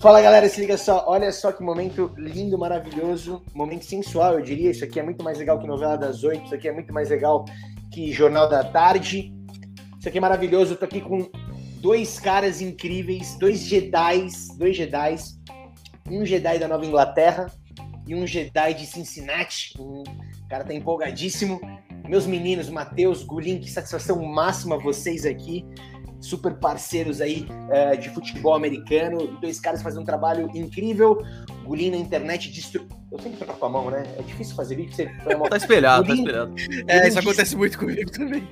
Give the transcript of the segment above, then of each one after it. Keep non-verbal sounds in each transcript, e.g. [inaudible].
Fala galera, se liga só, olha só que momento lindo, maravilhoso, momento sensual, eu diria. Isso aqui é muito mais legal que novela das oito, isso aqui é muito mais legal que jornal da tarde. Isso aqui é maravilhoso, eu tô aqui com dois caras incríveis, dois Jedis, dois Jedis, um Jedi da Nova Inglaterra e um Jedi de Cincinnati. O cara tá empolgadíssimo. Meus meninos, Matheus, Gulin, que satisfação máxima vocês aqui super parceiros aí uh, de futebol americano, dois caras fazendo um trabalho incrível. Gulim na internet destru... Eu sempre troco a mão, né? É difícil fazer vídeo. Você tá espelhado, Gulim... tá espelhado. É, isso acontece muito comigo também.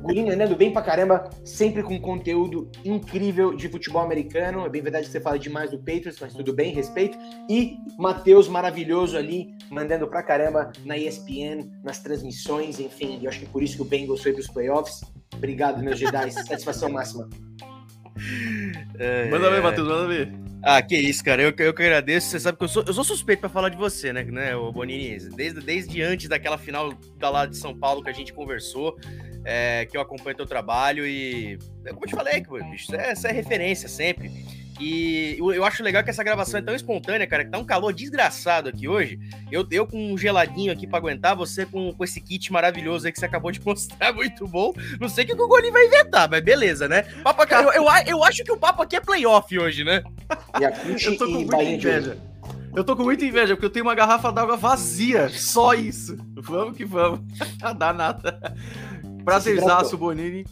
Gulim andando bem pra caramba, sempre com conteúdo incrível de futebol americano. É bem verdade que você fala demais do Patriots, mas tudo bem, respeito. E Matheus maravilhoso ali, mandando pra caramba na ESPN, nas transmissões, enfim. Eu acho que por isso que o Bengals foi pros playoffs. Obrigado, meus Jedi. Satisfação máxima. É, manda ver, Matheus, manda ver. Ah, que isso, cara. Eu, eu que agradeço. Você sabe que eu sou, eu sou suspeito para falar de você, né, né, o Bonini? Desde, desde antes daquela final da lá de São Paulo que a gente conversou, é, que eu acompanho teu trabalho e. Como eu te falei, bicho, é, essa é referência sempre. E eu acho legal que essa gravação é tão espontânea, cara, que tá um calor desgraçado aqui hoje. Eu, eu com um geladinho aqui para aguentar, você com, com esse kit maravilhoso aí que você acabou de [laughs] mostrar, muito bom. Não sei o que o Gogoli vai inventar, mas beleza, né? Papo, eu, eu, eu, acho que o papo aqui é playoff hoje, né? Eu tô com muita inveja. Eu tô com muita inveja, porque eu tenho uma garrafa d'água vazia. Só isso. Vamos que vamos. Dá [laughs] nada. Prazerzaço, Bonini.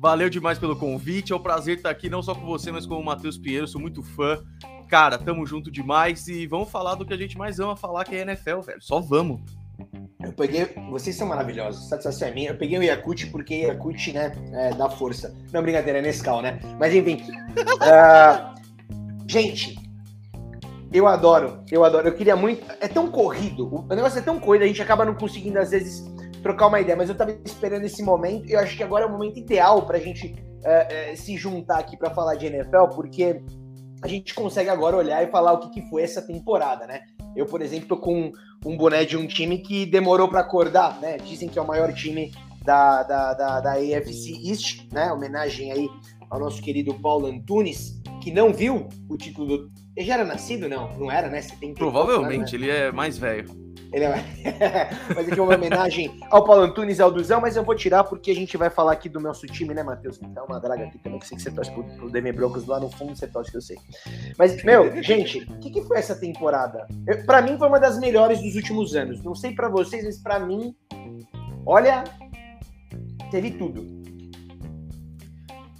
Valeu demais pelo convite. É um prazer estar aqui, não só com você, mas com o Matheus Pinheiro. Sou muito fã. Cara, tamo junto demais e vamos falar do que a gente mais ama falar, que é NFL, velho. Só vamos. Eu peguei. Vocês são maravilhosos. Satisfação é minha. Eu peguei o Yakut porque Yakut, né, é, dá força. Não, brincadeira, é Nescau, né? Mas enfim. uh, [laughs] gente, eu adoro. Eu adoro. Eu queria muito. É tão corrido. O negócio é tão corrido, a gente acaba não conseguindo, às vezes trocar uma ideia, mas eu tava esperando esse momento e eu acho que agora é o momento ideal pra gente uh, uh, se juntar aqui para falar de NFL, porque a gente consegue agora olhar e falar o que, que foi essa temporada, né? Eu, por exemplo, tô com um boné de um time que demorou para acordar, né? Dizem que é o maior time da, da, da, da AFC East, né? Homenagem aí ao nosso querido Paulo Antunes, que não viu o título do. Ele já era nascido? Não, não era, né? Provavelmente, né? ele é mais velho. Ele é... [laughs] mas aqui é uma homenagem ao Paulo Antunes e ao Duzão, mas eu vou tirar porque a gente vai falar aqui do nosso time, né, Matheus? Que tá uma draga aqui também, que sei que você torce pro, pro Denver Broncos lá no fundo, você torce que eu sei. Mas, meu, [laughs] gente, o que, que, foi essa temporada? Eu, pra mim foi uma das melhores dos últimos anos. Não sei para vocês, mas pra mim, olha, teve tudo.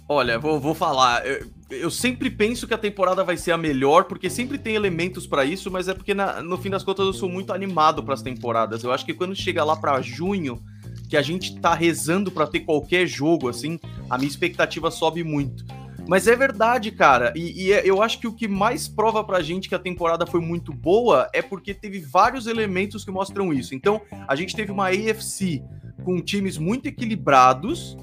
Olha, vou, vou falar. Eu, eu, sempre penso que a temporada vai ser a melhor, porque sempre tem elementos para isso, mas é porque na, no fim das contas eu sou muito animado para as temporadas. Eu acho que quando chega lá para junho, que a gente tá rezando para ter qualquer jogo assim, a minha expectativa sobe muito. Mas é verdade, cara. E, e é, eu acho que o que mais prova pra gente que a temporada foi muito boa é porque teve vários elementos que mostram isso. Então, a gente teve uma AFC com times muito equilibrados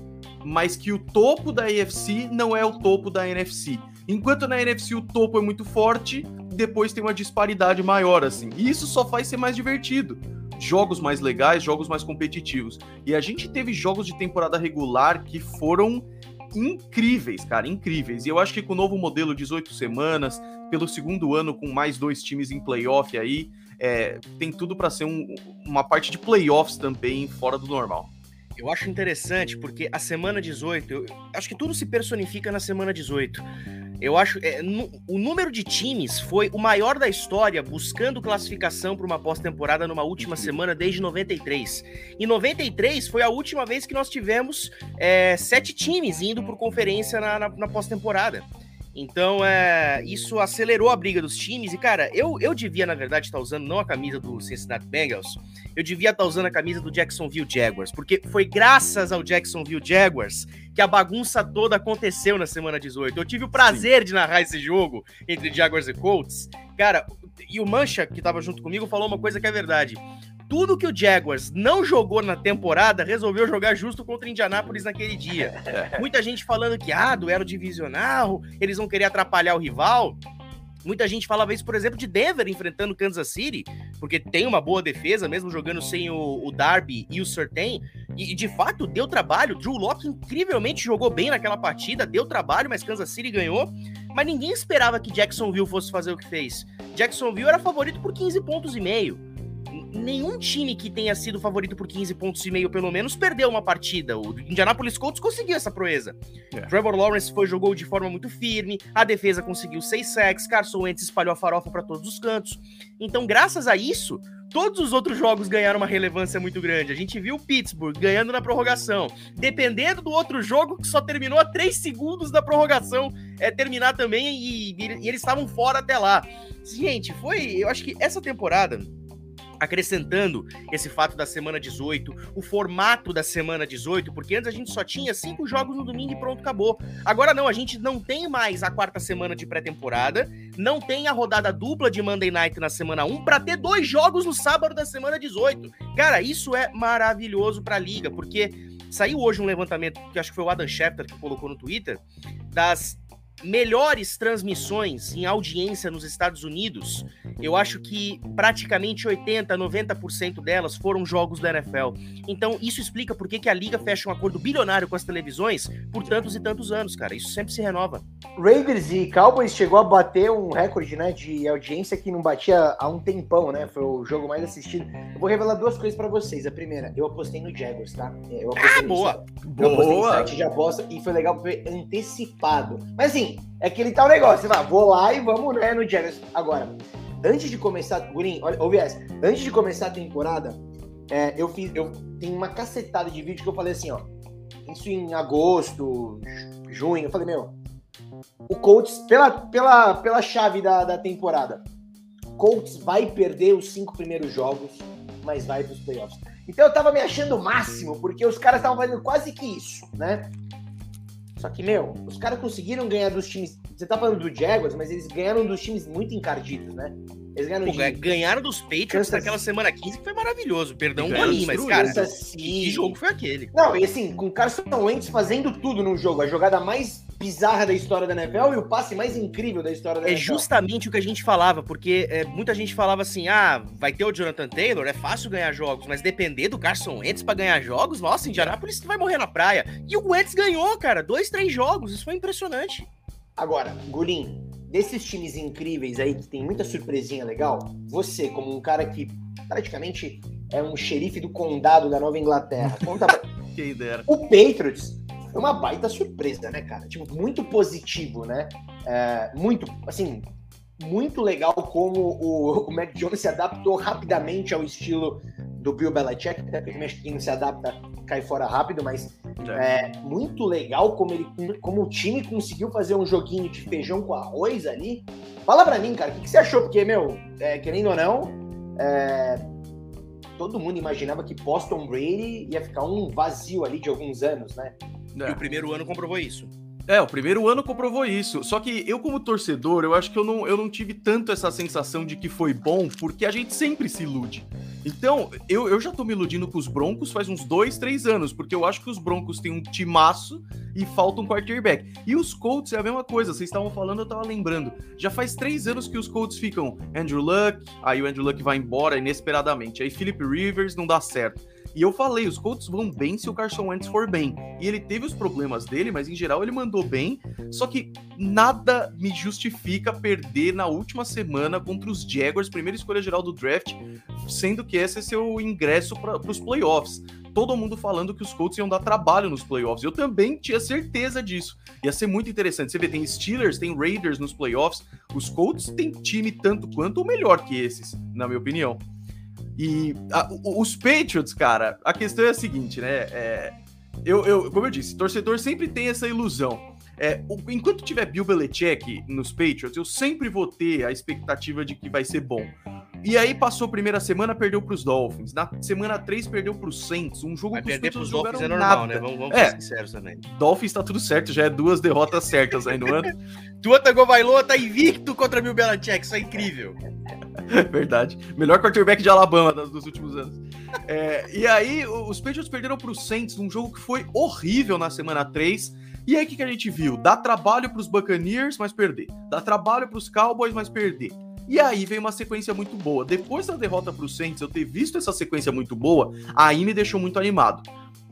mas que o topo da AFC não é o topo da NFC. Enquanto na NFC o topo é muito forte, depois tem uma disparidade maior, assim. E isso só faz ser mais divertido. Jogos mais legais, jogos mais competitivos. E a gente teve jogos de temporada regular que foram incríveis, cara, incríveis. E eu acho que com o novo modelo 18 semanas, pelo segundo ano com mais dois times em playoff aí, é, tem tudo para ser um, uma parte de playoffs também fora do normal. Eu acho interessante porque a semana 18, eu acho que tudo se personifica na semana 18. Eu acho é, no, o número de times foi o maior da história buscando classificação para uma pós-temporada numa última semana desde 93. Em 93 foi a última vez que nós tivemos é, sete times indo por conferência na, na, na pós-temporada. Então, é, isso acelerou a briga dos times. E, cara, eu, eu devia, na verdade, estar tá usando não a camisa do Cincinnati Bengals, eu devia estar tá usando a camisa do Jacksonville Jaguars, porque foi graças ao Jacksonville Jaguars que a bagunça toda aconteceu na semana 18. Eu tive o prazer Sim. de narrar esse jogo entre Jaguars e Colts. Cara, e o Mancha, que estava junto comigo, falou uma coisa que é verdade tudo que o Jaguars não jogou na temporada, resolveu jogar justo contra o Indianápolis naquele dia. [laughs] Muita gente falando que, ah, duelo divisional, eles vão querer atrapalhar o rival. Muita gente falava isso, por exemplo, de Denver enfrentando Kansas City, porque tem uma boa defesa, mesmo jogando sem o, o Darby e o Surtain, E, de fato, deu trabalho. Drew Locke incrivelmente jogou bem naquela partida, deu trabalho, mas Kansas City ganhou. Mas ninguém esperava que Jacksonville fosse fazer o que fez. Jacksonville era favorito por 15 pontos e meio nenhum time que tenha sido favorito por 15 pontos e meio, pelo menos, perdeu uma partida. O Indianapolis Colts conseguiu essa proeza. É. Trevor Lawrence foi, jogou de forma muito firme, a defesa conseguiu seis sacks, Carson Wentz espalhou a farofa para todos os cantos. Então, graças a isso, todos os outros jogos ganharam uma relevância muito grande. A gente viu o Pittsburgh ganhando na prorrogação. Dependendo do outro jogo, que só terminou a 3 segundos da prorrogação é, terminar também, e, e eles estavam fora até lá. Gente, foi. Eu acho que essa temporada acrescentando esse fato da semana 18, o formato da semana 18, porque antes a gente só tinha cinco jogos no domingo e pronto, acabou. Agora não, a gente não tem mais a quarta semana de pré-temporada, não tem a rodada dupla de Monday Night na semana 1 para ter dois jogos no sábado da semana 18. Cara, isso é maravilhoso para a liga, porque saiu hoje um levantamento que acho que foi o Adam Schefter que colocou no Twitter das melhores transmissões em audiência nos Estados Unidos, eu acho que praticamente 80, 90% delas foram jogos da NFL. Então, isso explica por que, que a liga fecha um acordo bilionário com as televisões por tantos e tantos anos, cara. Isso sempre se renova. Raiders e Cowboys chegou a bater um recorde, né, de audiência que não batia há um tempão, né? Foi o jogo mais assistido. Eu vou revelar duas coisas para vocês. A primeira, eu apostei no Jaguars, tá? Eu apostei ah, boa! Eu apostei boa! site de aposta e foi legal porque foi antecipado. Mas assim, é que ele tá o negócio. Você fala, vou lá e vamos, né, no Jaguars. Agora, antes de começar, Gurim, ouve essa. Antes de começar a temporada, é, eu fiz, eu tenho uma cacetada de vídeo que eu falei assim, ó. Isso em agosto, junho, eu falei, meu, o Colts, pela, pela, pela chave da, da temporada, Colts vai perder os cinco primeiros jogos, mas vai para os playoffs. Então eu tava me achando o máximo, porque os caras estavam fazendo quase que isso, né? Só que, meu, os caras conseguiram ganhar dos times. Você tá falando do Jaguars, mas eles ganharam dos times muito encardidos, né? Eles ganharam, Pô, de... ganharam dos Patriots Kansas... naquela semana 15, que foi maravilhoso. Perdão um bolinho, mas, cara, que jogo foi aquele? Não, e assim, com o Carson Wentz fazendo tudo no jogo. A jogada mais bizarra da história da NFL e o passe mais incrível da história da é NFL. É justamente o que a gente falava, porque é, muita gente falava assim: ah, vai ter o Jonathan Taylor, é fácil ganhar jogos, mas depender do Carson Wentz para ganhar jogos, nossa, Indianapolis vai morrer na praia. E o Wentz ganhou, cara, dois, três jogos, isso foi impressionante. Agora, Gulim, desses times incríveis aí que tem muita surpresinha legal, você, como um cara que praticamente é um xerife do condado da Nova Inglaterra, conta pra... [laughs] Quem dera. O Patriots foi uma baita surpresa, né, cara? Tipo, muito positivo, né? É, muito, assim, muito legal como o, o Mac Jones se adaptou rapidamente ao estilo do Bill Belichick, até porque que quem não se adapta cai fora rápido, mas é. é, muito legal como, ele, como o time conseguiu fazer um joguinho de feijão com arroz ali. Fala pra mim, cara, o que, que, você achou? Porque, meu, é, querendo ou não, é, todo mundo imaginava que Boston Brady ia ficar um vazio ali de alguns anos, né? É. E o primeiro ano comprovou isso. É, o primeiro ano comprovou isso. Só que eu, como torcedor, eu acho que eu não, eu não tive tanto essa sensação de que foi bom, porque a gente sempre se ilude. Então, eu, eu já tô me iludindo com os Broncos faz uns dois, três anos, porque eu acho que os Broncos têm um timaço e falta um quarterback. E os Colts é a mesma coisa, vocês estavam falando, eu tava lembrando. Já faz três anos que os Colts ficam Andrew Luck, aí o Andrew Luck vai embora inesperadamente, aí Philip Rivers não dá certo. E eu falei, os Colts vão bem se o Carson Wentz for bem. E ele teve os problemas dele, mas em geral ele mandou bem. Só que nada me justifica perder na última semana contra os Jaguars, primeira escolha geral do draft, sendo que esse é seu ingresso para os playoffs. Todo mundo falando que os Colts iam dar trabalho nos playoffs. Eu também tinha certeza disso. Ia ser muito interessante. Você vê, tem Steelers, tem Raiders nos playoffs. Os Colts têm time tanto quanto ou melhor que esses, na minha opinião. E a, os Patriots, cara, a questão é a seguinte, né? É, eu, eu, como eu disse, torcedor sempre tem essa ilusão. É, enquanto tiver Bill Belichick nos Patriots, eu sempre vou ter a expectativa de que vai ser bom. E aí passou a primeira semana, perdeu para os Dolphins. Na semana 3 perdeu para os Saints, um jogo Vai que os perder pros Dolphins é normal, nada. né? Vamos, vamos é, ser sinceros também. Dolphins tá tudo certo, já é duas derrotas certas aí no ano. [laughs] Tua Tagovailoa tá invicto contra Bill Belichick, isso é incrível. [laughs] Verdade. Melhor quarterback de Alabama dos últimos anos. É, e aí, os Patriots perderam para os Saints num jogo que foi horrível na semana 3. E aí, o que, que a gente viu? Dá trabalho para os Buccaneers, mas perder. Dá trabalho para os Cowboys, mas perder. E aí veio uma sequência muito boa. Depois da derrota para o Saints, eu ter visto essa sequência muito boa, aí me deixou muito animado.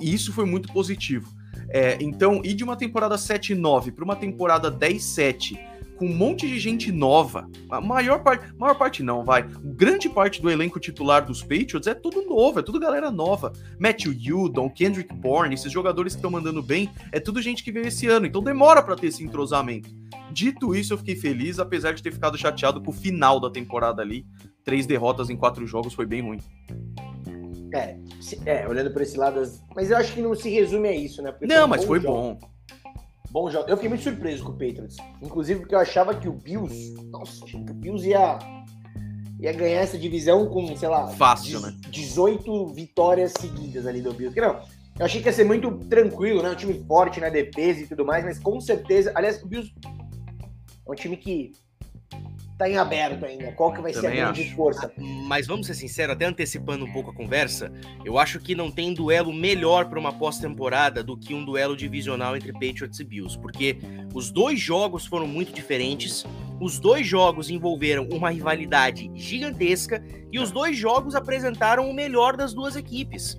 E isso foi muito positivo. É, então, ir de uma temporada 7-9 para uma temporada 10-7 com um monte de gente nova. A maior parte, maior parte não, vai. Grande parte do elenco titular dos Patriots é tudo novo, é tudo galera nova. Matthew Judon, Kendrick Bourne, esses jogadores que estão mandando bem, é tudo gente que veio esse ano, então demora para ter esse entrosamento. Dito isso, eu fiquei feliz, apesar de ter ficado chateado com o final da temporada ali. Três derrotas em quatro jogos foi bem ruim. É, é olhando por esse lado, mas eu acho que não se resume a isso, né? Porque não, mas foi jogo. bom bom jogo. Eu fiquei muito surpreso com o Patriots. Inclusive porque eu achava que o Bills. Nossa, que o Bills ia, ia ganhar essa divisão com, sei lá. Fácil, né? 18 vitórias seguidas ali do Bills. Que não. Eu achei que ia ser muito tranquilo, né? Um time forte na defesa e tudo mais, mas com certeza. Aliás, o Bills é um time que tá em aberto ainda. Qual que vai Também ser a grande acho. força? Mas vamos ser sinceros, até antecipando um pouco a conversa, eu acho que não tem duelo melhor para uma pós-temporada do que um duelo divisional entre Patriots e Bills, porque os dois jogos foram muito diferentes, os dois jogos envolveram uma rivalidade gigantesca e os dois jogos apresentaram o melhor das duas equipes.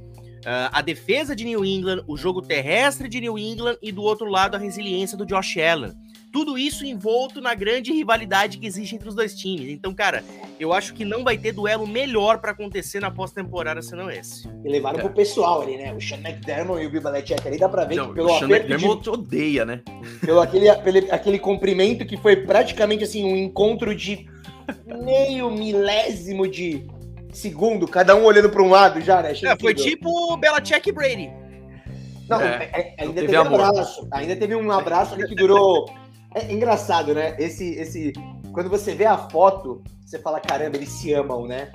Uh, a defesa de New England, o jogo terrestre de New England e do outro lado a resiliência do Josh Allen. Tudo isso envolto na grande rivalidade que existe entre os dois times. Então, cara, eu acho que não vai ter duelo melhor para acontecer na pós-temporada senão esse. E levaram é. pro pessoal ali, né? O Sean McDermott e o Bill Belichick ali dá pra ver não, que pelo o Sean McDermott de... odeia, né? [laughs] Pelo aquele, pelo, aquele cumprimento que foi praticamente assim um encontro de meio milésimo de segundo, cada um olhando para um lado já, né? É, foi tipo Belichick e Brady. Não, é, é, ainda teve, teve um abraço. Ainda teve um abraço ali que durou [laughs] é engraçado, né? Esse, esse, quando você vê a foto, você fala, caramba, eles se amam, né?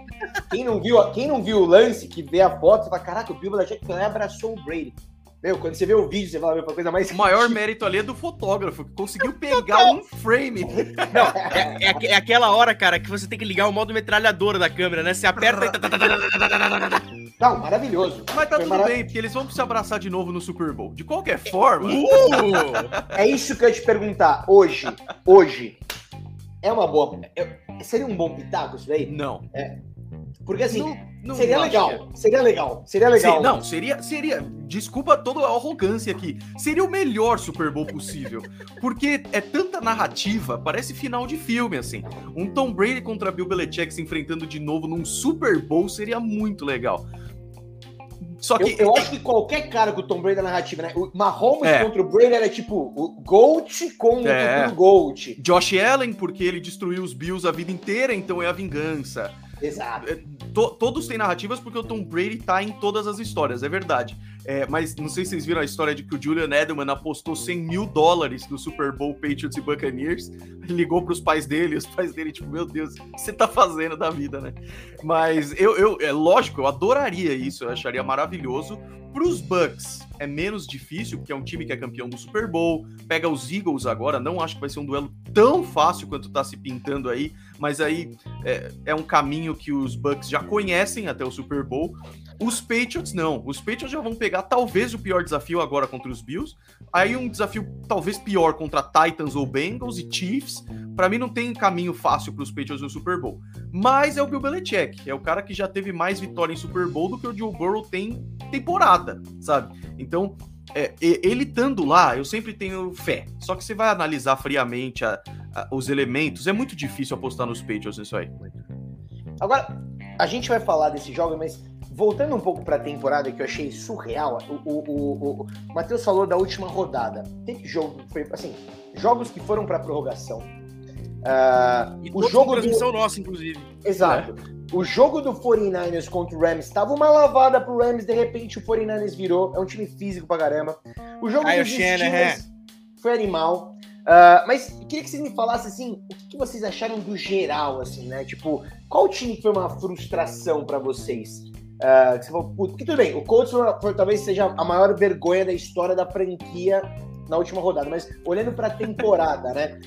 Quem não viu, quem não viu o lance, que vê a foto, você fala, caraca, o Bill Belichick abraçou o Brady. Meu, quando você vê o vídeo, você fala, meu, a coisa mais. O maior mérito ali é do fotógrafo, que conseguiu pegar um frame. Não, é, é, é, aquela hora, cara, que você tem que ligar o modo metralhadora da câmera, né? Você aperta e. Não, maravilhoso. Mas tá Foi tudo marav... bem, porque eles vão se abraçar de novo no Super Bowl. De qualquer forma. Uh! é isso que eu ia te perguntar. Hoje, hoje, é uma boa. Seria um bom pitaco isso daí? Não. É. Porque assim, não, não seria, legal, que... seria legal. Seria legal. Seria Não, seria, seria. Desculpa toda a arrogância aqui. Seria o melhor Super Bowl possível. porque é tanta narrativa, parece final de filme, assim. Um Tom Brady contra Bill Belichick se enfrentando de novo num Super Bowl seria muito legal. Só que. Eu, eu, acho que qualquer cara com o Tom Brady na narrativa, né? O Mahomes é. contra o Brady era tipo o Gold com é. o Gold. Josh Allen, porque ele destruiu os Bills a vida inteira, então é a vingança. Exato. É, to, todos têm narrativas porque o Tom Brady tá em todas as histórias, é verdade. É, mas não sei se vocês viram a história de que o Julian Edelman apostou 100 mil dólares no Super Bowl Patriots e Buccaneers. [laughs] Ligou para os pais dele, os pais dele, tipo, meu Deus, o que você tá fazendo da vida, né? Mas eu, eu é lógico, eu adoraria isso, eu acharia maravilhoso. Para os Bucks é menos difícil, porque é um time que é campeão do Super Bowl. Pega os Eagles agora, não acho que vai ser um duelo tão fácil quanto tá se pintando aí, mas aí é, é um caminho que os Bucks já conhecem até o Super Bowl. Os Patriots não. Os Patriots já vão pegar talvez o pior desafio agora contra os Bills. Aí um desafio talvez pior contra Titans ou Bengals e Chiefs. Para mim não tem caminho fácil para os Patriots no Super Bowl. Mas é o Bill Belichick, é o cara que já teve mais vitória em Super Bowl do que o Joe Burrow tem temporada, sabe? Então, é, ele estando lá, eu sempre tenho fé. Só que você vai analisar friamente a, a, os elementos, é muito difícil apostar nos Patriots nisso aí. Agora, a gente vai falar desse jogo, mas voltando um pouco para a temporada que eu achei surreal, o, o, o, o Matheus falou da última rodada. Tem jogo foi assim, jogos que foram para prorrogação. Uh, e o jogo transmissão do... nossa, inclusive. Exato. É. O jogo do 49ers contra o Rams estava uma lavada pro Rams, de repente o 49ers virou. É um time físico pra caramba. O jogo Aí, dos Steelers foi animal. Uh, mas queria que vocês me falassem assim, o que, vocês acharam do geral, assim, né? Tipo, qual time foi uma frustração para vocês? Uh, que você falou, porque tudo bem, o Colts foi, foi, talvez seja a maior vergonha da história da franquia na última rodada, mas olhando pra temporada, né?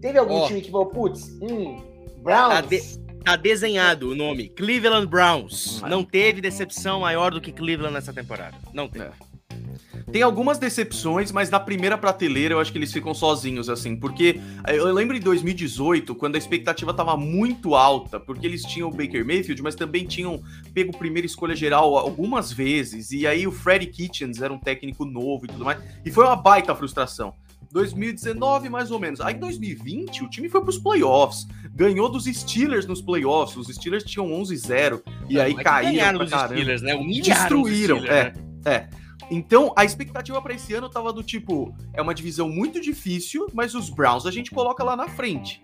Teve algum oh. time que falou, putz, hum, Browns. Tá, de, tá, desenhado o nome, Cleveland Browns. Não teve decepção maior do que Cleveland nessa temporada. Não teve. É. Tem algumas decepções, mas na primeira prateleira eu acho que eles ficam sozinhos, assim, porque eh, eu lembro em 2018, quando a expectativa estava muito alta, porque eles tinham o Baker Mayfield, mas também tinham pego primeira escolha geral algumas vezes, e aí o Freddy Kitchens era um técnico novo e tudo mais, e foi uma baita frustração. 2019, mais ou menos. Aí em 2020, o time foi para os playoffs. Ganhou dos Steelers nos playoffs. Os Steelers tinham 11-0. E aí é caíram. Dos Steelers, né? Destruíram. Steelers, é, né? é. Então, a expectativa para esse ano tava do tipo: é uma divisão muito difícil, mas os Browns a gente coloca lá na frente.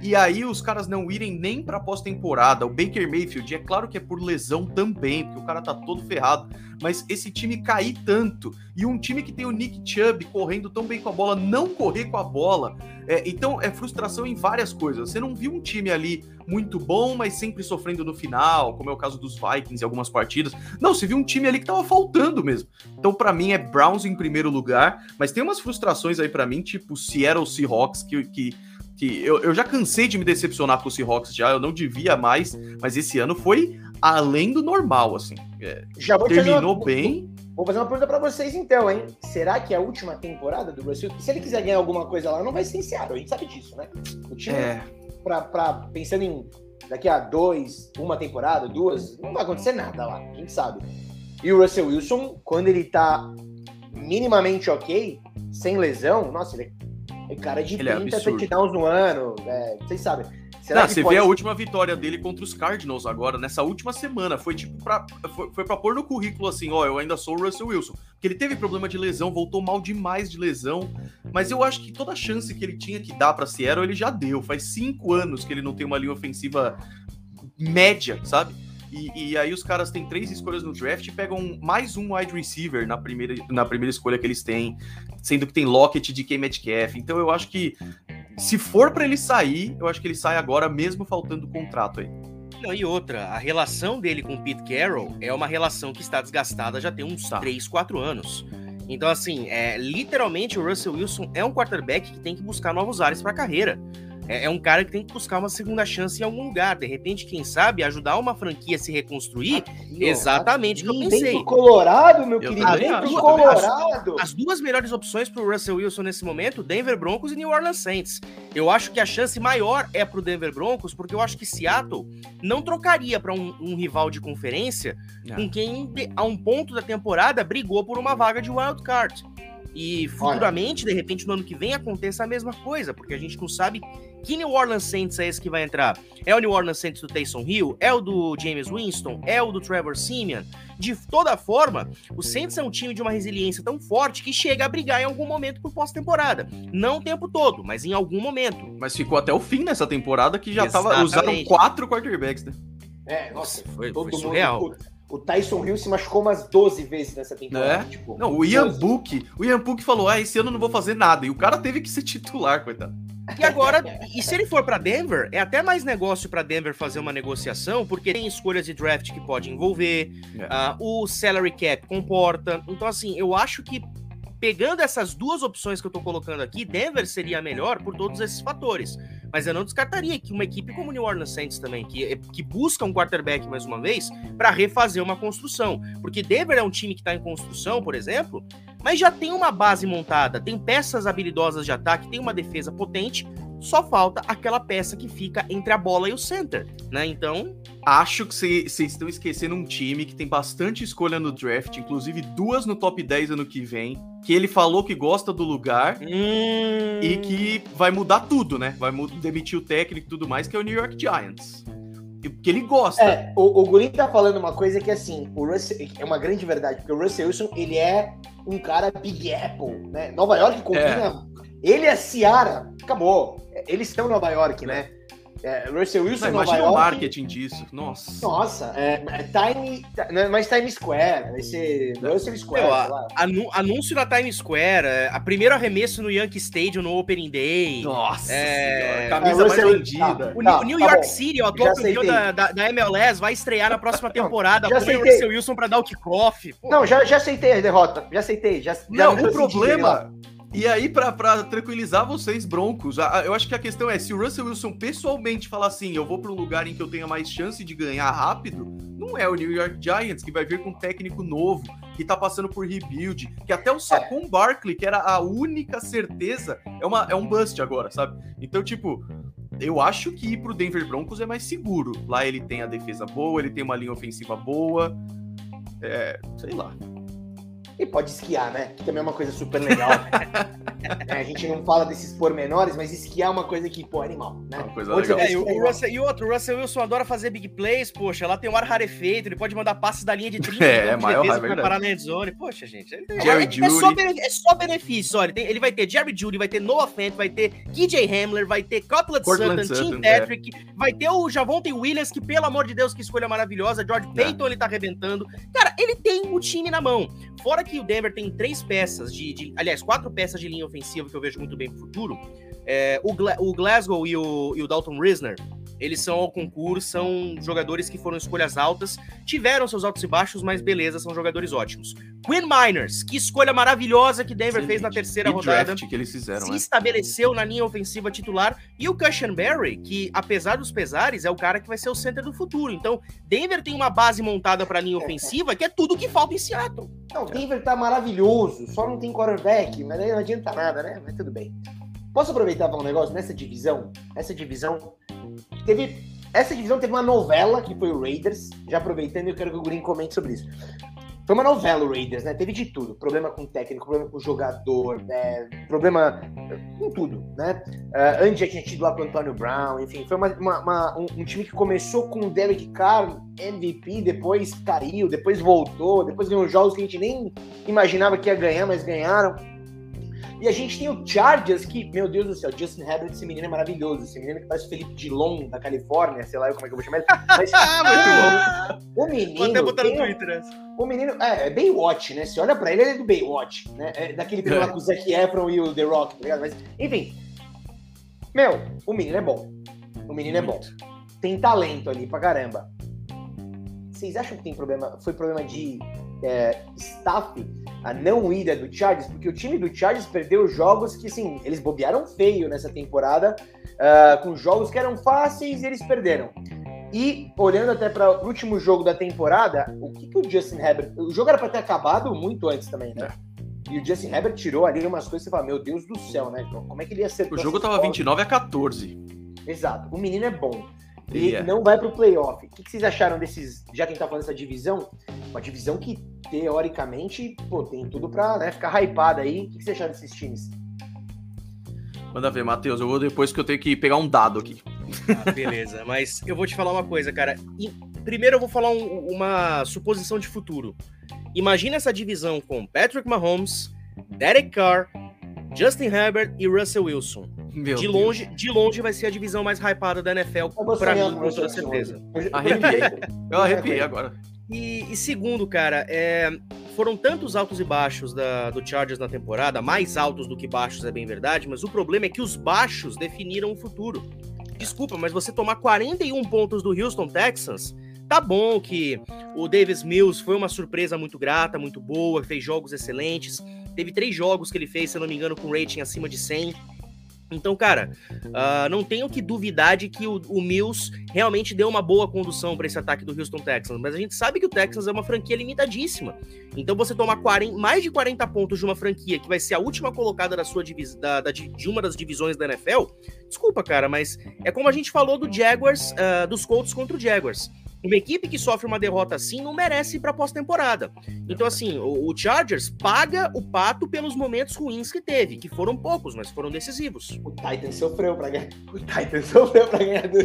E aí os caras não irem nem pra pós-temporada. O Baker Mayfield, é claro que é por lesão também, porque o cara tá todo ferrado. Mas esse time cair tanto, e um time que tem o Nick Chubb correndo tão bem com a bola, não correr com a bola. É, então é frustração em várias coisas. Você não viu um time ali muito bom, mas sempre sofrendo no final, como é o caso dos Vikings em algumas partidas. Não, você viu um time ali que tava faltando mesmo. Então, para mim, é Browns em primeiro lugar, mas tem umas frustrações aí para mim, tipo Seattle Seahawks, que, que que eu, eu já cansei de me decepcionar com o Seahawks já, eu não devia mais, mas esse ano foi além do normal, assim. É, já terminou uma, bem. Vou fazer uma pergunta para vocês então, hein? Será que é a última temporada do Russell, se ele quiser ganhar alguma coisa lá, não vai ser em Seattle, a gente sabe disso, né? O time, é. pra, pra, pensando em daqui a dois, uma temporada, duas, não vai acontecer nada lá, a gente sabe. E o Russell Wilson, quando ele tá minimamente ok, sem lesão, nossa, ele é é cara de ele 30 é touchdowns no ano. É, vocês sabem. Será Não, você pode... vê a última vitória dele contra os Cardinals agora, nessa última semana. Foi tipo pra, foi, foi pra pôr no currículo assim: ó, eu ainda sou o Russell Wilson. Porque ele teve problema de lesão, voltou mal demais de lesão. Mas eu acho que toda a chance que ele tinha que dar pra Seattle, ele já deu. Faz cinco anos que ele não tem uma linha ofensiva média, sabe? E, e, aí os caras têm três escolhas no draft e pegam mais um wide receiver na primeira, na primeira escolha que eles têm, sendo que tem Lockett de K. Metcalf. Então eu acho que se for para ele sair, eu acho que ele sai agora, mesmo faltando contrato aí. Não, e outra, a relação dele com o Pete Carroll é uma relação que está desgastada já tem uns tá. 3, 4 anos. Então, assim, é, literalmente o Russell Wilson é um quarterback que tem que buscar novos ares para a carreira é, é, um cara que tem que buscar uma segunda chance em algum lugar. De repente, quem sabe, ajudar uma franquia a se reconstruir. exatamente o que eu pensei. Colorado, meu eu querido. Vem pro Colorado. As, as, duas melhores opções para o Russell Wilson nesse momento, Denver Broncos e New Orleans Saints. Eu acho que a chance maior é para o Denver Broncos, porque eu acho que Seattle não trocaria para um, um, rival de conferência não. com quem, a um ponto da temporada, brigou por uma vaga de wild card. E futuramente, Olha. de repente, no ano que vem, aconteça a mesma coisa, porque a gente não sabe que New Orleans Saints é esse que vai entrar. É o New Orleans Saints do Taysom Hill? É o do James Winston? É o do Trevor Simeon? De toda forma, o Saints é um time de uma resiliência tão forte que chega a brigar em algum momento por pós-temporada. Não o tempo todo, mas em algum momento. Mas ficou até o fim nessa temporada que já Exatamente. tava. Usaram quatro quarterbacks, né? É, nossa, foi, todo foi surreal. Mundo, o Tyson Hill se machucou umas 12 vezes nessa temporada. É? Tipo, não, o Ian Book, o Ian Book falou: ah, esse ano eu não vou fazer nada. E o cara teve que ser titular, coitado. E agora, e se ele for para Denver, é até mais negócio para Denver fazer uma negociação, porque tem escolhas de draft que pode envolver, é. uh, o salary cap comporta. Então, assim, eu acho que pegando essas duas opções que eu tô colocando aqui, Denver seria a melhor por todos esses fatores. Mas eu não descartaria que uma equipe como New Orleans Saints também, que, que busca um quarterback mais uma vez, para refazer uma construção. Porque Denver é um time que está em construção, por exemplo, mas já tem uma base montada, tem peças habilidosas de ataque, tem uma defesa potente, só falta aquela peça que fica entre a bola e o center, né? Então. Acho que vocês estão esquecendo um time que tem bastante escolha no draft, inclusive duas no top 10 ano que vem, que ele falou que gosta do lugar hum... e que vai mudar tudo, né? Vai demitir o técnico e tudo mais, que é o New York Giants. Porque ele gosta. É, o, o Gurin tá falando uma coisa que assim, o Russell, é uma grande verdade, porque o Russell Wilson, ele é um cara Big Apple, né? Nova York combina. É. Ele é Ciara, acabou. Eles estão em Nova York, né? É, Russell Wilson, não, imagina York, o marketing disso. Nossa. Nossa, é, é Time, não é mais Times Square, vai ser Russell Square. Meu, a, anúncio na Times Square, é, a primeiro arremesso no Yankee Stadium no Opening Day. Nossa, é, camisa mais vendida. o, tá, New tá York bom. City, o atual campeão da, da, da, MLS, vai estrear na próxima [laughs] temporada. já aceitei. o Russell Wilson para dar o kickoff. Não, já, já aceitei a derrota, já aceitei. Já, não, já o problema e aí, para tranquilizar vocês, Broncos, eu acho que a questão é: se o Russell Wilson pessoalmente falar assim, eu vou para um lugar em que eu tenha mais chance de ganhar rápido, não é o New York Giants que vai vir com um técnico novo, que tá passando por rebuild, que até o Saquon é. Barkley, que era a única certeza, é, uma, é um bust agora, sabe? Então, tipo, eu acho que ir pro Denver Broncos é mais seguro. Lá ele tem a defesa boa, ele tem uma linha ofensiva boa. É, sei lá. E pode esquiar, né? Que também é uma coisa super legal. [laughs] é, a gente não fala desses pormenores, mas esquiar é uma coisa que, pô, é animal, né? Uma coisa legal. É, e, o Russell, e outro, o Russell Wilson adora fazer big plays, poxa, lá tem um ar rarefeito, ele pode mandar passes da linha de 30 [laughs] é, é maior, de defesa parar na zone. Poxa, gente, é, Jerry é, é, só, é só benefício, olha, tem, ele vai ter Jerry Judy, vai ter Noah Fent, vai ter KJ Hamler, vai ter Copeland Sutton, Sutton, Tim é. Patrick, vai ter o Javonte Williams, que pelo amor de Deus, que escolha maravilhosa, George Payton, ele tá arrebentando. Cara, ele tem o time na mão. Fora que o Denver tem três peças de, de, Aliás, quatro peças de linha ofensiva que eu vejo muito bem pro futuro. É, o, Gla o, Glasgow e o, e o Dalton Risner, eles são ao concurso, são jogadores que foram escolhas altas, tiveram seus altos e baixos, mas beleza, são jogadores ótimos. Quinn Miners, que escolha maravilhosa que Denver Sim, fez na terceira rodada. que eles fizeram, se né? estabeleceu na linha ofensiva titular. E o Cushenberry, que apesar dos pesares, é o cara que vai ser o center do futuro. Então, Denver tem uma base montada para a linha ofensiva que é tudo que falta em Seattle. Não, Denver tá maravilhoso, só não tem quarterback, mas aí não adianta nada, né? Mas tudo bem. Posso aproveitar para um negócio nessa divisão? Essa divisão teve. Essa divisão teve uma novela que foi o Raiders. Já aproveitando, eu quero que o Green comente sobre isso. Foi uma novela o Raiders, né? Teve de tudo. Problema com o técnico, problema com o jogador, né? problema com tudo, né? Uh, antes tinha tido lá com o Antônio Brown, enfim. Foi uma, uma, uma, um, um, time que começou com o Derek Carr, MVP, depois caiu, depois voltou, depois ganhou jogos que a gente nem imaginava que ia ganhar, mas ganharam. E a gente tem o Chargers, que, meu Deus do céu, Justin Herbert, esse menino é maravilhoso. Esse menino que parece o Felipe Dilon, da Califórnia, sei lá como é que eu vou chamar ele. Mas, [laughs] ah, muito [laughs] bom. O menino. Vou até botar no Twitter essa. O menino, é, é Baywatch, né? Se olha pra ele, ele é do Baywatch, né? É daquele filme lá com o Zac Efron e o The Rock, tá ligado? Mas, enfim. Meu, o menino é bom. O menino é bom. Tem talento ali pra caramba. Vocês acham que tem problema? Foi problema de é, staff a não ida do Chargers, porque o time do Chargers perdeu jogos que, assim, eles bobearam feio nessa temporada, uh, com jogos que eram fáceis e eles perderam. E olhando até para o último jogo da temporada, o que, que o Justin Herbert. O jogo era para ter acabado muito antes também, né? É. E o Justin Herbert tirou ali umas coisas você fala, meu Deus do céu, né? Como é que ele ia ser? O jogo tava 29 a 14. Exato. O menino é bom. E yeah. não vai para o playoff. O que, que, vocês acharam desses. Já que a gente tá falando dessa divisão, uma divisão que, teoricamente, pô, tem tudo para né, ficar hypada aí. O que, que vocês acharam desses times? Manda ver, Matheus. Eu vou depois que eu tenho que pegar um dado aqui. Ah, beleza, [laughs] mas eu vou te falar uma coisa, cara. E, primeiro eu vou falar um, uma suposição de futuro. Imagina essa divisão com Patrick Mahomes, Derek Carr, Justin Herbert e Russell Wilson. Meu de longe, de longe vai ser a divisão mais hypada da NFL para mim, com toda certeza. Arrepiei. [laughs] Eu arrepiei agora. E, e segundo, cara, é, foram tantos altos e baixos da, do Chargers na temporada, mais altos do que baixos é bem verdade, mas o problema é que os baixos definiram o futuro. Desculpa, mas você tomar 41 pontos do Houston Texans, tá bom que o Davis Mills foi uma surpresa muito grata, muito boa, fez jogos excelentes. Teve três jogos que ele fez, se eu não me engano, com rating acima de 100. Então, cara, uh, não tenho que duvidar de que o, o Mills realmente deu uma boa condução para esse ataque do Houston Texans, mas a gente sabe que o Texans é uma franquia limitadíssima. Então, você tomar 40, mais de 40 pontos de uma franquia que vai ser a última colocada da sua da, da, de uma das divisões da NFL, desculpa, cara, mas é como a gente falou do Jaguars, uh, dos Colts contra o Jaguars. Uma equipe que sofre uma derrota assim não merece ir para pós-temporada. Então, assim, o, o, Chargers paga o pato pelos momentos ruins que teve, que foram poucos, mas foram decisivos. O Titans sofreu para ganhar. [laughs] O Titans sofreu para ganhar do,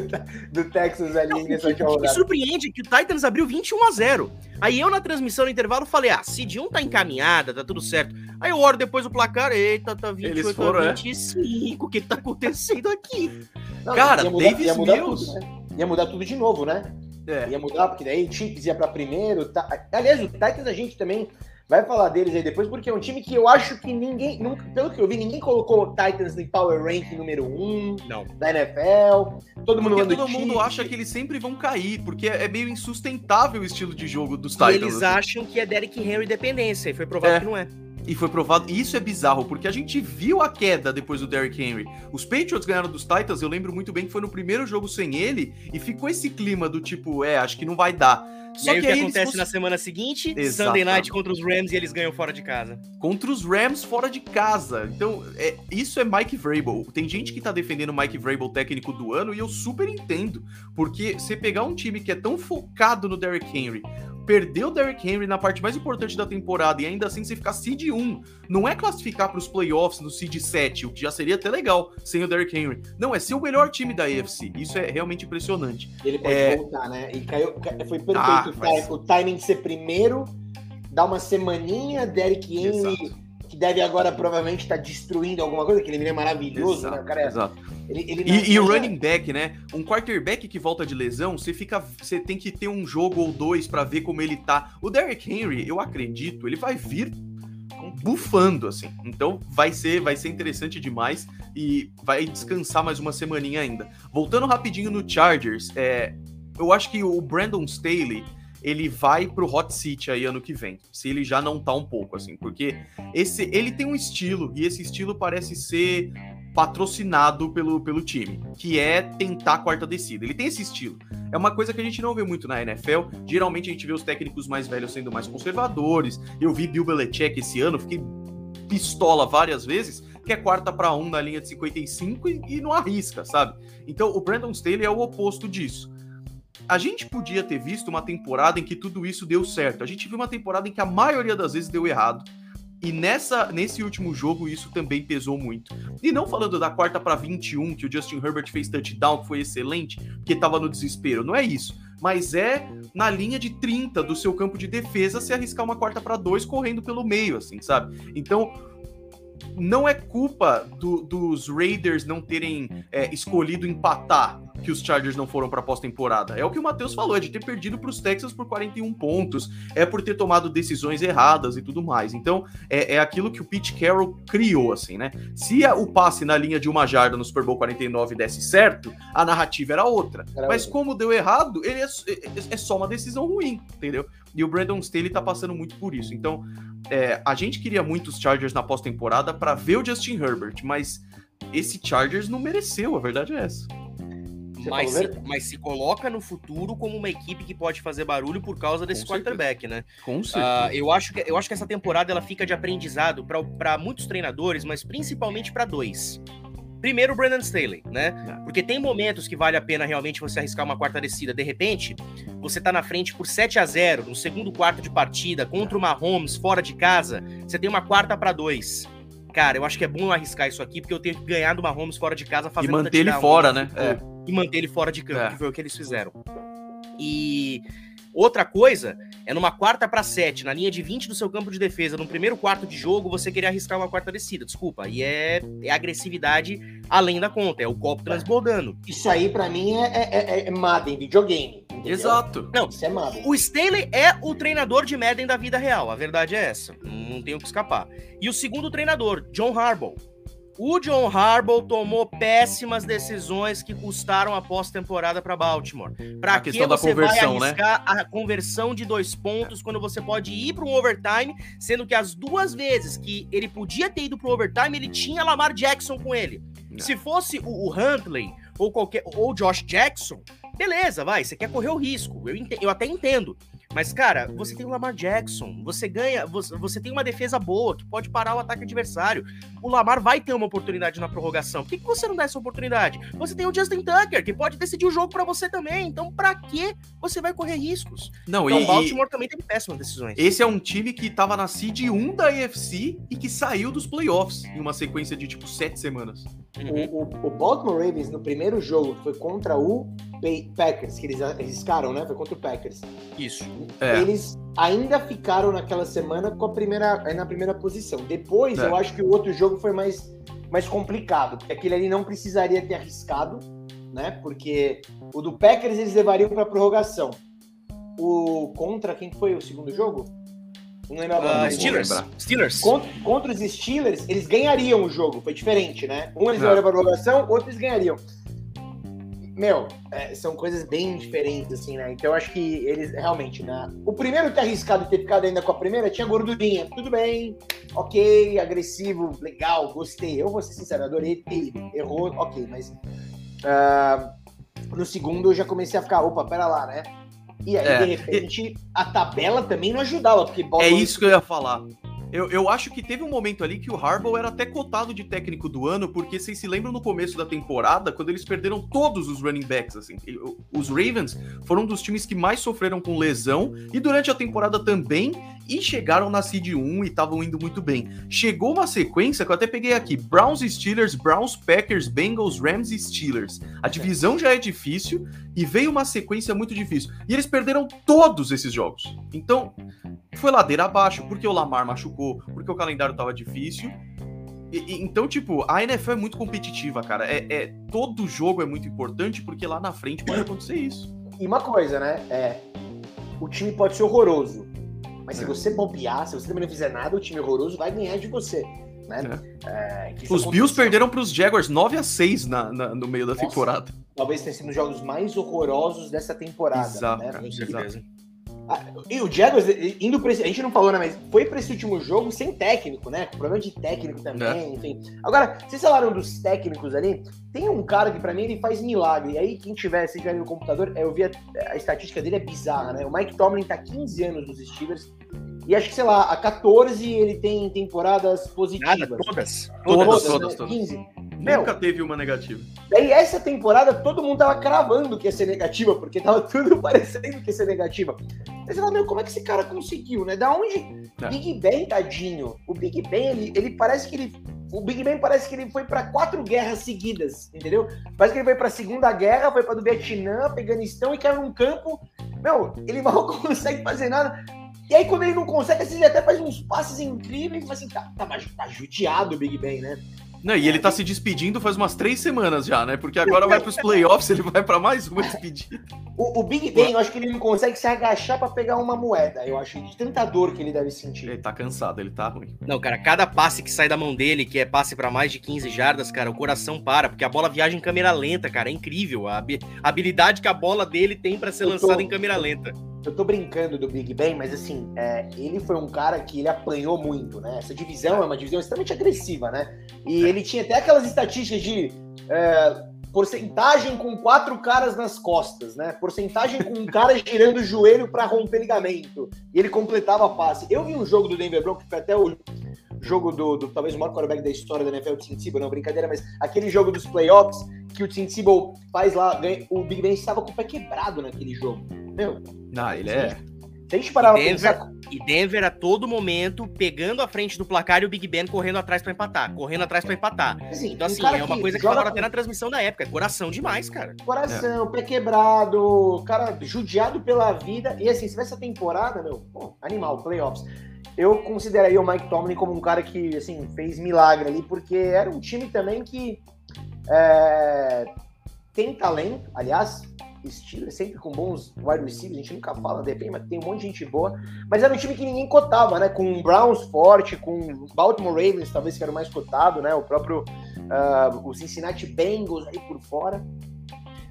do, Texas ali não, nessa O que surpreende é que o Titans abriu 21 a 0. Aí eu, na transmissão no intervalo, falei: ah, Cid 1 tá encaminhada, tá tudo certo. Aí eu olho depois o placar, eita, tá 28 Eles foram, a 25, é? o que tá acontecendo aqui? Não, Cara, ia mudar, Davis ia mudar Mills... Tudo, né? Ia mudar tudo de novo, né? É. Ia mudar, porque daí o Chiefs ia para primeiro. Tá... Aliás, o Titans a gente também vai falar deles aí depois, porque é um time que eu acho que ninguém, nunca, pelo que eu vi, ninguém colocou o Titans no Power Rank número 1 um Não. da NFL. Todo mundo porque todo mundo acha que eles sempre vão cair, porque é meio insustentável o estilo de jogo dos Titans. E eles assim. acham que é Derrick Henry dependência, e foi provado é. que não é. E foi provado. E isso é bizarro, porque a gente viu a queda depois do Derrick Henry. Os Patriots ganharam dos Titans, eu lembro muito bem que foi no primeiro jogo sem ele, e ficou esse clima do tipo, é, acho que não vai dar. Só e aí, que o que acontece cons... na semana seguinte? Exato. Sunday Night contra os Rams e eles ganham fora de casa. Contra os Rams fora de casa. Então, é, isso é Mike Vrabel. Tem gente que tá defendendo o Mike Vrabel técnico do ano e eu super entendo. Porque você pegar um time que é tão focado no Derrick Henry, perder o Derrick Henry na parte mais importante da temporada e ainda assim você ficar seed 1, não é classificar para os playoffs no seed 7, o que já seria até legal sem o Derrick Henry. Não, é ser o melhor time da AFC. Isso é realmente impressionante. Ele pode é... voltar, né? E caiu, foi perfeito ah, mas... o timing de ser primeiro, dar uma semaninha, Derrick Henry. Exato que deve agora provavelmente estar tá destruindo alguma coisa, que ele é maravilhoso, exato, né? O cara é, exato. Ele, ele e, e o running back, né? Um quarterback que volta de lesão, você fica. Você tem que ter um jogo ou dois para ver como ele tá. O Derrick Henry, eu acredito, ele vai vir bufando, assim. Então vai ser, vai ser interessante demais e vai descansar mais uma semaninha ainda. Voltando rapidinho no Chargers, é, eu acho que o Brandon Staley ele vai pro hot seat aí ano que vem, se ele já não tá um pouco assim, porque esse ele tem um estilo e esse estilo parece ser patrocinado pelo, pelo time, que é tentar a quarta descida. Ele tem esse estilo. É uma coisa que a gente não vê muito na NFL. Geralmente a gente vê os técnicos mais velhos sendo mais conservadores. Eu vi Bill Belichick esse ano, fiquei pistola várias vezes, que é quarta para um na linha de 55 e, e não arrisca, sabe? Então o Brandon Staley é o oposto disso a gente podia ter visto uma temporada em que tudo isso deu certo. A gente viu uma temporada em que a maioria das vezes deu errado. E nessa, nesse último jogo isso também pesou muito. E não falando da quarta para 21, que o Justin Herbert fez touchdown, que foi excelente, que estava no desespero. Não é isso. Mas é na linha de 30 do seu campo de defesa se arriscar uma quarta para dois correndo pelo meio, assim, sabe? Então, não é culpa do, dos Raiders não terem é, escolhido empatar que os Chargers não foram para pós-temporada. É o que o Matheus falou, é de ter perdido para os Texans por 41 pontos, é por ter tomado decisões erradas e tudo mais. Então, é, é aquilo que o Pete Carroll criou, assim, né? Se a, o passe na linha de uma jarda no Super Bowl 49 desse certo, a narrativa era outra. Era Mas outra. como deu errado, ele é, é, é, só uma decisão ruim, entendeu? E o Brandon Staley tá passando muito por isso. Então, é, a gente queria muito os Chargers na pós-temporada para ver o Justin Herbert, mas esse Chargers não mereceu, a verdade é essa. Mas se, mas se, coloca no futuro como uma equipe que pode fazer barulho por causa desse Com quarterback, certeza. né? Com ah, certeza. Uh, eu, acho que, eu acho que essa temporada ela fica de aprendizado para muitos treinadores, mas principalmente para dois. Primeiro, o Brandon Staley, né? É. Porque tem momentos que vale a pena realmente você arriscar uma quarta descida. De repente, você tá na frente por 7 a 0 no segundo quarto de partida, contra o Mahomes, fora de casa. Você tem uma quarta para dois. Cara, eu acho que é bom arriscar isso aqui, porque eu tenho que ganhar do Mahomes fora de casa fazendo E manter ele fora, né? É. E manter ele fora de campo, é. que foi o que eles fizeram. E Outra coisa é numa quarta para sete, na linha de 20 do seu campo de defesa, no primeiro quarto de jogo, você querer arriscar uma quarta descida. Desculpa. E é, é agressividade além da conta, é o copo transbordando. Isso aí, para mim, é, é, é, é Madden, videogame. Entendeu? Exato. Não, isso é Madden. O Staley é o treinador de Madden da vida real. A verdade é essa. Não, não tenho que escapar. E o segundo treinador, John Harbaugh. O John Harbaugh tomou péssimas decisões que custaram a pós-temporada para Baltimore. Para que você vai né? arriscar né? a conversão de dois pontos quando você pode ir para um overtime, sendo que as duas vezes que ele podia ter ido para o overtime, ele tinha Lamar Jackson com ele. Não. Se fosse o, o Huntley ou qualquer ou Josh Jackson, beleza, vai, você quer correr o risco. Eu, eu até entendo. Mas, cara, você tem o Lamar Jackson, você ganha, você, você tem uma defesa boa que pode parar o ataque adversário. O Lamar vai ter uma oportunidade na prorrogação. Por que, que você não dá essa oportunidade? Você tem o Justin Tucker, que pode decidir o jogo para você também. Então, para que você vai correr riscos? Não, então, e, o Baltimore e... também teve péssimas decisões. Esse é um time que tava na seed 1 da AFC e que saiu dos playoffs em uma sequência de tipo sete semanas. Uhum. O, o, o Baltimore Ravens, no primeiro jogo, foi contra o Packers, que eles arriscaram, né? Foi contra o Packers. Isso. É. Eles ainda ficaram naquela semana com a primeira, na primeira posição. Depois, é. eu acho que o outro jogo foi mais, mais complicado, porque aquele ali não precisaria ter arriscado, né? Porque o do Packers eles levariam para prorrogação. O contra quem foi o segundo jogo? Não lembro agora. Uh, Steelers. Steelers. Contra, contra, os Steelers, eles ganhariam o jogo. Foi diferente, né? Um eles é. levariam para prorrogação, outro eles ganhariam. Meu, é, são coisas bem diferentes, assim, né? Então eu acho que eles realmente, né? O primeiro ter arriscado ter ficado ainda com a primeira tinha gordurinha. Tudo bem, ok, agressivo, legal, gostei. Eu vou ser sincero, adorei ter errou, ok, mas. Uh, no segundo eu já comecei a ficar, opa, pera lá, né? E aí, é, de repente, e... a tabela também não ajudava, porque É isso que eu ia falar. Eu, eu acho que teve um momento ali que o Harbaugh era até cotado de técnico do ano, porque vocês se lembram no começo da temporada, quando eles perderam todos os running backs, assim. Os Ravens foram um dos times que mais sofreram com lesão, e durante a temporada também, e chegaram na seed 1 e estavam indo muito bem. Chegou uma sequência que eu até peguei aqui: Browns Steelers, Browns, Packers, Bengals, Rams e Steelers. A divisão já é difícil e veio uma sequência muito difícil. E eles perderam todos esses jogos. Então, foi ladeira abaixo, porque o Lamar machucou, porque o calendário tava difícil. E, e, então, tipo, a NFL é muito competitiva, cara. É, é, todo jogo é muito importante, porque lá na frente pode acontecer isso. E uma coisa, né? É, o time pode ser horroroso, mas é. se você bobear, se você também não fizer nada, o time horroroso vai ganhar de você. Né? É. É, Os Bills perderam para os Jaguars 9 a 6 na, na, no meio da Nossa, temporada. Talvez tenha sido um dos jogos mais horrorosos dessa temporada. Exato, né? com certeza. E o Jaguars, indo pra esse, a gente não falou, né, mas foi para esse último jogo sem técnico, né? Com problema de técnico também, é. enfim. Agora, vocês falaram dos técnicos ali, tem um cara que para mim ele faz milagre. E aí, quem tiver, se tiver no computador, eu vi a, a, estatística dele é bizarra, né? O Mike Tomlin tá 15 anos nos Steelers. E acho que, sei lá, a 14 ele tem temporadas positivas. Nada, todas. Todas, todas, todas. Né? todas. 15. Meu, Nunca teve uma negativa. Daí essa temporada todo mundo tava cravando que ia ser negativa, porque tava tudo [laughs] parecendo que ia ser negativa. Mas você fala, meu, como é que esse cara conseguiu, né? Da onde? É. Big Ben, tadinho. O Big Ben, ele, ele parece que ele. O Big Ben parece que ele foi para quatro guerras seguidas, entendeu? Parece que ele foi pra Segunda Guerra, foi pra do Vietnã, Afeganistão e caiu num campo. Meu, ele mal [laughs] consegue fazer nada. E aí, quando ele não consegue, assim, ele até faz uns passes incríveis, mas assim, tá, tá, tá judiado o Big Ben, né? Não, e ele tá se despedindo faz umas três semanas já, né? Porque agora vai pros playoffs, ele vai para mais uma despedida. O, o, Big Ben, eu acho que ele não consegue se agachar para pegar uma moeda. Eu acho de tanta dor que ele deve sentir. Ele tá cansado, ele tá ruim. Não, cara, cada passe que sai da mão dele, que é passe para mais de 15 jardas, cara, o coração para, porque a bola viaja em câmera lenta, cara. É incrível a habilidade que a bola dele tem para ser lançada em câmera lenta eu tô brincando do Big Ben, mas assim, é, ele foi um cara que ele apanhou muito, né? Essa divisão é uma divisão extremamente agressiva, né? E é. ele tinha até aquelas estatísticas de é, porcentagem com quatro caras nas costas, né? Porcentagem com um cara [laughs] girando o joelho para romper ligamento. E ele completava a passe. Eu vi um jogo do Denver Broncos, que foi até o jogo do, do talvez o maior quarterback da história da NFL, o Tim Tebow, não, brincadeira, mas aquele jogo dos playoffs que o Tim Tebow faz lá, ganha, o Big Ben estava com o pé quebrado naquele jogo. Meu, ah, ele é. Se a gente parar e Denver, pensar... e Denver a todo momento pegando a frente do placar e o Big Ben correndo atrás para empatar, correndo atrás para empatar. Assim, então, assim, um é uma coisa que tava até na transmissão da época. É coração demais, cara. Coração, é. pé quebrado, cara judiado pela vida. E assim, se essa temporada, meu, pô, animal, playoffs. Eu consideraria o Mike Tomlin como um cara que, assim, fez milagre ali, porque era um time também que é, tem talento, aliás, Steelers sempre com bons wide receivers, a gente nunca fala de repente, mas tem um monte de gente boa. Mas era um time que ninguém cotava, né? Com Browns forte, com Baltimore Ravens, talvez que era o mais cotado, né? O próprio uh, o Cincinnati Bengals aí por fora.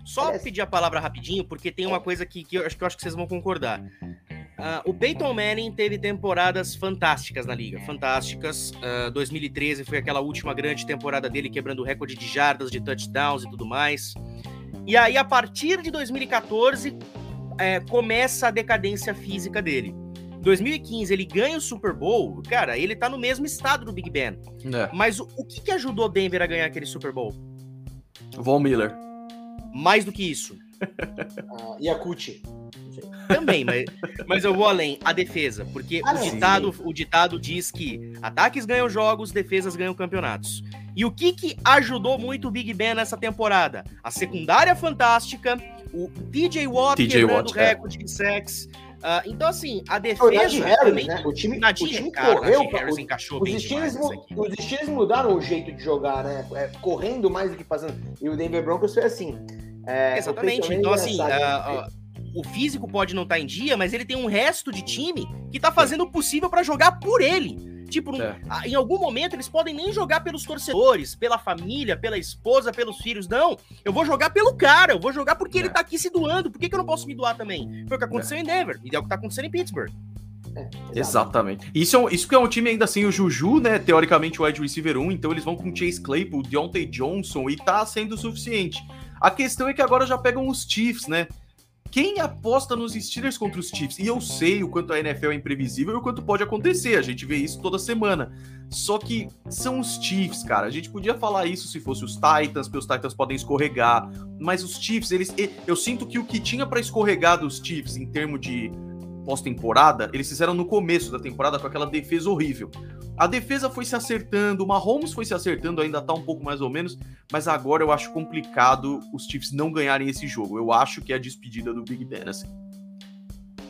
Só pedir a palavra rapidinho, porque tem uma coisa que, que, eu, acho, que eu acho que vocês vão concordar. Uh, o Peyton Manning teve temporadas fantásticas na liga, fantásticas. Uh, ah, 2013 foi aquela última grande temporada dele, quebrando o recorde de jardas, de touchdowns e tudo mais. E aí, a partir de 2014, é, começa a decadência física dele. 2015 ele ganha o Super Bowl, cara, ele tá no mesmo estado do Big Ben. É. Mas o, o, que, que ajudou Denver a ganhar aquele Super Bowl? Von Miller. Mais do que isso. [laughs] uh, e a Cucci. Também, mas, [laughs] mas eu vou além. A defesa, porque ah, o, ditado, o ditado diz que ataques ganham jogos, defesas ganham campeonatos. E o que, que ajudou muito o Big Ben nessa temporada? A secundária fantástica, o TJ Watt TJ quebrando o é. recorde de sex. Uh, então, assim, a defesa. Harris, também, né? O time, o time cara, correu. Harris encaixou os, bem estilos, os estilos mudaram o jeito de jogar, né? É, correndo mais do que fazendo. E o Denver Broncos foi assim. É, Exatamente. Então, assim, uh, uh, o físico pode não estar tá em dia, mas ele tem um resto de time que tá fazendo o possível para jogar por ele. Tipo, é. em algum momento eles podem nem jogar pelos torcedores, pela família, pela esposa, pelos filhos. Não, eu vou jogar pelo cara, eu vou jogar porque é. ele tá aqui se doando. Por que, que eu não posso me doar também? Foi o que aconteceu é. em Denver e é o que tá acontecendo em Pittsburgh. É, exatamente. Isso, é um, isso que é um time ainda assim, o Juju, né? Teoricamente o wide receiver 1, então eles vão com Chase Claypool, Deontay Johnson e tá sendo o suficiente. A questão é que agora já pegam os Chiefs, né? Quem aposta nos Steelers contra os Chiefs? E eu sei o quanto a NFL é imprevisível e o quanto pode acontecer. A gente vê isso toda semana. Só que são os Chiefs, cara. A gente podia falar isso se fosse os Titans, porque os Titans podem escorregar. Mas os Chiefs, eles. Eu sinto que o que tinha para escorregar dos Chiefs em termos de pós-temporada, eles fizeram no começo da temporada com aquela defesa horrível. A defesa foi se acertando, o Mahomes foi se acertando, ainda tá um pouco mais ou menos, mas agora eu acho complicado os Chiefs não ganharem esse jogo. Eu acho que é a despedida do Big Ben, assim.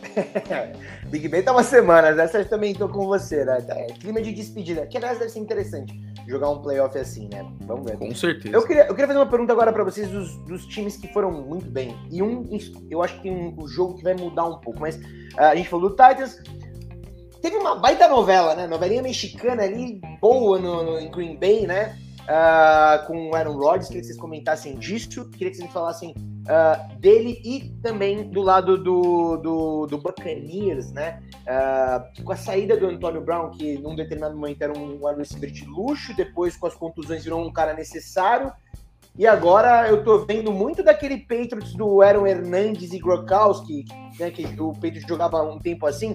[laughs] Big Ben tá uma semana, essa eu também tô com você, né? É, clima de despedida, que aliás deve ser interessante jogar um playoff assim, né? Vamos ver. Com certeza. Eu queria, eu queria fazer uma pergunta agora para vocês dos, dos, times que foram muito bem. E um, eu acho que tem um, um jogo que vai mudar um pouco, mas uh, a gente falou do Titans. Teve uma baita novela, né? Novelinha mexicana ali, boa no, no em Green Bay, né? Uh, com o Aaron Rodgers. Queria que vocês comentassem disso. Queria que vocês falassem uh, dele e também do lado do, do, do Buccaneers, né? Uh, com a saída do Antônio Brown, que num determinado momento era um wide receiver de luxo, depois com as contusões virou um cara necessário. E agora eu tô vendo muito daquele Patriots do Aaron Hernandes e Gronkowski, né, que o Patriots jogava um tempo assim.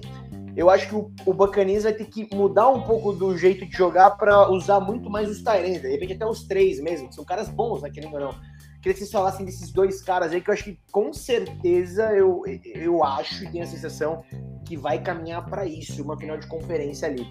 Eu acho que o, o vai ter que mudar um pouco do jeito de jogar para usar muito mais os Tyrants, de repente até os três mesmo, que são caras bons, né, querendo ou não. Queria que vocês falassem desses dois caras aí, que eu acho que com certeza eu, eu acho e tenho a sensação que vai caminhar para isso, uma final de conferência ali.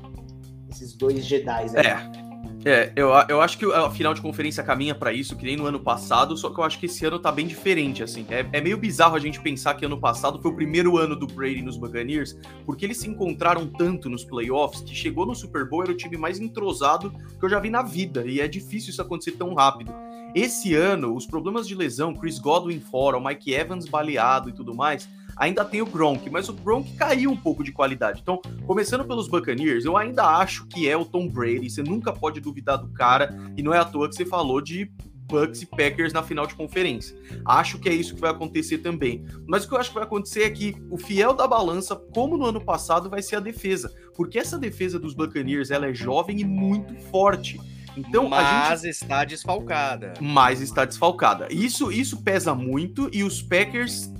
Esses dois Jedi aí. É. É, eu, eu acho que a final de conferência caminha para isso, que nem no ano passado, só que eu acho que esse ano tá bem diferente, assim. É, é, meio bizarro a gente pensar que ano passado foi o primeiro ano do Brady nos Buccaneers, porque eles se encontraram tanto nos playoffs que chegou no Super Bowl, era o time mais entrosado que eu já vi na vida, e é difícil isso acontecer tão rápido. Esse ano, os problemas de lesão, Chris Godwin fora, o Mike Evans baleado e tudo mais, ainda tem o Gronk, mas o Gronk caiu um pouco de qualidade. Então, começando pelos Buccaneers, eu ainda acho que é o Tom Brady, você nunca pode duvidar do cara, e não é à toa que você falou de Bucks e Packers na final de conferência. Acho que é isso que vai acontecer também. Mas o que eu acho que vai acontecer é que o fiel da balança, como no ano passado, vai ser a defesa, porque essa defesa dos Buccaneers, ela é jovem e muito forte. Então, mas gente... está desfalcada. Mas está desfalcada. Isso, isso pesa muito e os Packers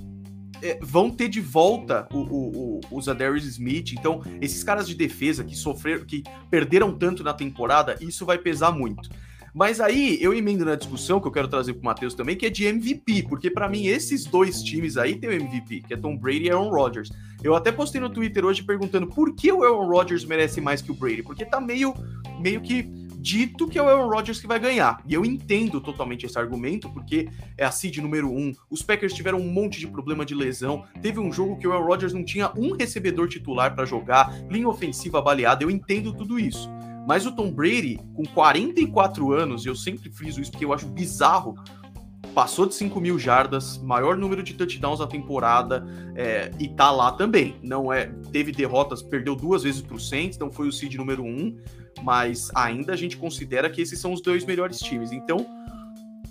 é, vão ter de volta o, o, o, o Zadarius Smith. Então, esses caras de defesa que sofreram, que perderam tanto na temporada, isso vai pesar muito. Mas aí eu emendo na discussão que eu quero trazer para o Matheus também, que é de MVP, porque para mim esses dois times aí tem o MVP, que é Tom Brady e Aaron Rodgers. Eu até postei no Twitter hoje perguntando por que o Aaron Rodgers merece mais que o Brady, porque tá meio meio que dito que é o Aaron Rodgers que vai ganhar. E eu entendo totalmente esse argumento, porque é a seed número um. Os Packers tiveram um monte de problema de lesão. Teve um jogo que o Aaron Rodgers não tinha um recebedor titular para jogar, linha ofensiva baleada. Eu entendo tudo isso. Mas o Tom Brady, com 44 anos, e eu sempre friso isso porque eu acho bizarro, passou de 5 mil jardas, maior número de touchdowns na temporada, é, e tá lá também. Não é, teve derrotas, perdeu duas vezes pro Saints, então foi o seed número um, mas ainda a gente considera que esses são os dois melhores times. Então,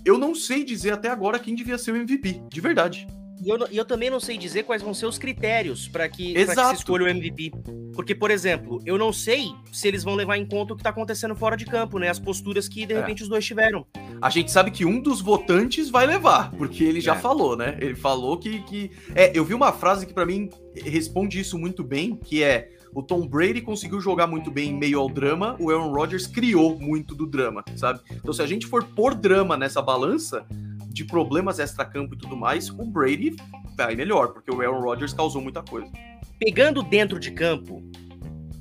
eu não sei dizer até agora quem devia ser o MVP, de verdade. E eu, eu também não sei dizer quais vão ser os critérios para que, que se escolha o MVP. Porque, por exemplo, eu não sei se eles vão levar em conta o que está acontecendo fora de campo, né? As posturas que, de é. repente, os dois tiveram. A gente sabe que um dos votantes vai levar, porque ele já é. falou, né? Ele falou que, que. É, eu vi uma frase que para mim responde isso muito bem, que é o Tom Brady conseguiu jogar muito bem em meio ao drama, o Aaron Rodgers criou muito do drama, sabe? Então, se a gente for pôr drama nessa balança de problemas extra-campo e tudo mais, o Brady vai melhor, porque o Aaron Rodgers causou muita coisa. Pegando dentro de campo,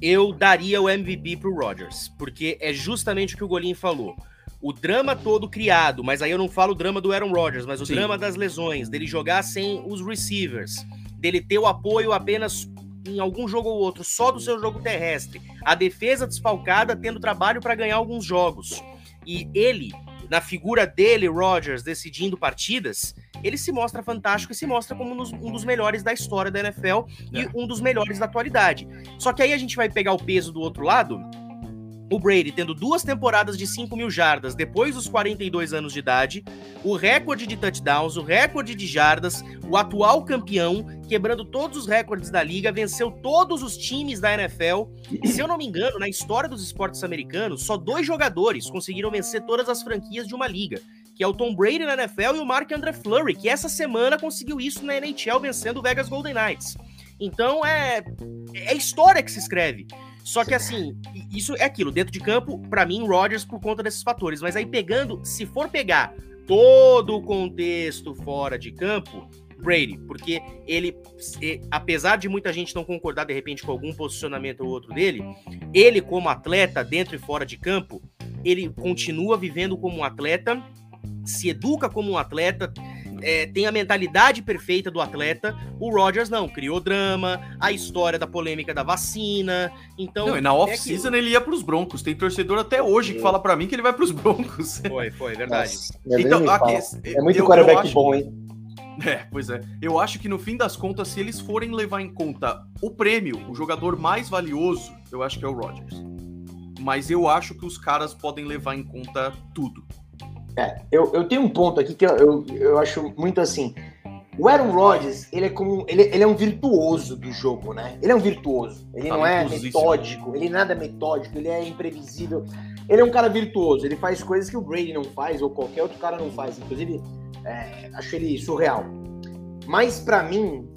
eu daria o MVP pro Rodgers, porque é justamente o que o Golim falou. O drama todo criado, mas aí eu não falo o drama do Aaron Rodgers, mas o Sim. drama das lesões, dele jogar sem os receivers, dele ter o apoio apenas em algum jogo ou outro só do seu jogo terrestre, a defesa desfalcada tendo trabalho para ganhar alguns jogos. E ele, na figura dele, Rodgers, decidindo partidas, ele se mostra fantástico e se mostra como um dos melhores da história da NFL é. e um dos melhores da atualidade. Só que aí a gente vai pegar o peso do outro lado o Brady tendo duas temporadas de 5 mil jardas depois dos 42 anos de idade, o recorde de touchdowns, o recorde de jardas, o atual campeão, quebrando todos os recordes da liga, venceu todos os times da NFL. Se eu não me engano, na história dos esportes americanos, só dois jogadores conseguiram vencer todas as franquias de uma liga, que é o Tom Brady na NFL e o Mark Andre Fleury, que essa semana conseguiu isso na NHL vencendo o Vegas Golden Knights. Então é, é história que se escreve. Só que assim, isso é aquilo, dentro de campo, para mim, Rodgers por conta desses fatores. Mas aí pegando, se for pegar todo o contexto fora de campo, Brady, porque ele, apesar de muita gente não concordar de repente com algum posicionamento ou outro dele, ele como atleta dentro e fora de campo, ele continua vivendo como um atleta, se educa como um atleta, é, tem a mentalidade perfeita do atleta. O Rogers não, criou drama, a história da polêmica da vacina. Então. Não, e na off-season é ele ia pros Broncos. Tem torcedor até hoje que fala para mim que ele vai pros Broncos. [laughs] Foi, foi, verdade. Nossa, então, aqui, é muito eu, quarterback acho... bom, hein? É, pois é. Eu acho que no fim das contas, se eles forem levar em conta o prêmio, o jogador mais valioso, eu acho que é o Rodgers. Mas eu acho que os caras podem levar em conta tudo. É, eu, eu tenho um ponto aqui que eu, eu, eu acho muito assim. O Aaron Rodgers, ele é como ele, ele é um virtuoso do jogo, né? Ele é um virtuoso. Ele não é metódico, ele nada é metódico, ele é imprevisível. Ele é um cara virtuoso, ele faz coisas que o Brady não faz ou qualquer outro cara não faz. Inclusive, é, acho ele surreal. Mas para mim,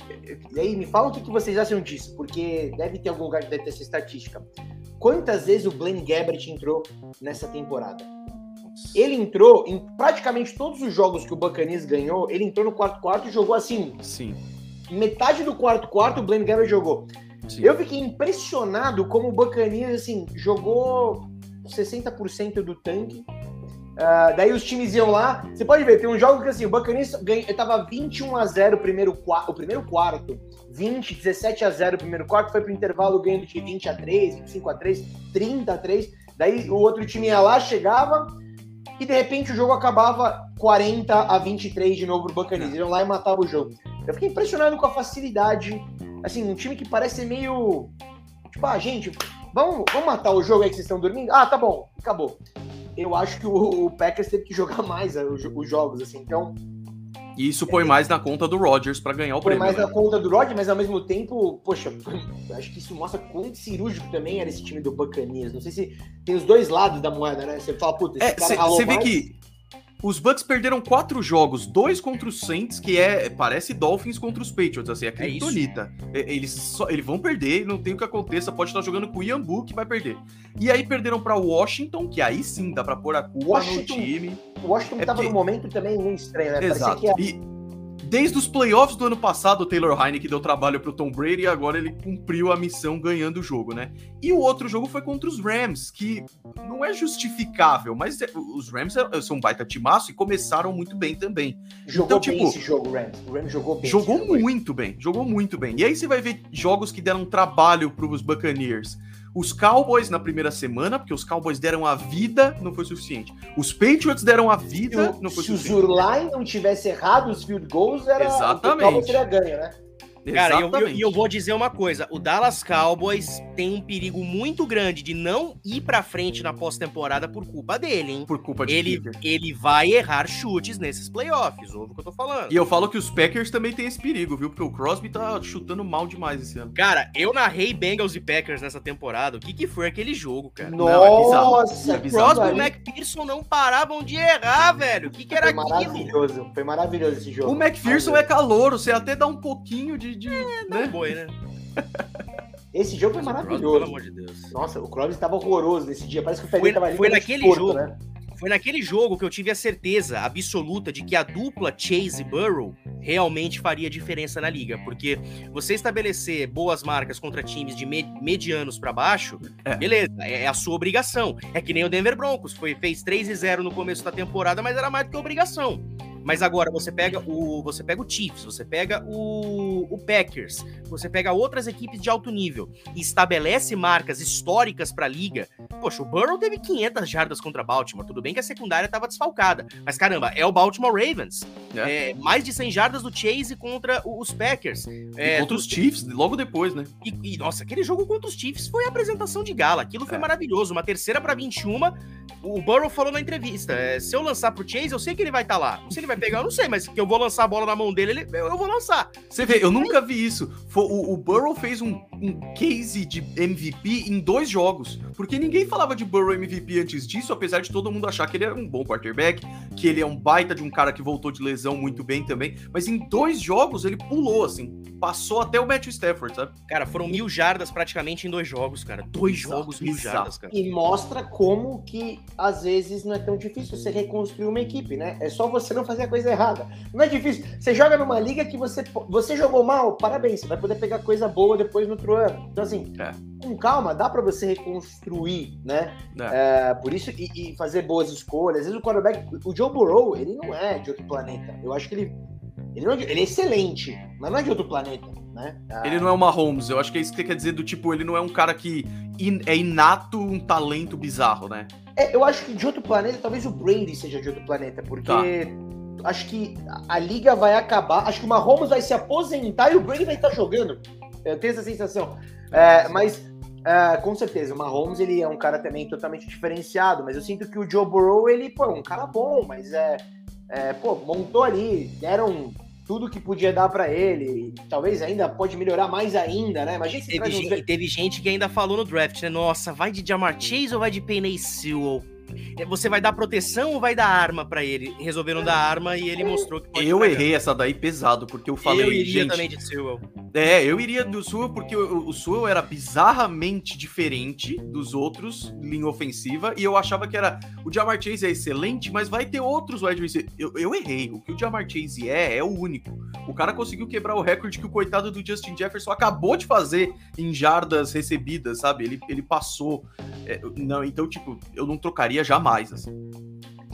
e aí me fala o que, que vocês acham disso, porque deve ter algum lugar que deve ter essa estatística. Quantas vezes o Blaine Gabbert entrou nessa temporada? Ele entrou em praticamente todos os jogos que o Buccaneers ganhou, ele entrou no quarto quarto e jogou assim. Sim. Metade do quarto quarto o Blaine Gabbert jogou. Sim. Eu fiquei impressionado como o Buccaneers assim jogou 60% do tanque. Uh, daí os times iam lá. Você pode ver, tem um jogo que assim, o Buccaneers ganha, tava 21 a 0 o primeiro, o primeiro quarto, 20, 17 a 0 o primeiro quarto, foi pro intervalo ganhando de 20 a 3, 25 a 3, 30 a 3. Daí o outro time ia lá, chegava, e de repente o jogo acabava 40 a 23 de novo pro Buccaneers. Iam lá e matavam o jogo. Eu fiquei impressionado com a facilidade. Assim, um time que parece ser meio. Tipo, ah, gente, vamos, vamos matar o jogo aí que vocês estão dormindo? Ah, tá bom, acabou. Eu acho que o, o Packers teve que jogar mais os, os jogos, assim. Então, e isso põe mais na conta do Rodgers para ganhar o põe prêmio. Põe mais né? na conta do Rodgers, mas ao mesmo tempo, poxa, [laughs] acho que isso mostra quão cirúrgico também era esse time do Buccaneers. Não sei se tem os dois lados da moeda, né? Você fala, puta, esse é, cara Você vê que os Bucks perderam quatro jogos, dois contra os Saints, que é parece Dolphins contra os Patriots, assim, é criptonita. É eles, só, eles vão perder, não tem o que aconteça, pode estar jogando com o Yambu que vai perder. E aí perderam para Washington, que aí sim dá para pôr a culpa Washington, no time. O Washington é tava porque... num momento também meio estranho, né? Exato. Que e Desde os playoffs do ano passado, o Taylor Heineken deu trabalho pro Tom Brady e agora ele cumpriu a missão ganhando o jogo, né? E o outro jogo foi contra os Rams, que não é justificável, mas é, os Rams são um baita timaço e começaram muito bem também. Jogou então, tipo, bem esse jogo, o Rams. O Rams jogou bem. Jogou muito bem, jogou muito bem. E aí você vai ver jogos que deram trabalho pros Buccaneers. Os Cowboys na primeira semana, porque os Cowboys deram a vida, não foi suficiente. Os Patriots deram a vida, não foi se suficiente. Se o Zurline não tivesse errado os field goals, era Exatamente. o Cowboys teria ganho, né? Cara, e eu, eu, eu, vou dizer uma coisa: o Dallas Cowboys tem um perigo muito grande de não ir pra frente na pós-temporada por culpa dele, hein? Por culpa de ele, ele vai errar chutes nesses playoffs, ouve o que eu tô falando. E eu falo que os Packers também têm esse perigo, viu? Porque o Crosby tá chutando mal demais esse ano. Cara, eu narrei Bengals e Packers nessa temporada. O que que foi aquele jogo, cara? Nossa, não, é o Crosby e o McPherson não paravam de errar, velho. O que que era foi aquilo? Maravilhoso, foi maravilhoso esse jogo. O McPherson é calor, você até dá um pouquinho de, de é, né? boi, né? Esse jogo foi maravilhoso. Pelo amor de Deus. Nossa, o Crosby estava horroroso nesse dia. Parece que o Felipe estava ali. Foi naquele porto, jogo. Né? Foi naquele jogo que eu tive a certeza absoluta de que a dupla Chase e Burrow realmente faria diferença na liga, porque você estabelecer boas marcas contra times de medianos para baixo, é. beleza, é, é, a sua obrigação. É que nem o Denver Broncos, foi fez 3 e 0 no começo da temporada, mas era mais do que obrigação. Mas agora você pega o você pega o Chiefs, você pega o, o Packers, você pega outras equipes de alto nível e estabelece marcas históricas para a liga. Poxa, o Burrow teve 500 jardas contra Baltimore. Tudo bem que a secundária estava desfalcada, mas caramba, é o Baltimore Ravens. É. É, mais de 100 jardas do Chase contra os Packers. É, contra os Chiefs, logo depois, né? E, e, nossa, aquele jogo contra os Chiefs foi a apresentação de gala. Aquilo foi é. maravilhoso. Uma terceira para 21. O Burrow falou na entrevista: é, se eu lançar pro Chase, eu sei que ele vai estar tá lá. Se ele vai pegar, eu não sei, mas que eu vou lançar a bola na mão dele, ele, eu, eu vou lançar. Você vê, eu nunca vi isso. O, o Burrow fez um, um case de MVP em dois jogos. Porque ninguém falava de Burrow MVP antes disso, apesar de todo mundo achar que ele era um bom quarterback, que ele é um baita de um cara que voltou de lesão muito bem também. Mas em dois jogos ele pulou, assim. Passou até o Matthew Stafford, sabe? Cara, foram mil jardas praticamente em dois jogos, cara. Dois jogos, mil jardas, cara. E mostra como que às vezes não é tão difícil você reconstruir uma equipe, né? É só você não fazer a coisa errada. Não é difícil. Você joga numa liga que você, você jogou mal, parabéns, você vai poder pegar coisa boa depois no outro ano. Então, assim, é. com calma, dá para você reconstruir, né? É. É, por isso, e, e, fazer boas escolhas. Às vezes o quarterback, o Joe Burrow, ele não é de outro planeta. Eu acho que ele. Ele, é, ele é excelente, mas não é de outro planeta. Né? Ah. Ele não é uma Holmes, eu acho que é isso que você quer dizer do tipo, ele não é um cara que in, é inato um talento bizarro, né? É, eu acho que de outro planeta, talvez o Brady seja de outro planeta, porque tá. Acho que a liga vai acabar, acho que o Mahomes vai se aposentar e o Brady vai estar jogando. Eu tenho essa sensação. É, mas é, com certeza, o Mahomes ele é um cara também totalmente diferenciado, mas eu sinto que o Joe Burrow, ele, pô, é um cara bom, mas é, é pô, montou ali, deram tudo que podia dar para ele. Talvez ainda pode melhorar mais ainda, né? Imagina se teve, gente, teve gente que ainda falou no draft, né? Nossa, vai de Jamar Chase ou vai de Penny Sewell? É, você vai dar proteção ou vai dar arma para ele? Resolveram dar arma e ele mostrou que pode Eu errei essa daí pesado, porque eu falei. Eu iria também de Sewell. É, eu iria do Sewell porque o, o Sewell era bizarramente diferente dos outros linha ofensiva e eu achava que era. O Jamar Chase é excelente, mas vai ter outros wide receivers. Eu, eu errei. O que o Jamar Chase é, é o único. O cara conseguiu quebrar o recorde que o coitado do Justin Jefferson acabou de fazer em jardas recebidas, sabe? Ele, ele passou. É, não, então, tipo, eu não trocaria jamais, assim.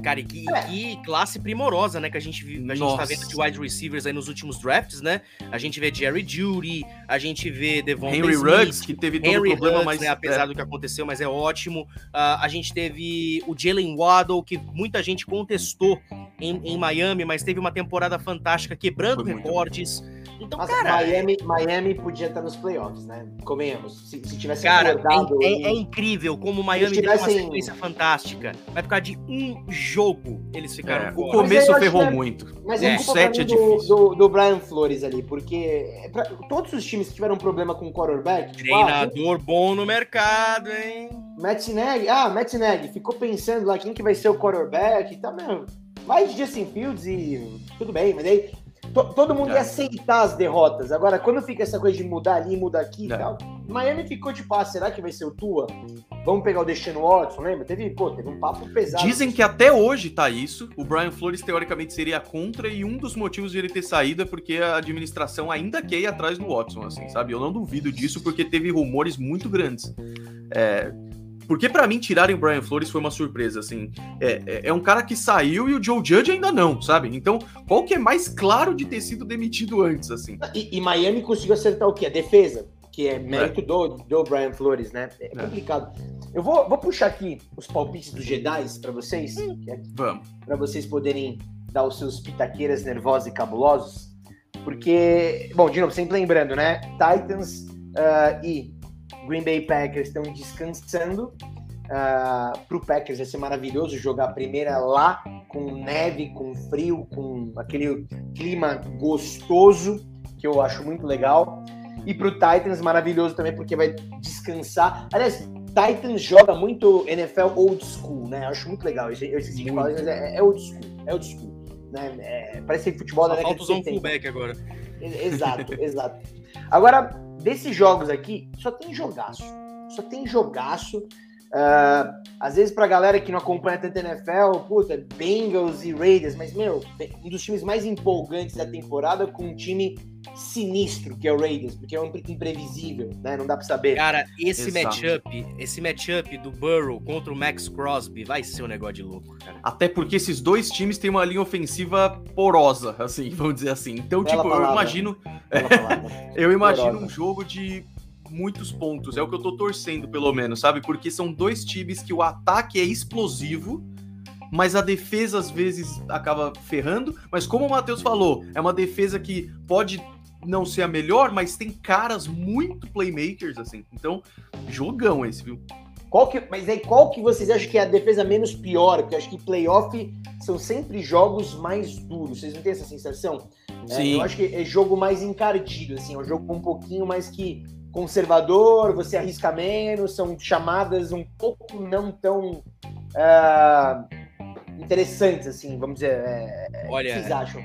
Cara, e que, é. que, classe primorosa, né? Que a gente, a gente tá vendo de wide receivers aí nos últimos drafts, né? A gente vê Jerry Judy, a gente vê Devon Henry Smith, Ruggs, que teve todo Henry problema, Ruggs, mas... Né, apesar é. do que aconteceu, mas é ótimo. Uh, a gente teve o Jalen Waddle, que muita gente contestou em, em Miami, mas teve uma temporada fantástica, quebrando recordes. Bom. Então, Nossa, cara. Miami, Miami podia estar nos playoffs, né? Comemos. Se, se tivesse Cara, é, é, é, incrível como o Miami tivessem... teve uma sequência fantástica. Vai ficar de um jogo eles ficaram é, O começo ferrou é, muito. Mas é, o sete é do, do, do, Brian Flores ali, porque é pra, todos os times que tiveram problema com o quarterback. Tipo, Treinador ah, bom no mercado, hein? Matt Neg, ah, Matt Neg, ficou pensando lá quem que vai ser o quarterback e tá, meu. Vai de Justin Fields e tudo bem, mas aí todo mundo ia é. aceitar as derrotas. Agora, quando fica essa coisa de mudar ali, mudar aqui e é. tal, Miami ficou tipo, ah, será que vai ser o Tua? Vamos pegar o Destino Watson, lembra? Teve, pô, teve um papo pesado. Dizem que até hoje tá isso. O Brian Flores, teoricamente, seria contra, e um dos motivos de ele ter saído é porque a administração ainda quer ir atrás do Watson, assim, sabe? Eu não duvido disso, porque teve rumores muito grandes. É, porque para mim tirarem o Brian Flores foi uma surpresa, assim. É, é, é, um cara que saiu e o Joe Judge ainda não, sabe? Então, qual que é mais claro de ter sido demitido antes, assim? E, e Miami conseguiu acertar o quê? A defesa, que é mérito é. Do, do Brian Flores, né? É, é. complicado. Eu vou, vou puxar aqui os palpites dos Jedi para vocês. É Vamos. Para vocês poderem dar os seus pitaqueiras nervosos e cabulosos. Porque, bom, de novo, sempre lembrando, né? Titans uh, e Green Bay Packers estão descansando. Uh, ah, para o Packers vai ser maravilhoso jogar a primeira lá, com neve, com frio, com aquele clima gostoso, que eu acho muito legal. E para o Titans, maravilhoso também, porque vai descansar. Aliás, Titans joga muito NFL old school, né? Eu acho muito legal. Eu, eu esqueci de falar, mas é, é, old school. É old school. Né? É, parece que futebol da década de 70. fullback agora. Exato, [laughs] exato. Agora, desses jogos aqui, só tem jogaço. Só tem jogaço. Uh, às vezes, pra galera que não acompanha tanto a NFL, puta, Bengals e Raiders, mas, meu, um dos times mais empolgantes da temporada com um time sinistro, que é o Raiders, porque é um imprevisível, né? Não dá pra saber. Cara, esse matchup, esse matchup do Burrow contra o Max Crosby vai ser um negócio de louco, cara. Até porque esses dois times têm uma linha ofensiva porosa, assim, [laughs] vamos dizer assim. Então, Bela tipo, palavra. eu imagino. [laughs] eu imagino porosa. um jogo de muitos pontos. É o que eu tô torcendo, pelo menos, sabe? Porque são dois times que o ataque é explosivo, mas a defesa às vezes acaba ferrando. Mas como o Matheus falou, é uma defesa que pode não ser a melhor, mas tem caras muito playmakers, assim. Então, jogão esse, viu? Qual que, mas aí qual que vocês acham que é a defesa menos pior? Porque eu acho que playoff são sempre jogos mais duros. Vocês não têm essa sensação? É, Sim. É, eu acho que é jogo mais encardido, assim, é um jogo um pouquinho mais que conservador, você arrisca menos, são chamadas um pouco não tão uh, interessantes, assim, vamos dizer. É, é, Olha, o que vocês acham?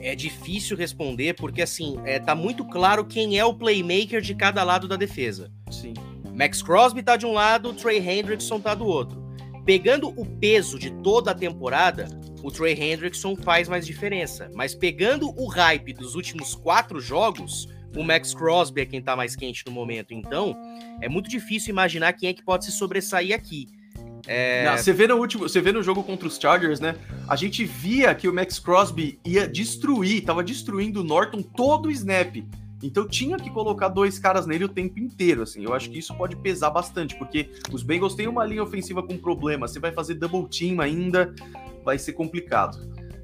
É difícil responder porque assim é, tá muito claro quem é o playmaker de cada lado da defesa. Sim. Max Crosby tá de um lado, o Trey Hendrickson tá do outro. Pegando o peso de toda a temporada, o Trey Hendrickson faz mais diferença. Mas pegando o hype dos últimos quatro jogos, o Max Crosby é quem tá mais quente no momento. Então, é muito difícil imaginar quem é que pode se sobressair aqui. É... Não, você vê no último, você vê no jogo contra os Chargers, né? A gente via que o Max Crosby ia destruir, tava destruindo o Norton todo o snap. Então tinha que colocar dois caras nele o tempo inteiro, assim. Eu acho que isso pode pesar bastante, porque os Bengals têm uma linha ofensiva com problema. Você vai fazer double team ainda, vai ser complicado.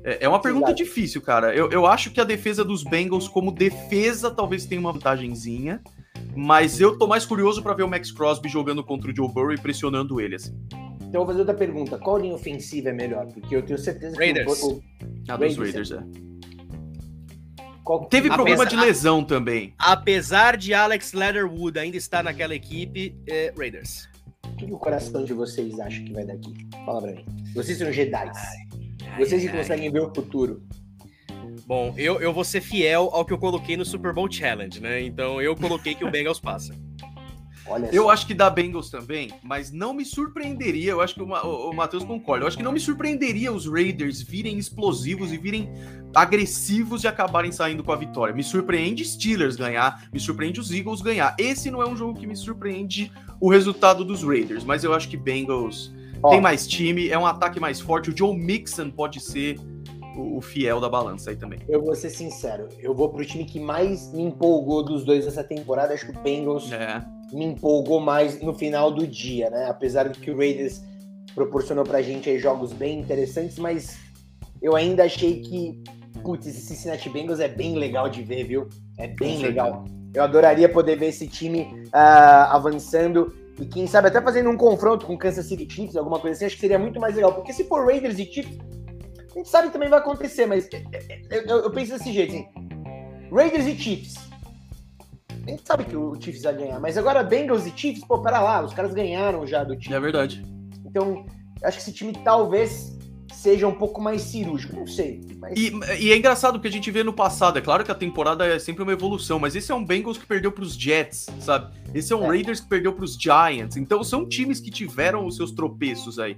É, é uma pergunta Exato. difícil, cara. Eu, eu acho que a defesa dos Bengals, como defesa, talvez tenha uma vantagenzinha. Mas eu tô mais curioso para ver o Max Crosby jogando contra o Joe Burrow e pressionando ele, assim. Então eu vou fazer outra pergunta. Qual linha ofensiva é melhor? Porque eu tenho certeza Raiders. que o... A dos Raiders, é. Qual... Teve apesar, problema de lesão também. Apesar de Alex Leatherwood ainda estar naquela equipe, é Raiders. O que o coração de vocês acha que vai daqui? Fala pra mim. Vocês são Jedi. Vocês que conseguem ver o futuro. Bom, eu, eu vou ser fiel ao que eu coloquei no Super Bowl Challenge, né? Então eu coloquei que o Bengals passa. [laughs] Olha eu acho que dá Bengals também, mas não me surpreenderia. Eu acho que o, o, o Matheus concorda. Eu acho que não me surpreenderia os Raiders virem explosivos e virem agressivos e acabarem saindo com a vitória. Me surpreende Steelers ganhar, me surpreende os Eagles ganhar. Esse não é um jogo que me surpreende o resultado dos Raiders, mas eu acho que Bengals Ó, tem mais time, é um ataque mais forte. O Joe Mixon pode ser o, fiel da balança aí também. Eu vou ser sincero, eu vou pro time que mais me empolgou dos dois essa temporada. Acho que o Bengals é. me empolgou mais no final do dia, né? Apesar de que o Raiders proporcionou pra gente aí jogos bem interessantes, mas eu ainda achei que, putz, esse Cincinnati Bengals é bem legal de ver, viu? É bem legal. Eu adoraria poder ver esse time uh, avançando e quem sabe até fazendo um confronto com Kansas City Chiefs, alguma coisa assim, acho que seria muito mais legal. Porque se for Raiders e Chiefs, a gente sabe que também vai acontecer, mas é, é, é, eu, eu penso desse jeito, assim. Raiders e Chiefs. A gente sabe que o Chiefs vai ganhar, mas agora Bengals e Chiefs, pô, pera lá, os caras ganharam já do Chiefs. É verdade. Então, acho que esse time talvez seja um pouco mais cirúrgico, não sei. Mas... E, e, é engraçado que a gente vê no passado, é claro que a temporada é sempre uma evolução, mas esse é um Bengals que perdeu para os Jets, sabe? Esse é um é. Raiders que perdeu para os Giants. Então são times que tiveram os seus tropeços aí.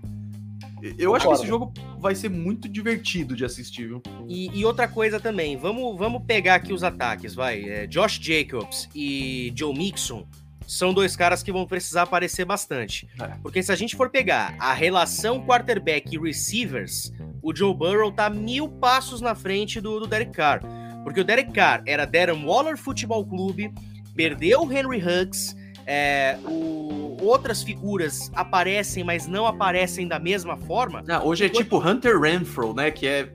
Eu Concordo. acho que esse jogo vai ser muito divertido de assistir, viu? E, e, outra coisa também, vamos, vamos pegar aqui os ataques, vai. É, Josh Jacobs e Joe Mixon são dois caras que vão precisar aparecer bastante. É. Porque se a gente for pegar a relação quarterback e receivers, o Joe Burrow tá mil passos na frente do, do Derek Carr. Porque o Derek Carr era Darren Waller Futebol Clube, perdeu o Henry Huggs, é, o, outras figuras aparecem, mas não aparecem da mesma forma. Hoje é tipo Hunter Renfro, né? Que é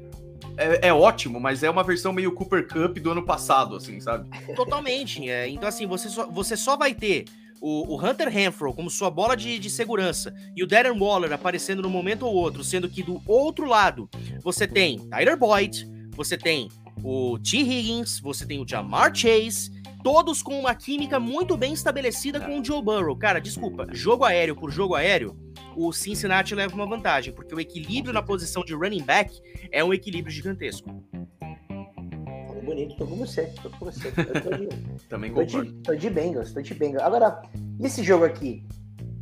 é, é, ótimo, mas é uma versão meio Cooper Cup do ano passado, assim, sabe? Totalmente. É. Então, assim, você só, você só vai ter o, o Hunter Renfro como sua bola de, de segurança e o Darren Waller aparecendo no momento ou outro, sendo que do outro lado você tem Tyler Boyd, você tem o T. Higgins, você tem o Jamar Chase, todos com uma química muito bem estabelecida com o Joe Burrow. Cara, desculpa, jogo aéreo por jogo aéreo, o Cincinnati leva uma vantagem, porque o equilíbrio na posição de running back é um equilíbrio gigantesco. Falou bonito, tô com você, tô com você. Tô de, [laughs] Também tô de, tô de Bengals, tô de Bengals. Agora, esse jogo aqui,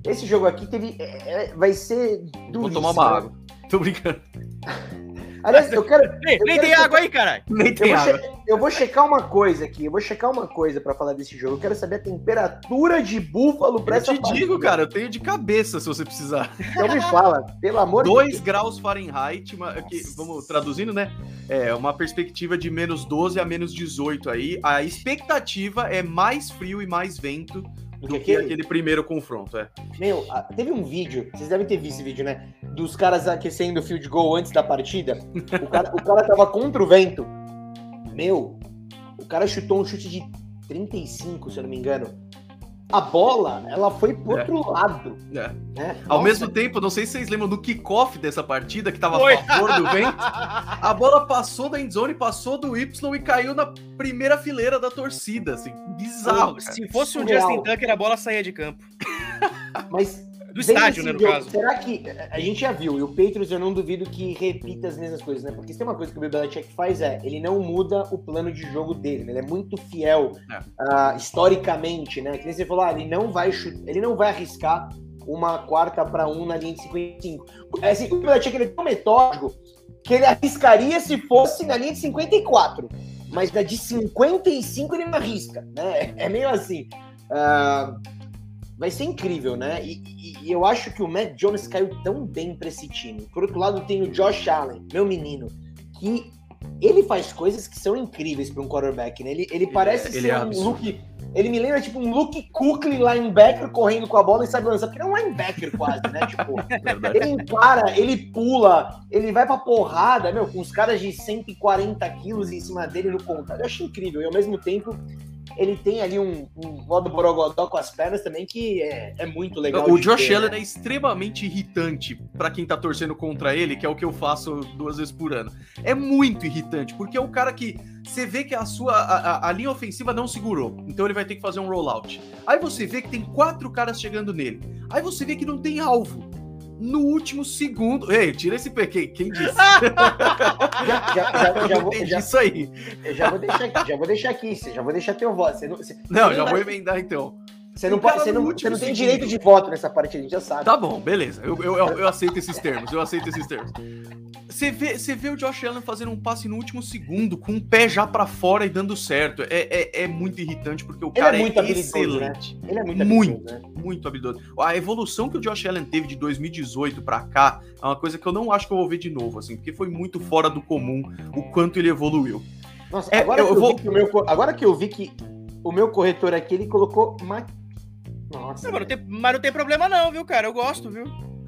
esse jogo aqui teve. é, é, vai ser duríssimo. Vou tomar uma né? água. Tô brincando. [laughs] Aliás, eu quero. [laughs] Nem, eu nem quero tem checar- água aí, caralho. Nem Eu tem vou, água. che- eu vou checar uma coisa aqui. Eu vou checar uma coisa pra falar desse jogo. Eu quero saber a temperatura de búfalo pra Eu essa te digo, partida. cara, eu tenho de cabeça se você precisar. [laughs] Então me fala, pelo amor de 2 graus Fahrenheit, uma- aqui, vamos traduzindo, né? É uma perspectiva de menos 12 a menos 18 aí. A expectativa é mais frio e mais vento Do do que que aquele? aquele primeiro confronto, é. Meu, ah, teve um vídeo, vocês devem ter visto esse vídeo, né? Dos caras aquecendo o field goal antes da partida. O cara, o cara tava contra o vento. Meu, o cara chutou um chute de 35, se eu não me engano. A bola, ela foi pro É. outro lado. É. Né? Ao Nossa, mesmo tempo, não sei se vocês lembram do kickoff dessa partida, que tava Foi. a favor do vento. A [laughs] bola passou da endzone, passou do Y e caiu na primeira fileira da torcida, assim. Bizarro, cara. Se fosse Surreal. Justin Tucker, a bola saía de campo. Mas Do estádio, né, no jogo, caso. Será que a gente já viu, e o Patriots eu não duvido que repita as mesmas coisas, né? Porque se tem uma coisa que o Bill Belichick faz é, ele não muda o plano de jogo dele, né? ele é muito fiel É. ah, historicamente, né? Que nem você falou, ah, ele não vai chutar, ele não vai arriscar uma quarta para um na linha de 55. É assim, o Belichick ele é tão metódico que ele arriscaria se fosse na linha de 54, mas na de 55 ele não arrisca, né? É meio assim. Ah, vai ser incrível, né? E, e- e eu acho que o Matt Jones caiu tão bem pra esse time. Por outro lado, tem o Josh Allen, meu menino, que ele faz coisas que são incríveis para um quarterback, né? Ele, ele parece ele ser é um. Luke. Ele me lembra tipo um Luke Kuechly linebacker correndo com a bola e sabe lançar, porque ele é um linebacker quase, né? [laughs] Tipo, ele encara, ele pula, ele vai pra porrada, meu, com os caras de 140 quilos em cima dele no contato. Eu acho incrível. E ao mesmo tempo, ele tem ali um, um modo borogodó com as pernas também que é, é muito legal. O Josh ver, Allen né? é extremamente irritante pra quem tá torcendo contra ele, que é o que eu faço duas vezes por ano. É muito irritante, porque é o cara que você vê que a sua a- a linha ofensiva não segurou, então ele vai ter que fazer um rollout. Aí você vê que tem quatro caras chegando nele. Aí você vê que não tem alvo. No último segundo. Ei, tira esse PQ, quem disse? [laughs] Já, já, já, já vou, já, isso aí. eu já vou deixar aqui, já vou deixar aqui, já vou deixar teu voto. Você não, você, Não, já vou emendar então. Você não, pode, você não, você não tem segundo. direito de voto nessa partida, a gente já sabe. Tá bom, beleza. Eu, eu, eu- aceito esses termos, eu aceito esses termos. Você vê, você vê o Josh Allen fazendo um passe no último segundo, com o pé já pra fora e dando certo. É, é, é muito irritante, porque o Ele é cara é, muito habilidoso, excelente. Ele é muito Muito. né? Muito habilidoso. A evolução que o Josh Allen teve de 2018 pra cá é uma coisa que eu não acho que eu vou ver de novo, assim, porque foi muito fora do comum o quanto ele evoluiu. Nossa, É, agora, eu que eu vou- vi que o meu, agora que eu vi que o meu corretor aqui, ele colocou. Nossa. Não, mas, não tem, mas não tem problema não, viu, cara? Eu gosto, viu?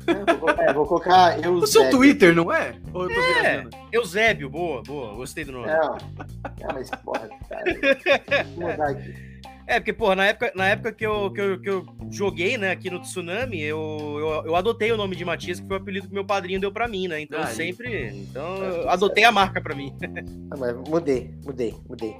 É, vou, é, vou colocar. Eu O seu Twitter, não é? Ou eu tô É. Eusébio, boa, boa. Gostei do nome. Não, não, mas porra, cara. Vou mudar aqui. É, porque, porra, na época, na época que, eu, que, eu, que eu joguei, né, aqui no Tsunami, eu, eu, eu adotei o nome de Matias, que foi o apelido que meu padrinho deu pra mim, né? Então, eu Aí. sempre... Então, Tá eu adotei a marca pra mim. Não, mas mudei, mudei, mudei.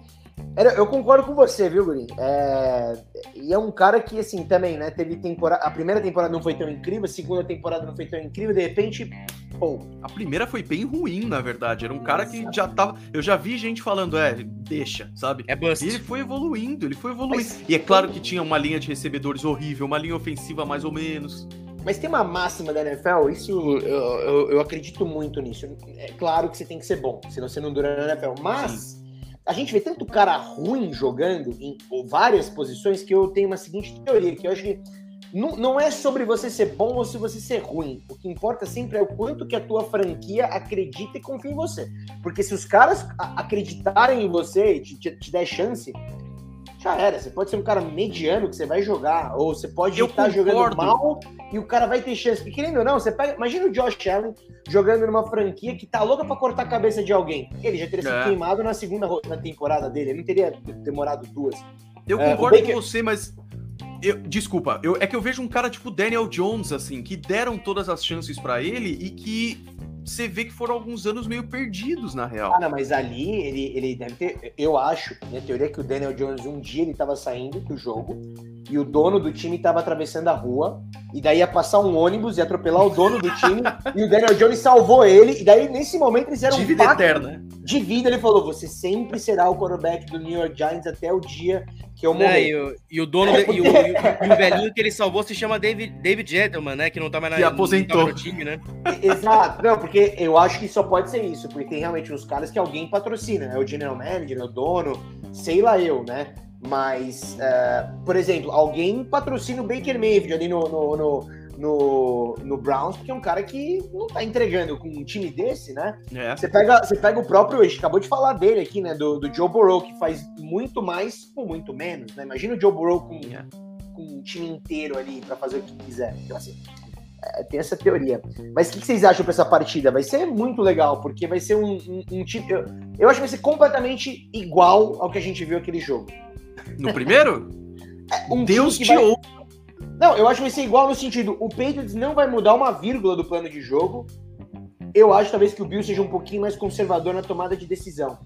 Era- Eu concordo com você, viu, Guri? É, E é um cara que, assim, também, né? Teve temporada. A primeira temporada não foi tão incrível, a segunda temporada não foi tão incrível, de repente, pô, A primeira foi bem ruim, na verdade. Era um cara que já tava. Eu já vi gente falando, é, deixa, sabe? É bust. E ele foi evoluindo, ele foi evoluindo. Mas- E é claro que tinha uma linha de recebedores horrível, uma linha ofensiva mais ou menos. Mas tem uma máxima da NFL, isso eu, eu, eu acredito muito nisso. É claro que você tem que ser bom, senão você não dura na NFL. Mas a gente vê tanto cara ruim jogando em várias posições que eu tenho uma seguinte teoria, que eu acho que não, não é sobre você ser bom ou se você ser ruim. O que importa sempre é o quanto que a tua franquia acredita e confia em você. Porque se os caras acreditarem em você e te, te, te der chance, já era. Você pode ser um cara mediano que você vai jogar, ou você pode Eu estar jogando concordo. mal e o cara vai ter chance. Porque querendo ou não, você pega. Imagina o Josh Allen jogando numa franquia que tá louca pra cortar a cabeça de alguém. Ele já teria sido É. queimado na segunda na temporada dele. Ele não teria demorado duas. Eu É, concordo Baker- com você, mas. eu- desculpa, eu, é que eu vejo um cara tipo Daniel Jones, assim, que deram todas as chances pra ele e que você vê que foram alguns anos meio perdidos, na real. Não, mas ali ele, ele deve ter. Eu acho, minha teoria é que o Daniel Jones um dia ele tava saindo do jogo e o dono do time tava atravessando a rua e daí ia passar um ônibus e atropelar o dono do time, [laughs] e o Daniel Jones salvou ele, e daí nesse momento eles eram Dívida um eterna. De vida, ele falou: você sempre será o quarterback do New York Giants até o dia que eu morrer. É, e, o, e, o, dono é, e, o, e, o, velhinho que ele salvou se chama David, David Gentleman, né? Que não tá mais na que aposentou. No time, né? Exato, não, porque eu acho que só pode ser isso, porque tem realmente uns caras que alguém patrocina, é o general manager, é o dono, sei lá eu, né? Mas, uh, por exemplo, alguém patrocina o Baker Mayfield ali no, no, no, no, no Browns, porque é um cara que não tá entregando com um time desse, né? É. Você, pega, você pega o próprio, a gente acabou de falar dele aqui, né? Do, do Joe Burrow, que faz muito mais com muito menos, né? Imagina o Joe Burrow com, é. com um time inteiro ali para fazer o que quiser. Então, assim, é, tem essa teoria. Mas o que, que, vocês acham para essa partida? Vai ser muito legal, porque vai ser um, um, um tipo. Eu, eu acho que vai ser completamente igual ao que a gente viu aquele jogo. No primeiro? É, um Deus te vai... ouve. Não, eu acho que vai ser igual no sentido, o Patriots não vai mudar uma vírgula do plano de jogo. Eu acho talvez que o Bill seja um pouquinho mais conservador na tomada de decisão.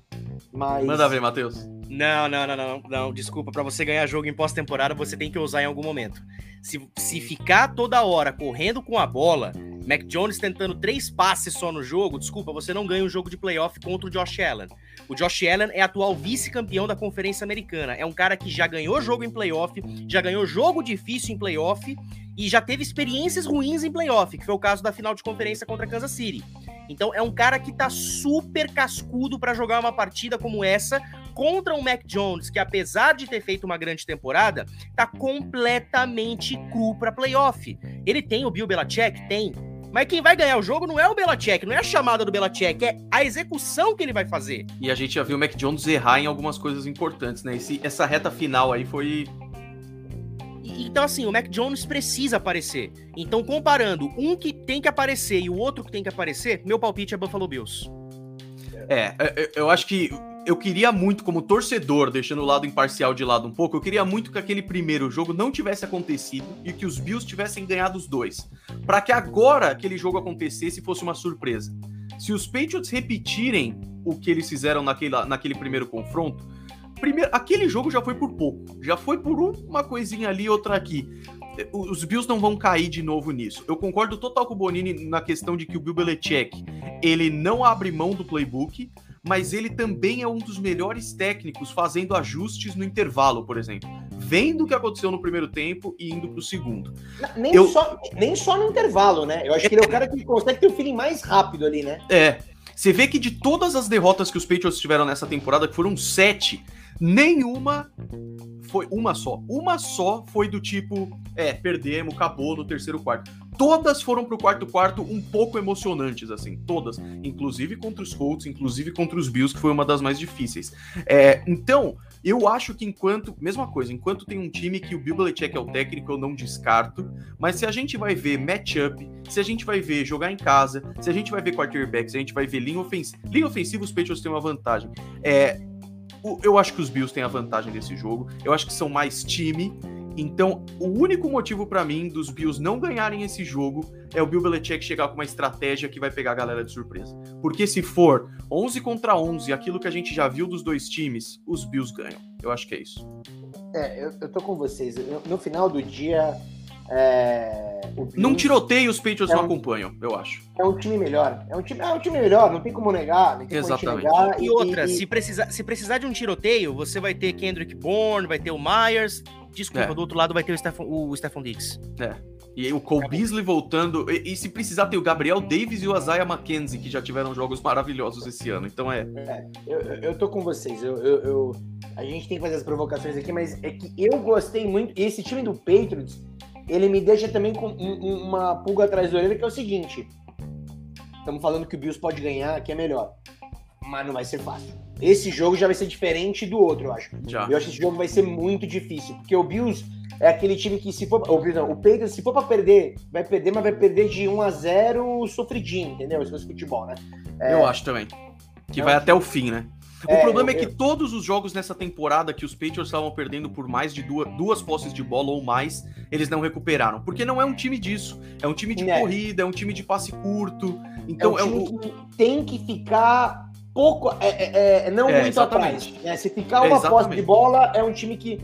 Mas... Manda ver, Matheus. Não, não, não, não, não, desculpa. Para você ganhar jogo em pós-temporada, você tem que usar em algum momento. Se, se ficar toda hora correndo com a bola, Mac Jones tentando três passes só no jogo, desculpa, você não ganha um jogo de playoff contra o Josh Allen. O Josh Allen é atual vice-campeão da Conferência Americana. É um cara que já ganhou jogo em playoff, já ganhou jogo difícil em playoff e já teve experiências ruins em playoff, que foi o caso da final de conferência contra Kansas City. Então é um cara que tá super cascudo para jogar uma partida como essa contra o Mac Jones, que apesar de ter feito uma grande temporada, tá completamente cru para playoff. Ele tem o Bill Belichick? Tem. Mas quem vai ganhar o jogo não é o Belichick, não é a chamada do Belichick, é a execução que ele vai fazer. E a gente já viu o Mac Jones errar em algumas coisas importantes, né? Esse, essa reta final aí foi então, assim, o Mac Jones precisa aparecer. Então, comparando um que tem que aparecer e o outro que tem que aparecer, meu palpite é Buffalo Bills. É, é, é eu acho que eu queria muito, como torcedor, deixando o lado imparcial de lado um pouco, eu queria muito que aquele primeiro jogo não tivesse acontecido e que os Bills tivessem ganhado os dois. para que agora aquele jogo acontecesse e fosse uma surpresa. Se os Patriots repetirem o que eles fizeram naquele, naquele primeiro confronto, primeiro, aquele jogo já foi por pouco. Já foi por uma coisinha ali, outra aqui. Os Bills não vão cair de novo nisso. Eu concordo total com o Bonini na questão de que o Bill Belichick, ele não abre mão do playbook, mas ele também é um dos melhores técnicos fazendo ajustes no intervalo, por exemplo. Vendo o que aconteceu no primeiro tempo e indo para o segundo. Nem, eu... só, nem só no intervalo, né? Eu acho que ele é o cara que consegue ter o feeling mais rápido ali, né? É. Você vê que de todas as derrotas que os Patriots tiveram nessa temporada, que foram sete, nenhuma foi uma só. Uma só foi do tipo, é, perdemos, acabou no terceiro quarto. Todas foram pro quarto quarto um pouco emocionantes, assim, todas. Inclusive contra os Colts, inclusive contra os Bills, que foi uma das mais difíceis. É, então, eu acho que enquanto, mesma coisa, enquanto tem um time que o Bill Belichick é o técnico, eu não descarto, mas se a gente vai ver matchup, se a gente vai ver jogar em casa, se a gente vai ver quarterback, se a gente vai ver linha ofensiva, linha ofensiva os Patriots têm uma vantagem. É, eu acho que os Bills têm a vantagem desse jogo. Eu acho que são mais time. Então, o único motivo para mim dos Bills não ganharem esse jogo é o Bill Belichick chegar com uma estratégia que vai pegar a galera de surpresa. Porque se for 11 contra 11, aquilo que a gente já viu dos dois times, os Bills ganham. Eu acho que é isso. É, eu, eu tô com vocês. no final do dia, é, Num tiroteio, os Patriots é um, não acompanham, eu acho. É um time melhor. É um time, é um time melhor, não tem como negar. Tem Exatamente. Como negar, e, e, outra, e... Se, precisar, se precisar de um tiroteio, você vai ter Kendrick Bourne, vai ter o Myers. Desculpa, é. do outro lado vai ter o Stephon, o Stephon Diggs. É. E o Cole Beasley voltando. E, e, se precisar, ter o Gabriel Davis e o Isaiah McKenzie, que já tiveram jogos maravilhosos esse ano. Então é. é eu, eu tô com vocês. Eu, eu, eu, a gente tem que fazer as provocações aqui, mas é que eu gostei muito. E esse time do Patriots ele me deixa também com uma pulga atrás da orelha, que é o seguinte: estamos falando que o Bills pode ganhar, que é melhor, mas não vai ser fácil. Esse jogo já vai ser diferente do outro, eu acho. Já. Eu acho que esse jogo vai ser muito difícil, porque o Bills é aquele time que se for, o, Bills, não, o Patriots, se for para perder, vai perder, mas vai perder de 1 a 0 sofridinho, entendeu? Esse é futebol, né? É... Eu acho também. Que vai até o fim, né? O é, problema eu, é que eu... todos os jogos nessa temporada que os Patriots estavam perdendo por mais de duas, duas posses de bola ou mais, eles não recuperaram. Porque não é um time disso. É um time de é. corrida, é um time de passe curto. Então é, um é o... que tem que ficar pouco, é, é, é não muito exatamente. atrás. Né? Se ficar uma posse de bola, é um time que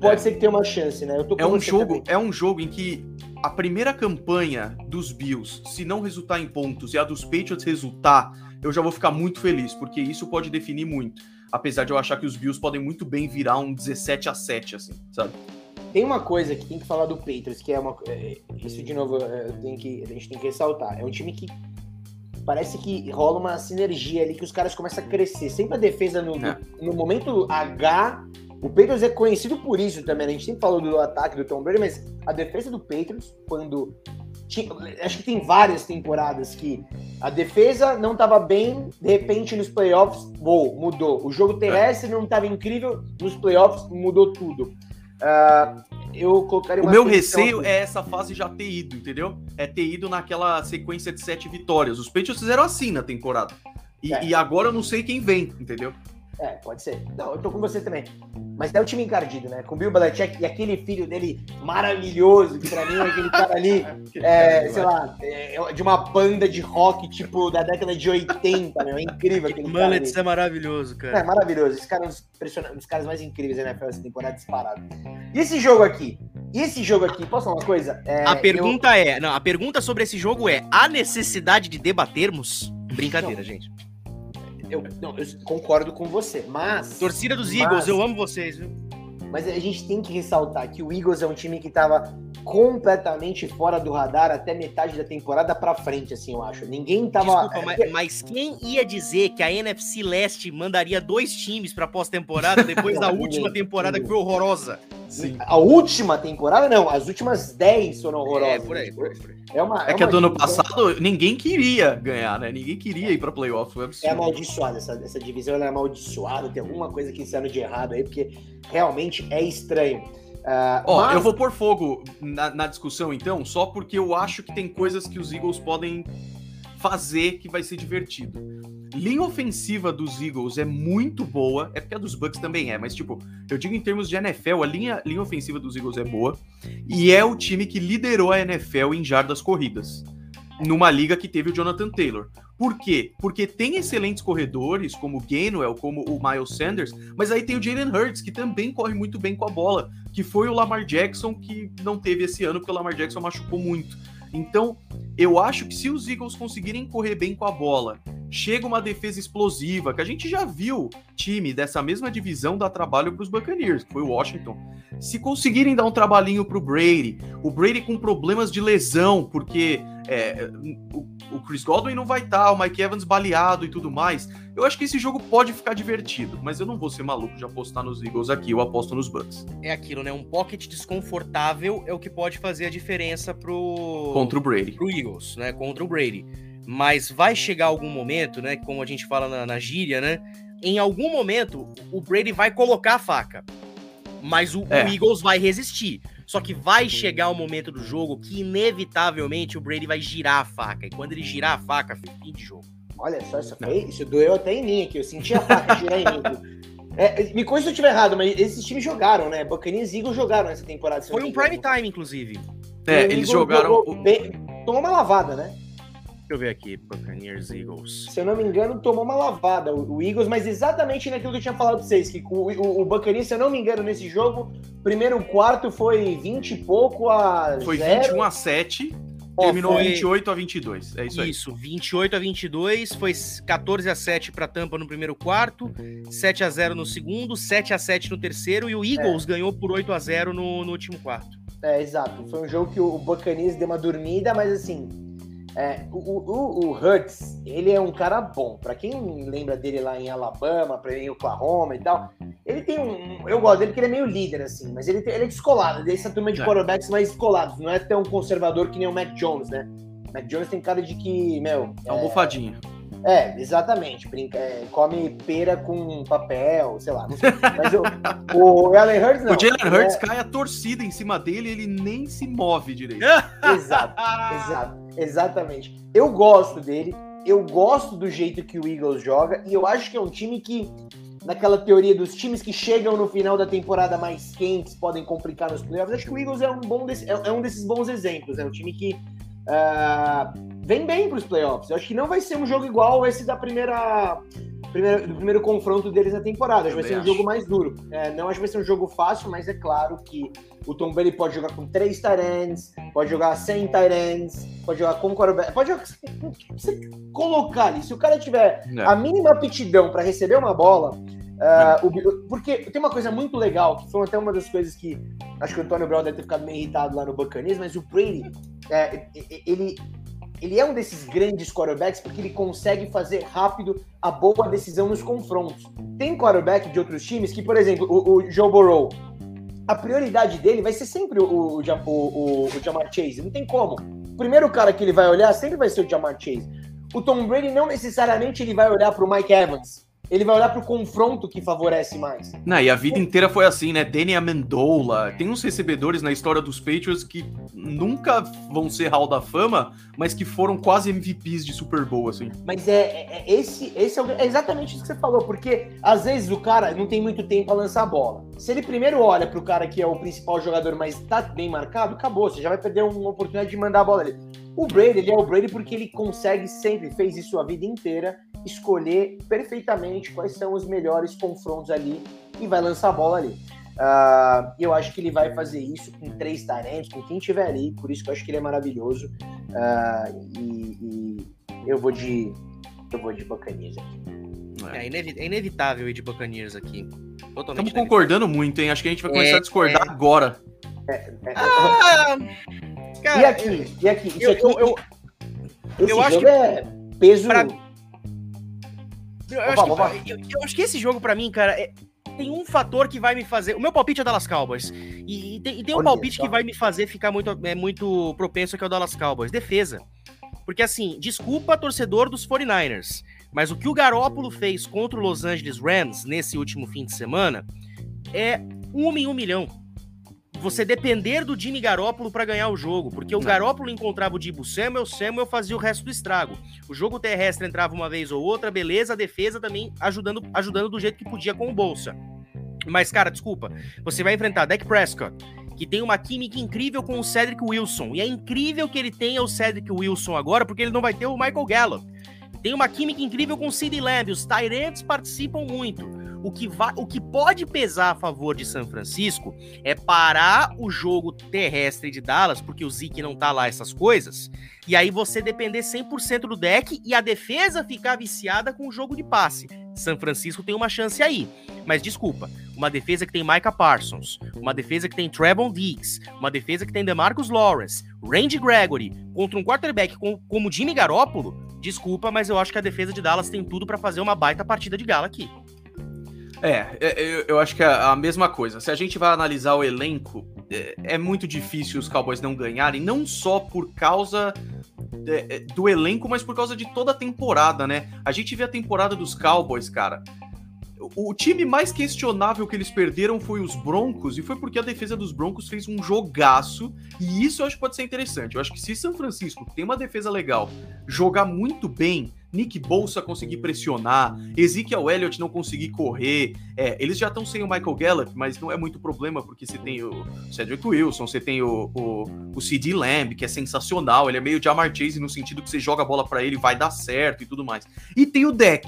pode ser que tenha uma chance, né? é um jogo, é um jogo em que a primeira campanha dos Bills, se não resultar em pontos e a dos Patriots resultar, eu já vou ficar muito feliz, porque isso pode definir muito. Apesar de eu achar que os Bills podem muito bem virar um 17 a 7 assim, sabe? Tem uma coisa que tem que falar do Patriots, que é uma. é, Isso, de novo, é, que, a gente tem que ressaltar. É um time que parece que rola uma sinergia ali, que os caras começam a crescer. Sempre a defesa no, É. no momento H. O Patriots é conhecido por isso também. né? A gente sempre falou do ataque do Tom Brady, mas a defesa do Patriots, quando. acho que tem várias temporadas que a defesa não estava bem, de repente nos playoffs, uou, mudou. O jogo terrestre não estava incrível, nos playoffs mudou tudo. Ah, eu colocaria O meu receio é essa fase já ter ido, entendeu? É ter ido naquela sequência de sete vitórias. Os Patriots fizeram assim na temporada. E, É. e agora eu não sei quem vem, entendeu? É, pode ser. Não, eu tô com você também. Mas é o time encardido, né? Com o Bill Belichick e aquele filho dele maravilhoso, que pra mim é aquele cara ali, [laughs] é, sei lá, é de uma banda de rock, tipo, da década de 80, meu. É incrível aquele cara ali. Mullets é maravilhoso, É, cara. maravilhoso. Esse cara é um dos, um dos caras mais incríveis da NFL essa temporada disparado. E esse jogo aqui? E esse jogo aqui, posso falar uma coisa? É, A eu- pergunta é, não, a pergunta sobre esse jogo é: há necessidade de debatermos? Brincadeira, gente. Eu, não, eu concordo com você, mas. Torcida dos Mas- Eagles, eu amo vocês, viu? Mas a gente tem que ressaltar que o Eagles é um time que estava completamente fora do radar até metade da temporada pra frente, assim, eu acho. Ninguém tava. Desculpa, mas, mas quem ia dizer que a NFC Leste mandaria dois times pra pós-temporada depois da [laughs] última temporada que foi horrorosa? Sim. A última temporada, não, as últimas 10 foram horrorosas. É, por aí, Tipo, por aí, por aí. É, uma, É que a uma do ano passado ninguém queria ganhar, né? Ninguém queria ir pra playoff. Foi É absurdo. amaldiçoada, essa, essa divisão ela é amaldiçoada, tem alguma coisa que esse ano de errado aí, porque realmente é estranho. Ah, Ó, mas- eu vou pôr fogo na, na discussão então, só porque eu acho que tem coisas que os Eagles podem fazer que vai ser divertido. Linha ofensiva dos Eagles é muito boa, é porque a dos Bucks também é, mas tipo, eu digo em termos de NFL, a linha, linha ofensiva dos Eagles é boa e é o time que liderou a NFL em jardas corridas. Numa liga que teve o Jonathan Taylor. Por quê? Porque tem excelentes corredores, como o Gainwell, como o Miles Sanders, mas aí tem o Jalen Hurts, que também corre muito bem com a bola que foi o Lamar Jackson que não teve esse ano, porque o Lamar Jackson machucou muito. Então, eu acho que se os Eagles conseguirem correr bem com a bola, chega uma defesa explosiva, que a gente já viu time dessa mesma divisão dar trabalho para os Buccaneers, que foi o Washington. Se conseguirem dar um trabalhinho para o Brady, o Brady com problemas de lesão, porque é, o, o Chris Godwin não vai estar, o Mike Evans baleado e tudo mais, eu acho que esse jogo pode ficar divertido, mas eu não vou ser maluco de apostar nos Eagles aqui, eu aposto nos Bucks. É aquilo, né? Um pocket desconfortável é o que pode fazer a diferença pro. Contra o Brady. pro Eagles, né? Contra o Brady. Mas vai chegar algum momento, né? Como a gente fala na, na gíria, né? Em algum momento, o Brady vai colocar a faca. Mas o, o É. Eagles vai resistir. Só que vai chegar o momento do jogo que, inevitavelmente, o Brady vai girar a faca. E quando ele girar a faca, fim de jogo. Olha só, isso, foi, isso doeu até em mim aqui. Eu senti a faca girar em mim. É, me conta se eu estiver errado, mas esses times jogaram, né? Buccaneers e Eagles jogaram nessa temporada. Foi um prime time, inclusive. É, eles jogaram. jogou bem- tomou uma lavada, né? Deixa eu ver aqui, Buccaneers Eagles. Se eu não me engano, tomou uma lavada o, o Eagles, mas exatamente naquilo que eu tinha falado pra vocês, que o, o, o Buccaneers, se eu não me engano, nesse jogo, primeiro quarto foi 20 e pouco a Foi zero. 21 a 7, Ó, terminou foi- 28 a 22. É isso aí. Isso, 28 a 22, foi 14 a 7 para Tampa no primeiro quarto, 7 a 0 no segundo, 7 a 7 no terceiro e o Eagles ganhou por 8 a 0 no, no último quarto. É, exato. Foi um jogo que o Buccaneers deu uma dormida, mas assim, é, o, o, o Hurts, ele é um cara bom. Pra quem lembra dele lá em Alabama, pra em Oklahoma e tal, ele tem um. Eu gosto dele porque ele é meio líder, assim, mas ele, tem- ele é descolado, dessa turma de É. quarterbacks mais descolados. Não é tão conservador que nem o Mac Jones, né? O Mac Jones tem cara de que, meu. É uma bufadinha. É, exatamente. Brinca, é, come pera com papel, sei lá. Sei. Mas o, o Allen Hurts não. o Jalen Ele é- Hurts cai a torcida em cima dele e ele nem se move direito. [laughs] Exato, exato, exatamente. Eu gosto dele, eu gosto do jeito que o Eagles joga, e eu acho que é um time que, naquela teoria dos times que chegam no final da temporada mais quentes, podem complicar nos playoffs, acho que o Eagles é um, bom desse- é, é um desses bons exemplos. É um time que ah, vem bem para os playoffs. Eu acho que não vai ser um jogo igual esse da primeira primeiro, do primeiro confronto deles na temporada. Acho que vai ser um jogo mais duro. É, não acho que vai ser um jogo fácil, mas é claro que o Tom Brady pode jogar com três ends, pode jogar sem ends, pode jogar com quarterback, pode jogar com o que você colocar ali. Se o cara tiver É. a mínima aptidão para receber uma bola, ah, o porque tem uma coisa muito legal, que foi até uma das coisas que acho que o Antônio Brown deve ter ficado meio irritado lá no Buccaneers, mas o Brady, é, ele, ele é um desses grandes quarterbacks porque ele consegue fazer rápido a boa decisão nos confrontos. Tem quarterback de outros times que, por exemplo, o, o Joe Burrow, a prioridade dele vai ser sempre o, o, o- o Jamar Chase, não tem como. O primeiro cara que ele vai olhar sempre vai ser o Jamar Chase. O Tom Brady não necessariamente ele vai olhar para o Mike Evans. Ele vai olhar para o confronto que favorece mais. Não, e a vida inteira foi assim, né? Danny Amendola. Tem uns recebedores na história dos Patriots que nunca vão ser Hall da Fama, mas que foram quase MVPs de Super Bowl, assim. Mas é, é- é esse, esse é, o- é exatamente isso que você falou, porque às vezes o cara não tem muito tempo a lançar a bola. Se ele primeiro olha pro cara que é o principal jogador, mas tá bem marcado, acabou. Você já vai perder uma oportunidade de mandar a bola ali. O Brady, ele é o Brady porque ele consegue sempre, fez isso a vida inteira, escolher perfeitamente quais são os melhores confrontos ali e vai lançar a bola ali. Ah, eu acho que ele vai fazer isso com três talentos, com quem tiver ali, por isso que eu acho que ele é maravilhoso. Ah, e, e eu vou de. Eu vou de Buccaneers aqui. É, inevi- é inevitável ir de Buccaneers aqui. Totalmente Estamos concordando muito, hein? Acho que a gente vai começar É, a discordar agora. É, Ah, e cara, aqui? E aqui? Isso eu- aqui eu- eu- esse eu acho jogo que- é peso. pra- Eu, Opa, acho que, opa. eu- eu acho que esse jogo, pra mim, cara, é- tem um fator que vai me fazer. O meu palpite é Dallas Cowboys. E, e tem, e tem um palpite que vai me fazer ficar muito, é, muito propenso que é o Dallas Cowboys. Defesa. Porque, assim, desculpa, torcedor dos 49ers. Mas o que o Garópolo fez contra o Los Angeles Rams nesse último fim de semana é um em um milhão. Você depender do Jimmy Garópolo pra ganhar o jogo. Porque o Não. Garópolo encontrava o Dibu Samuel, Samuel fazia o resto do estrago. O jogo terrestre entrava uma vez ou outra, beleza, a defesa também ajudando, ajudando do jeito que podia com o Bolsa. Mas, cara, desculpa, você vai enfrentar Dak Prescott, que tem uma química incrível com o Cedric Wilson. E é incrível que ele tenha o Cedric Wilson agora, porque ele não vai ter o Michael Gallup. Tem uma química incrível com o CeeDee Lamb, os Tyrants participam muito. O que, vai, o que pode pesar a favor de São Francisco é parar o jogo terrestre de Dallas, porque o Zeke não tá lá, essas coisas, e aí você depender 100% do deck e a defesa ficar viciada com o jogo de passe. São Francisco tem uma chance aí. Mas desculpa, uma defesa que tem Micah Parsons, uma defesa que tem Trevon Diggs, uma defesa que tem DeMarcus Lawrence, Randy Gregory, contra um quarterback com- como Jimmy Garoppolo, desculpa, mas eu acho que a defesa de Dallas tem tudo pra fazer uma baita partida de gala aqui. É, é, eu, eu acho que é a mesma coisa. Se a gente vai analisar o elenco, é, é muito difícil os Cowboys não ganharem, não só por causa é, é, do elenco, mas por causa de toda a temporada, né? A gente vê a temporada dos Cowboys, cara. O, time mais questionável que eles perderam foi os Broncos, e foi porque a defesa dos Broncos fez um jogaço, e isso eu acho que pode ser interessante. Eu acho que se São Francisco tem uma defesa legal, jogar muito bem, Nick Bolsa conseguir pressionar, Ezekiel Elliott não conseguir correr, é, eles já estão sem o Michael Gallup, mas não é muito problema, porque você tem o Cedric Wilson, você tem o, o, o CD Lamb, que é sensacional, ele é meio Jamar Chase no sentido que você joga a bola pra ele, vai dar certo e tudo mais. E tem o deck.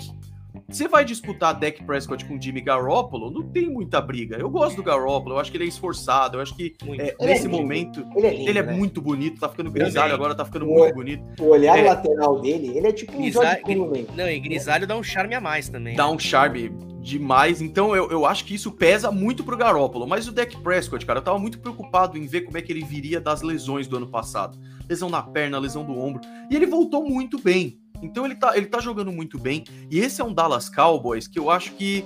Você vai disputar Dak Prescott com Jimmy Garoppolo, não tem muita briga. Eu gosto do Garoppolo, eu acho que ele é esforçado, eu acho que é, é nesse lindo. momento Ele é lindo. ele é né? muito bonito, tá ficando grisalho agora, tá ficando Oi. muito bonito. O olhar É. lateral dele, ele é tipo um Grisa- George Clooney. Não, e Grisalho dá um charme a mais também. dá um charme demais. Então eu, eu acho que isso pesa muito pro Garópolo. Mas o Dak Prescott, cara, eu tava muito preocupado em ver como é que ele viria das lesões do ano passado. Lesão na perna, lesão do ombro. E ele voltou muito bem. Então ele tá, ele tá jogando muito bem. E esse é um Dallas Cowboys que eu acho que.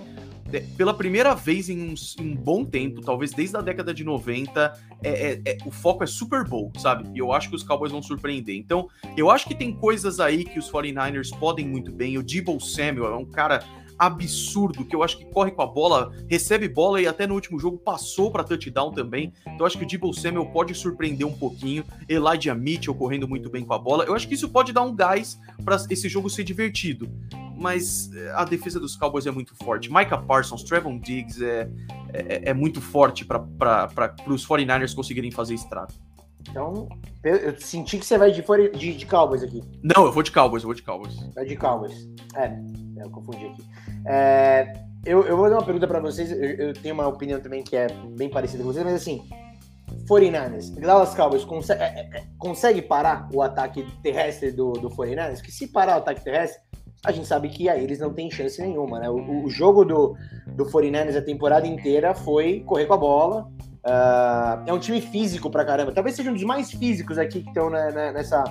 é, Pela primeira vez em um, em um bom tempo, talvez desde a década de 90, é, é- é- o foco é Super Bowl, sabe? E eu acho que os Cowboys vão surpreender. Então, eu acho que tem coisas aí que os 49ers podem muito bem. O Debo Samuel é um cara absurdo, que eu acho que corre com a bola, recebe bola e até no último jogo passou para touchdown também. Então eu acho que o Debo Samuel pode surpreender um pouquinho. Elijah Mitchell correndo muito bem com a bola. Eu acho que isso pode dar um gás para esse jogo ser divertido. Mas eh, a defesa dos Cowboys é muito forte. Micah Parsons, Trevon Diggs é, é, é muito forte para os 49ers conseguirem fazer estrago. Então, eu, senti que você vai de, de, de Cowboys aqui. Não, eu vou de Cowboys, eu vou de Cowboys. Vai de Cowboys. É. É, eu confundi aqui. É, eu, eu vou dar uma pergunta para vocês. Eu, eu, tenho uma opinião também que é bem parecida com vocês, mas assim, 49ers, Dallas Cowboys consegue, é, é, consegue parar o ataque terrestre do, do 49ers? Porque se parar o ataque terrestre, a gente sabe que aí eles não têm chance nenhuma, né? O, o jogo do, do 49ers a temporada inteira foi correr com a bola. Uh, é um time físico pra caramba. Talvez seja um dos mais físicos aqui que estão nessa,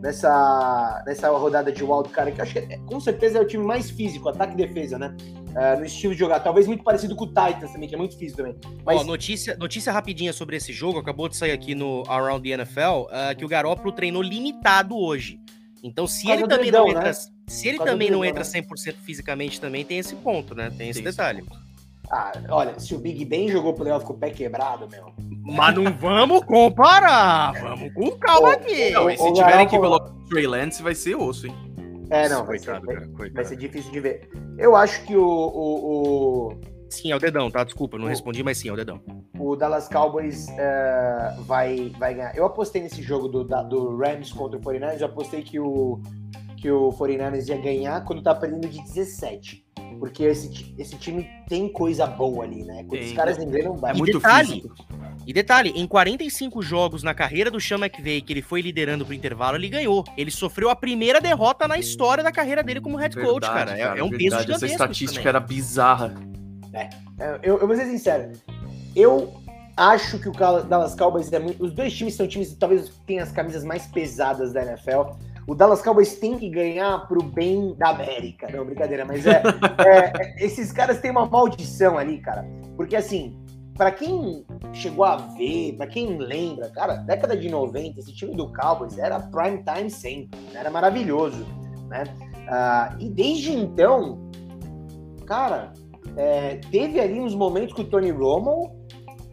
nessa, nessa rodada de wildcard, que acho que é, com certeza é o time mais físico, ataque e defesa, né? Uh, no estilo de jogar. Talvez muito parecido com o Titans também, que é muito físico também. Mas... Ó, notícia, notícia rapidinha sobre esse jogo, acabou de sair aqui no Around the NFL, uh, ah, que o Garópolo treinou limitado hoje. Então, se ele também dedão, não entra, né? se ele também não entra 100% né? fisicamente, também tem esse ponto, né? Tem esse tem detalhe. Ah, olha, se o Big Ben jogou playoff com o pé quebrado, meu. Mas não vamos comparar. Vamos com calma aqui. Não, e se tiverem que colocar o Trey Lance, vai ser osso, hein? É, não, vai, coitado, ser, vai, vai, ser difícil de ver. Eu acho que o, o, o... Sim, é o dedão, tá? Desculpa, não o, respondi, mas sim, é o dedão. O Dallas Cowboys uh, vai, vai ganhar. Eu apostei nesse jogo do, do Rams contra o 49ers, eu apostei que o, que o 49ers ia ganhar quando tá perdendo de 17. Porque esse, esse time tem coisa boa ali, né? Quando os caras engrenam, vai. É muito detalhe, físico. E detalhe, em 45 jogos na carreira do Sean McVay, que ele foi liderando pro intervalo, ele ganhou. Ele sofreu a primeira derrota na história da carreira dele como head coach, verdade, cara. É, é, um verdade. peso gigantesco. Essa estatística era bizarra. É. Eu, eu vou ser sincero. Eu acho que o Dallas Cowboys é muito. Os dois times são times que talvez tenham as camisas mais pesadas da NFL. O Dallas Cowboys tem que ganhar pro bem da América. Não, brincadeira, mas é, [laughs] é, esses caras têm uma maldição ali, cara. Porque assim, para quem chegou a ver, para quem lembra, cara, década de 90, esse time do Cowboys era prime time sempre, né? era maravilhoso, né? Uh, e desde então, cara, é, teve ali uns momentos com o Tony Romo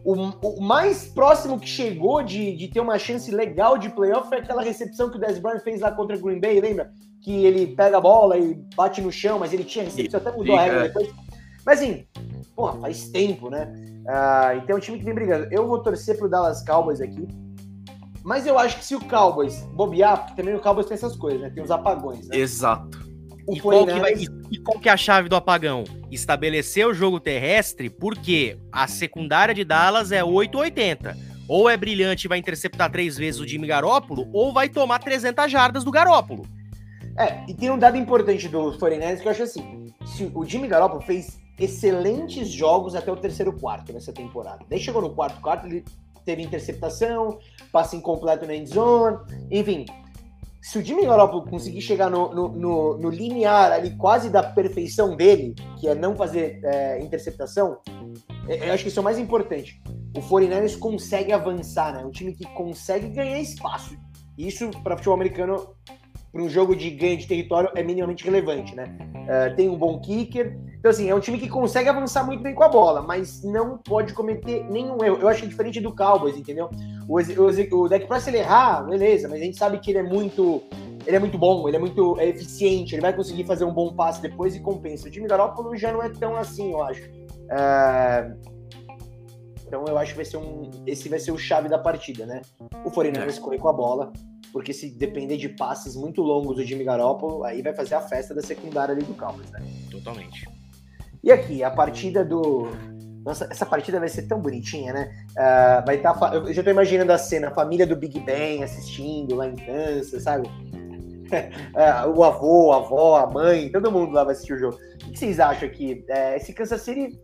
o, o, mais próximo que chegou de, de ter uma chance legal de playoff foi aquela recepção que o Dez Bryant fez lá contra o Green Bay, lembra? Que ele pega a bola e bate no chão, mas ele tinha recepção, até mudou a regra depois. Mas assim, porra, faz tempo, né? Uh, então é um time que vem brigando. Eu vou torcer pro Dallas Cowboys aqui. Mas eu acho que se o Cowboys bobear, porque também o Cowboys tem essas coisas, né? Tem os apagões, né? Exato. E qual, vai, e qual, que é a chave do apagão? Estabelecer o jogo terrestre, porque a secundária de Dallas é 880. Ou é brilhante e vai interceptar três vezes o Jimmy Garópolo, ou vai tomar 300 jardas do Garópolo. É, e tem um dado importante do 49 que eu acho assim: se o Jimmy Garoppolo fez excelentes jogos até o terceiro quarto nessa temporada. Daí chegou no quarto quarto, ele teve interceptação, passe incompleto na endzone, enfim, se o Jimmy Garoppolo conseguir chegar no, no, no, no, linear ali quase da perfeição dele, que é não fazer é, interceptação, é, eu acho que isso é o mais importante. O 49ers consegue avançar, né? Um time que consegue ganhar espaço. Isso, para futebol americano, para um jogo de ganho de território, é minimamente relevante, né? Uh, tem um bom kicker. Então, assim, é um time que consegue avançar muito bem com a bola, mas não pode cometer nenhum erro. Eu acho que é diferente do Cowboys, entendeu? O, o, o Deck Press, ele errar, beleza, mas a gente sabe que ele é muito ele é muito bom, ele é muito é eficiente, ele vai conseguir fazer um bom passe depois e compensa. O time Garoppolo já não é tão assim, eu acho. Uh, então eu acho que vai ser um, esse vai ser o chave da partida, né? O Foreigner vai escorrer com a bola, porque se depender de passes muito longos do Jimmy Garoppolo, aí vai fazer a festa da secundária ali do Cowboys, né? Totalmente. E aqui, a partida do. Nossa, essa partida vai ser tão bonitinha, né? Uh, vai estar. Tá... Eu já tô imaginando a cena, a família do Big Ben assistindo lá em Kansas, sabe? uh, [laughs] o avô, a avó, a mãe, todo mundo lá vai assistir o jogo. O que vocês acham aqui? Uh, esse Kansas City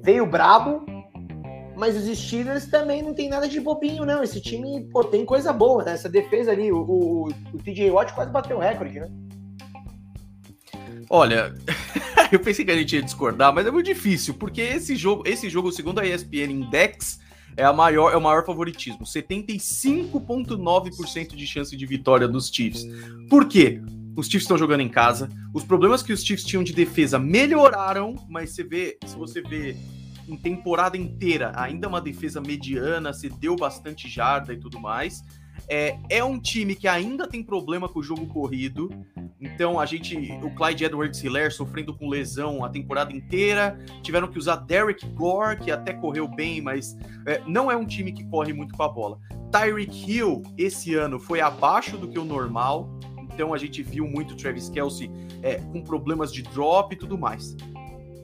veio brabo, mas os Steelers também não tem nada de bobinho, não. Esse time pô, tem coisa boa, né? Essa defesa ali, o, o, o TJ Watt quase bateu o recorde, né? Olha, [laughs] eu pensei que a gente ia discordar, mas é muito difícil, porque esse jogo, esse jogo, segundo a ESPN Index, é, a maior, é o maior favoritismo. 75,9% de chance de vitória dos Chiefs. Por quê? Os Chiefs estão jogando em casa. Os problemas que os Chiefs tinham de defesa melhoraram, mas você vê, se você vê em temporada inteira, ainda uma defesa mediana, cedeu bastante jarda e tudo mais. É, é um time que ainda tem problema com o jogo corrido. Então a gente, o Clyde Edwards Hiller sofrendo com lesão a temporada inteira, tiveram que usar Derek Gore, que até correu bem, mas é, não é um time que corre muito com a bola. Tyreek Hill esse ano foi abaixo do que o normal. então a gente viu muito Travis Kelsey é, com problemas de drop e tudo mais.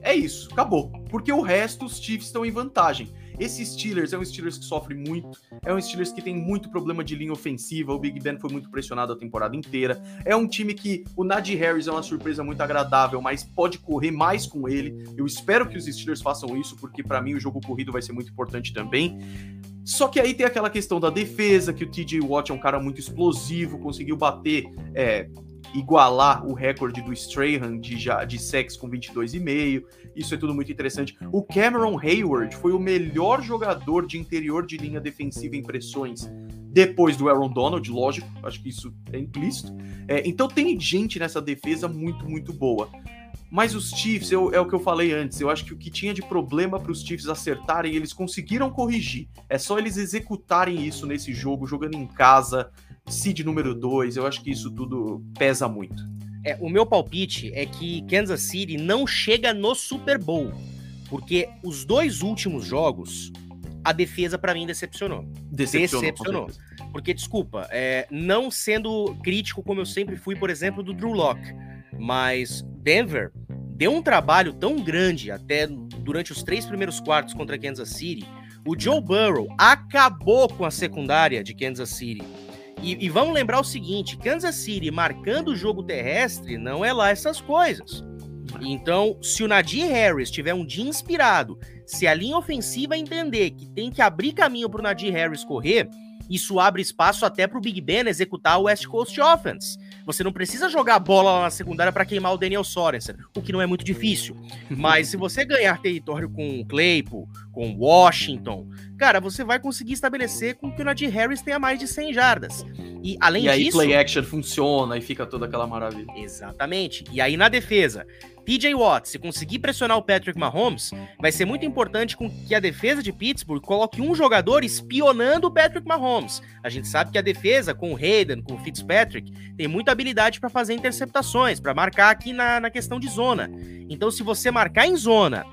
É isso, acabou. Porque o resto, os Chiefs estão em vantagem. Esse Steelers é um Steelers que sofre muito, é um Steelers que tem muito problema de linha ofensiva, o Big Ben foi muito pressionado a temporada inteira. É um time que o Najee Harris é uma surpresa muito agradável, mas pode correr mais com ele. Eu espero que os Steelers façam isso, porque para mim o jogo corrido vai ser muito importante também. Só que aí tem aquela questão da defesa, que o TJ Watt é um cara muito explosivo, conseguiu bater, é, igualar o recorde do Strahan de, já, de sex com 22,5. Isso é tudo muito interessante. O Cameron Hayward foi o melhor jogador de interior de linha defensiva em pressões depois do Aaron Donald, lógico, acho que isso é implícito. É, então tem gente nessa defesa muito, muito boa. Mas os Chiefs, eu, é o que eu falei antes, eu acho que o que tinha de problema para os Chiefs acertarem, eles conseguiram corrigir. É só eles executarem isso nesse jogo, jogando em casa, seed número 2, eu acho que isso tudo pesa muito. É, o meu palpite é que Kansas City não chega no Super Bowl, porque os dois últimos jogos, a defesa para mim decepcionou. Decepcionou. Decepcionou. Porque, desculpa, é, não sendo crítico como eu sempre fui, por exemplo, do Drew Locke, mas Denver deu um trabalho tão grande até durante os três primeiros quartos contra Kansas City. O Joe Burrow acabou com a secundária de Kansas City. E, e, vamos lembrar o seguinte: Kansas City marcando o jogo terrestre não é lá essas coisas. Então, se o Nadir Harris tiver um dia inspirado, se a linha ofensiva entender que tem que abrir caminho para o Nadir Harris correr, isso abre espaço até para o Big Ben executar o West Coast Offense. Você não precisa jogar a bola lá na secundária para queimar o Daniel Sorensen, o que não é muito difícil. [laughs] Mas se você ganhar território com o Claypool, com Washington, cara, você vai conseguir estabelecer com que o Najee Harris tenha mais de 100 jardas. E além e disso... E aí play action funciona e fica toda aquela maravilha. Exatamente. E aí na defesa, TJ Watt, se conseguir pressionar o Patrick Mahomes, vai ser muito importante com que a defesa de Pittsburgh coloque um jogador espionando o Patrick Mahomes. A gente sabe que a defesa, com o Hayden, com o Fitzpatrick, tem muita habilidade para fazer interceptações, para marcar aqui na, na questão de zona. Então, se você marcar em zona,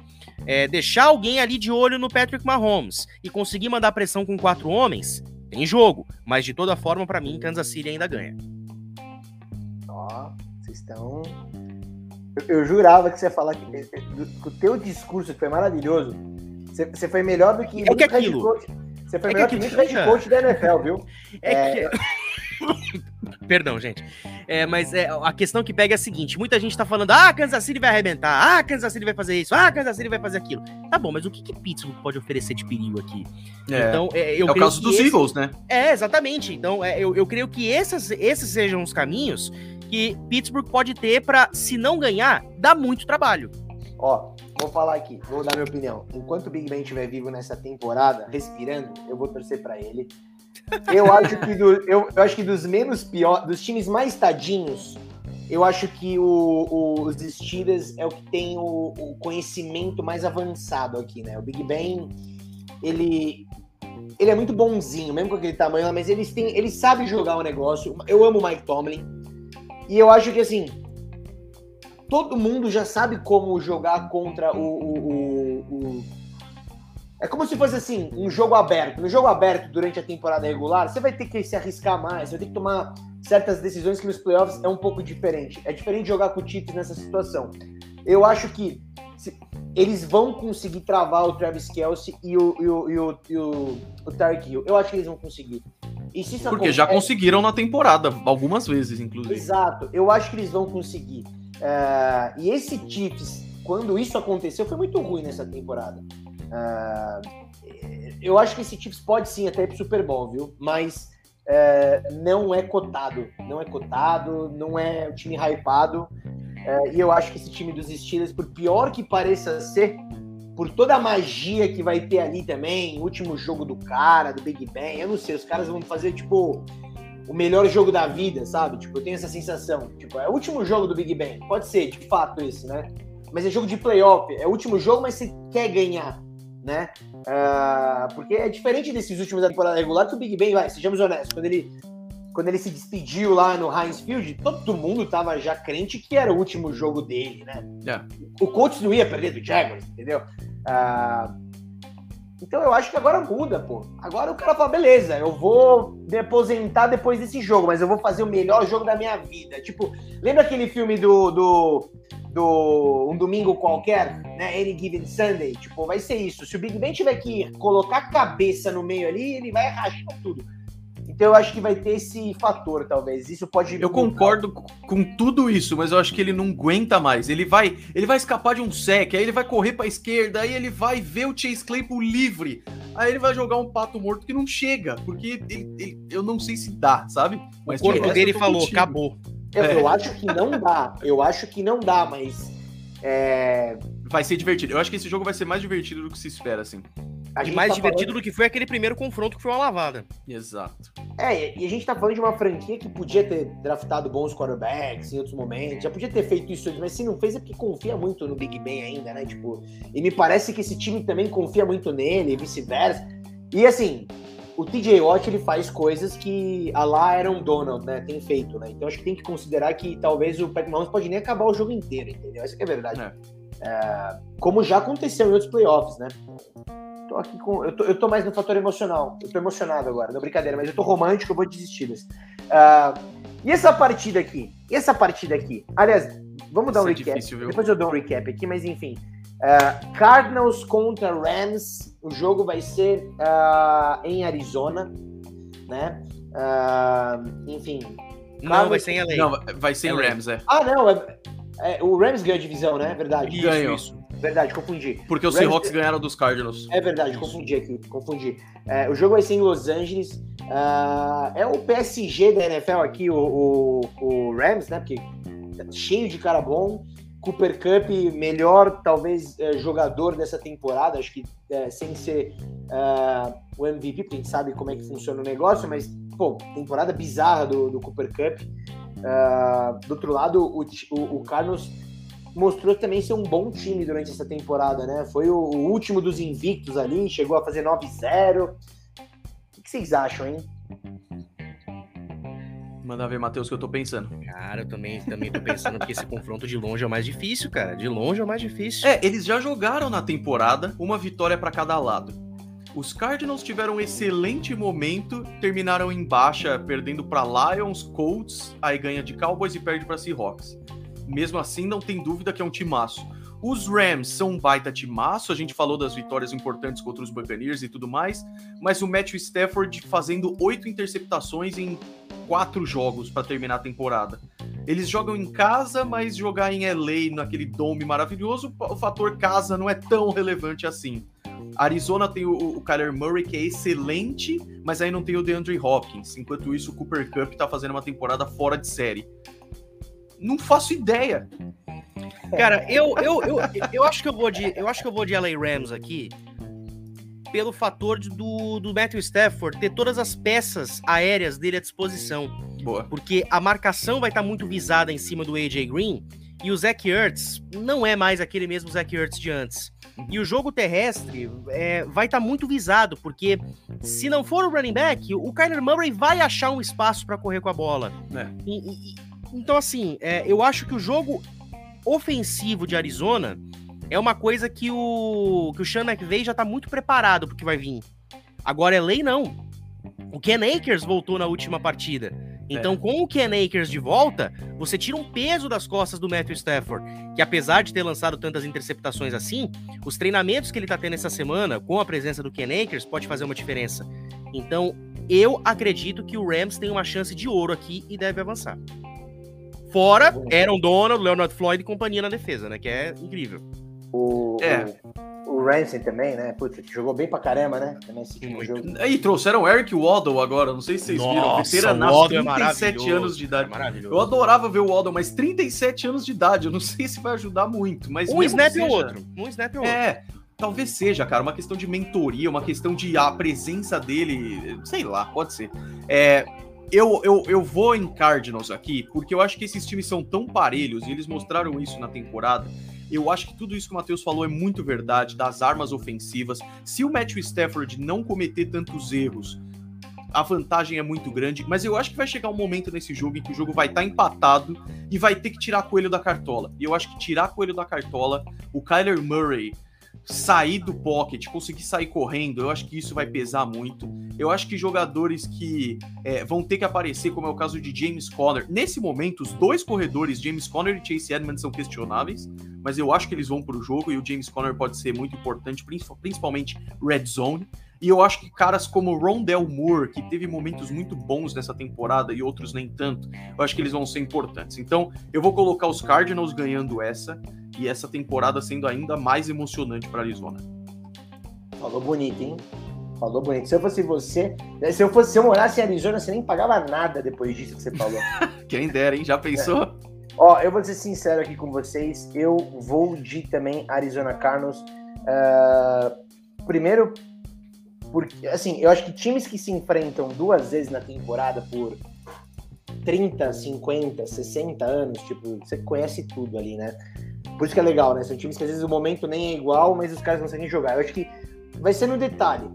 é, deixar alguém ali de olho no Patrick Mahomes e conseguir mandar pressão com quatro homens, tem jogo. Mas de toda forma, para mim, Kansas City ainda ganha. Ó, vocês estão eu, eu, jurava que você ia falar que, que, que, o teu discurso foi maravilhoso. Você, você foi melhor do que. É que aquilo. Coach, você foi é melhor que, que muito head coach da NFL, viu? É, [laughs] é... que. [laughs] Perdão, gente. É, mas é, a questão que pega é a seguinte: muita gente tá falando, ah, Kansas City vai arrebentar, ah, Kansas City vai fazer isso, ah, Kansas City vai fazer aquilo. Tá bom, mas o que, que Pittsburgh pode oferecer de perigo aqui? É, então, é, eu é o caso dos esse... Eagles, né? É, exatamente. Então, é, eu, eu creio que esses, esses sejam os caminhos que Pittsburgh pode ter para, se não ganhar, dar muito trabalho. Ó, vou falar aqui, vou dar minha opinião. Enquanto o Big Ben estiver vivo nessa temporada, respirando, eu vou torcer para ele. Eu acho que do, eu, eu, acho que dos menos pior, dos times mais tadinhos, eu acho que o, o, os Steelers é o que tem o, o, conhecimento mais avançado aqui, né? O Big Ben, ele ele é muito bonzinho, mesmo com aquele tamanho, mas eles têm, ele sabe jogar o negócio. Eu amo o Mike Tomlin. E eu acho que assim, todo mundo já sabe como jogar contra o, o, É como se fosse assim, um jogo aberto. No jogo aberto, durante a temporada regular, você vai ter que se arriscar mais, você vai ter que tomar certas decisões que nos playoffs é um pouco diferente. É diferente jogar com o Chiefs nessa situação. Eu acho que se, eles vão conseguir travar o Travis Kelsey e o, e o, e o, e o, o Tarek Hill. Eu acho que eles vão conseguir. E se Porque acontece... já conseguiram na temporada, algumas vezes, inclusive. Exato, eu acho que eles vão conseguir. Uh, e esse Chiefs, quando isso aconteceu, foi muito ruim nessa temporada. Uh, eu acho que esse Chiefs pode sim até ir pro Super Bowl, viu? Mas uh, não é cotado. Não é cotado, não é o time hypado. e eu acho que esse time dos Steelers, por pior que pareça ser, por toda a magia que vai ter ali também, último jogo do cara, do Big Bang, eu não sei, os caras vão fazer, tipo, o melhor jogo da vida, sabe? Tipo, eu tenho essa sensação. Tipo, é o último jogo do Big Bang. Pode ser, de fato, esse, né? Mas é jogo de playoff. É o último jogo, mas você quer ganhar, né? Uh, porque é diferente desses últimos da temporada regular que o Big Bang, vai, sejamos honestos, quando ele, quando ele se despediu lá no Heinz Field, todo mundo tava já crente que era o último jogo dele, né? É. O Colts não ia perder do Jaguars, entendeu? Uh, Então eu acho que agora muda, pô. Agora o cara fala, beleza, eu vou me aposentar depois desse jogo, mas eu vou fazer o melhor jogo da minha vida. Tipo, lembra aquele filme do, do, do Um Domingo Qualquer, né? Any Given Sunday? Tipo, vai ser isso. Se o Big Ben tiver que colocar a cabeça no meio ali, ele vai rachar tudo. Então eu acho que vai ter esse fator, talvez. Isso pode. Eu concordo com tudo isso, mas eu acho que ele não aguenta mais. Ele vai, ele vai escapar de um sec, aí ele vai correr para a esquerda, aí ele vai ver o Chase Claypool livre, aí ele vai jogar um pato morto que não chega, porque ele, ele, eu não sei se dá, sabe? Mas o corpo dele falou, contigo. acabou. Eu, é. eu acho que não dá. Eu acho que não dá, mas é... vai ser divertido. Eu acho que esse jogo vai ser mais divertido do que se espera, assim. A e mais tá divertido falando... do que foi aquele primeiro confronto que foi uma lavada. Exato. É, e a gente tá falando de uma franquia que podia ter draftado bons quarterbacks em outros momentos, já podia ter feito isso mas se não fez é porque confia muito no Big Ben ainda, né? Tipo, e me parece que esse time também confia muito nele e vice-versa. E assim, o TJ Watt ele faz coisas que a lá Aaron Donald, né, tem feito, né? Então acho que tem que considerar que talvez o Patrick Mahomes pode nem acabar o jogo inteiro, entendeu? Essa é a verdade. É. É, como já aconteceu em outros playoffs, né? Tô aqui com. Eu tô, eu tô mais no fator emocional. Eu tô emocionado agora, não brincadeira, mas eu tô romântico, eu vou desistir desse. Uh, e essa partida aqui? E essa partida aqui? Aliás, vamos dar um Isso é recap. É difícil, Depois eu dou um recap aqui, mas enfim. Uh, Cardinals contra Rams. O jogo vai ser uh, em Arizona, né? enfim. Não, vai ser em LA. Não, vai ser em Rams, é. Ah, não. É, é, o Rams ganhou a divisão, né? Verdade. Ganhou. Isso. Verdade, confundi. Porque os Seahawks ganharam dos Cardinals. É verdade, confundi aqui, confundi. É, o jogo vai ser em Los Angeles. Uh, é o PSG da NFL aqui, o, o, o, Rams, né? Porque tá cheio de cara bom. Cooper Cup, melhor, talvez, é, jogador dessa temporada. Acho que é, sem ser uh, o MVP, porque a gente sabe como é que funciona o negócio, mas, pô, temporada bizarra do, do Cooper Cup. Uh, do outro lado, o, o, o Carlos mostrou também ser um bom time durante essa temporada, né? Foi o, último dos invictos ali, chegou a fazer 9-0. O que, vocês acham, hein? Manda ver, Matheus, que eu tô pensando. Cara, eu também, também tô pensando que esse confronto de longe é o mais difícil, cara. De longe é o mais difícil. É, eles já jogaram na temporada uma vitória para cada lado. Os Cardinals tiveram um excelente momento, terminaram em baixa, perdendo para Lions, Colts, aí ganha de Cowboys e perde para Seahawks mesmo assim, não tem dúvida que é um timaço. Os Rams são um baita timaço, a gente falou das vitórias importantes contra os Buccaneers e tudo mais, mas o Matthew Stafford fazendo oito interceptações em quatro jogos para terminar a temporada. Eles jogam em casa, mas jogar em LA, naquele dome maravilhoso, o fator casa não é tão relevante assim. Arizona tem o, o Kyler Murray, que é excelente, mas aí não tem o DeAndre Hopkins. Enquanto isso, o Cooper Cup tá fazendo uma temporada fora de série não faço ideia. Cara, eu, eu, eu, eu, acho que eu vou de eu acho que eu vou de LA Rams aqui pelo fator de, do, do Matthew Stafford ter todas as peças aéreas dele à disposição. Boa. Porque a marcação vai estar muito visada em cima do AJ Green e o Zach Ertz não é mais aquele mesmo Zach Ertz de antes. E o jogo terrestre é, vai estar muito visado, porque se não for o running back, o Kyler Murray vai achar um espaço para correr com a bola. É. E, e, então, assim, é, eu acho que o jogo ofensivo de Arizona é uma coisa que o, que o Sean McVay já tá muito preparado pro que vai vir. Agora, é lei não. O Ken Akers voltou na última partida. Então, é. com o Ken Akers de volta, você tira um peso das costas do Matthew Stafford, que apesar de ter lançado tantas interceptações assim, os treinamentos que ele tá tendo essa semana, com a presença do Ken Akers, pode fazer uma diferença. Então, eu acredito que o Rams tem uma chance de ouro aqui e deve avançar. Fora Aaron Donald, Leonard Floyd e companhia na defesa, né? Que é incrível. O, é. o, o Ramsey também, né? Putz, jogou bem pra caramba, né? Também esse tipo jogo. E trouxeram o Eric Waddle agora, não sei se vocês Nossa, viram. Veteranaço, 37 é anos de idade. É eu adorava ver o Waddle, mas 37 anos de idade, eu não [laughs] sei se vai ajudar muito. Mas um snap seja... ou outro. Um snap ou outro. É. Talvez seja, cara, uma questão de mentoria, uma questão de a presença dele, sei lá, pode ser. É, eu, eu, eu vou em Cardinals aqui, porque eu acho que esses times são tão parelhos e eles mostraram isso na temporada. Eu acho que tudo isso que o Matheus falou é muito verdade, das armas ofensivas. Se o Matthew Stafford não cometer tantos erros, a vantagem é muito grande, mas eu acho que vai chegar um momento nesse jogo em que o jogo vai estar tá empatado e vai ter que tirar coelho da cartola. E eu acho que tirar coelho da cartola, o Kyler Murray sair do pocket, conseguir sair correndo, eu acho que isso vai pesar muito. Eu acho que jogadores que é, vão ter que aparecer, como é o caso de James Conner. Nesse momento, os dois corredores, James Conner e Chase Edmonds, são questionáveis, mas eu acho que eles vão para o jogo e o James Conner pode ser muito importante, principalmente red zone. E eu acho que caras como Rondell Moore, que teve momentos muito bons nessa temporada e outros nem tanto, eu acho que eles vão ser importantes. Então, eu vou colocar os Cardinals ganhando essa e essa temporada sendo ainda mais emocionante para Arizona. Falou bonito, hein? Falou bonito. Se eu fosse você, se eu fosse se eu morasse em Arizona, você nem pagava nada depois disso que você falou. [laughs] Quem dera, hein? Já pensou? É. Ó, eu vou ser sincero aqui com vocês. Eu vou de também Arizona Cardinals. Uh, primeiro, porque, assim, eu acho que times que se enfrentam duas vezes na temporada por 30, 50, 60 anos, tipo, você conhece tudo ali, né? Por isso que é legal, né? São times que às vezes o momento nem é igual, mas os caras conseguem jogar. Eu acho que vai ser no detalhe.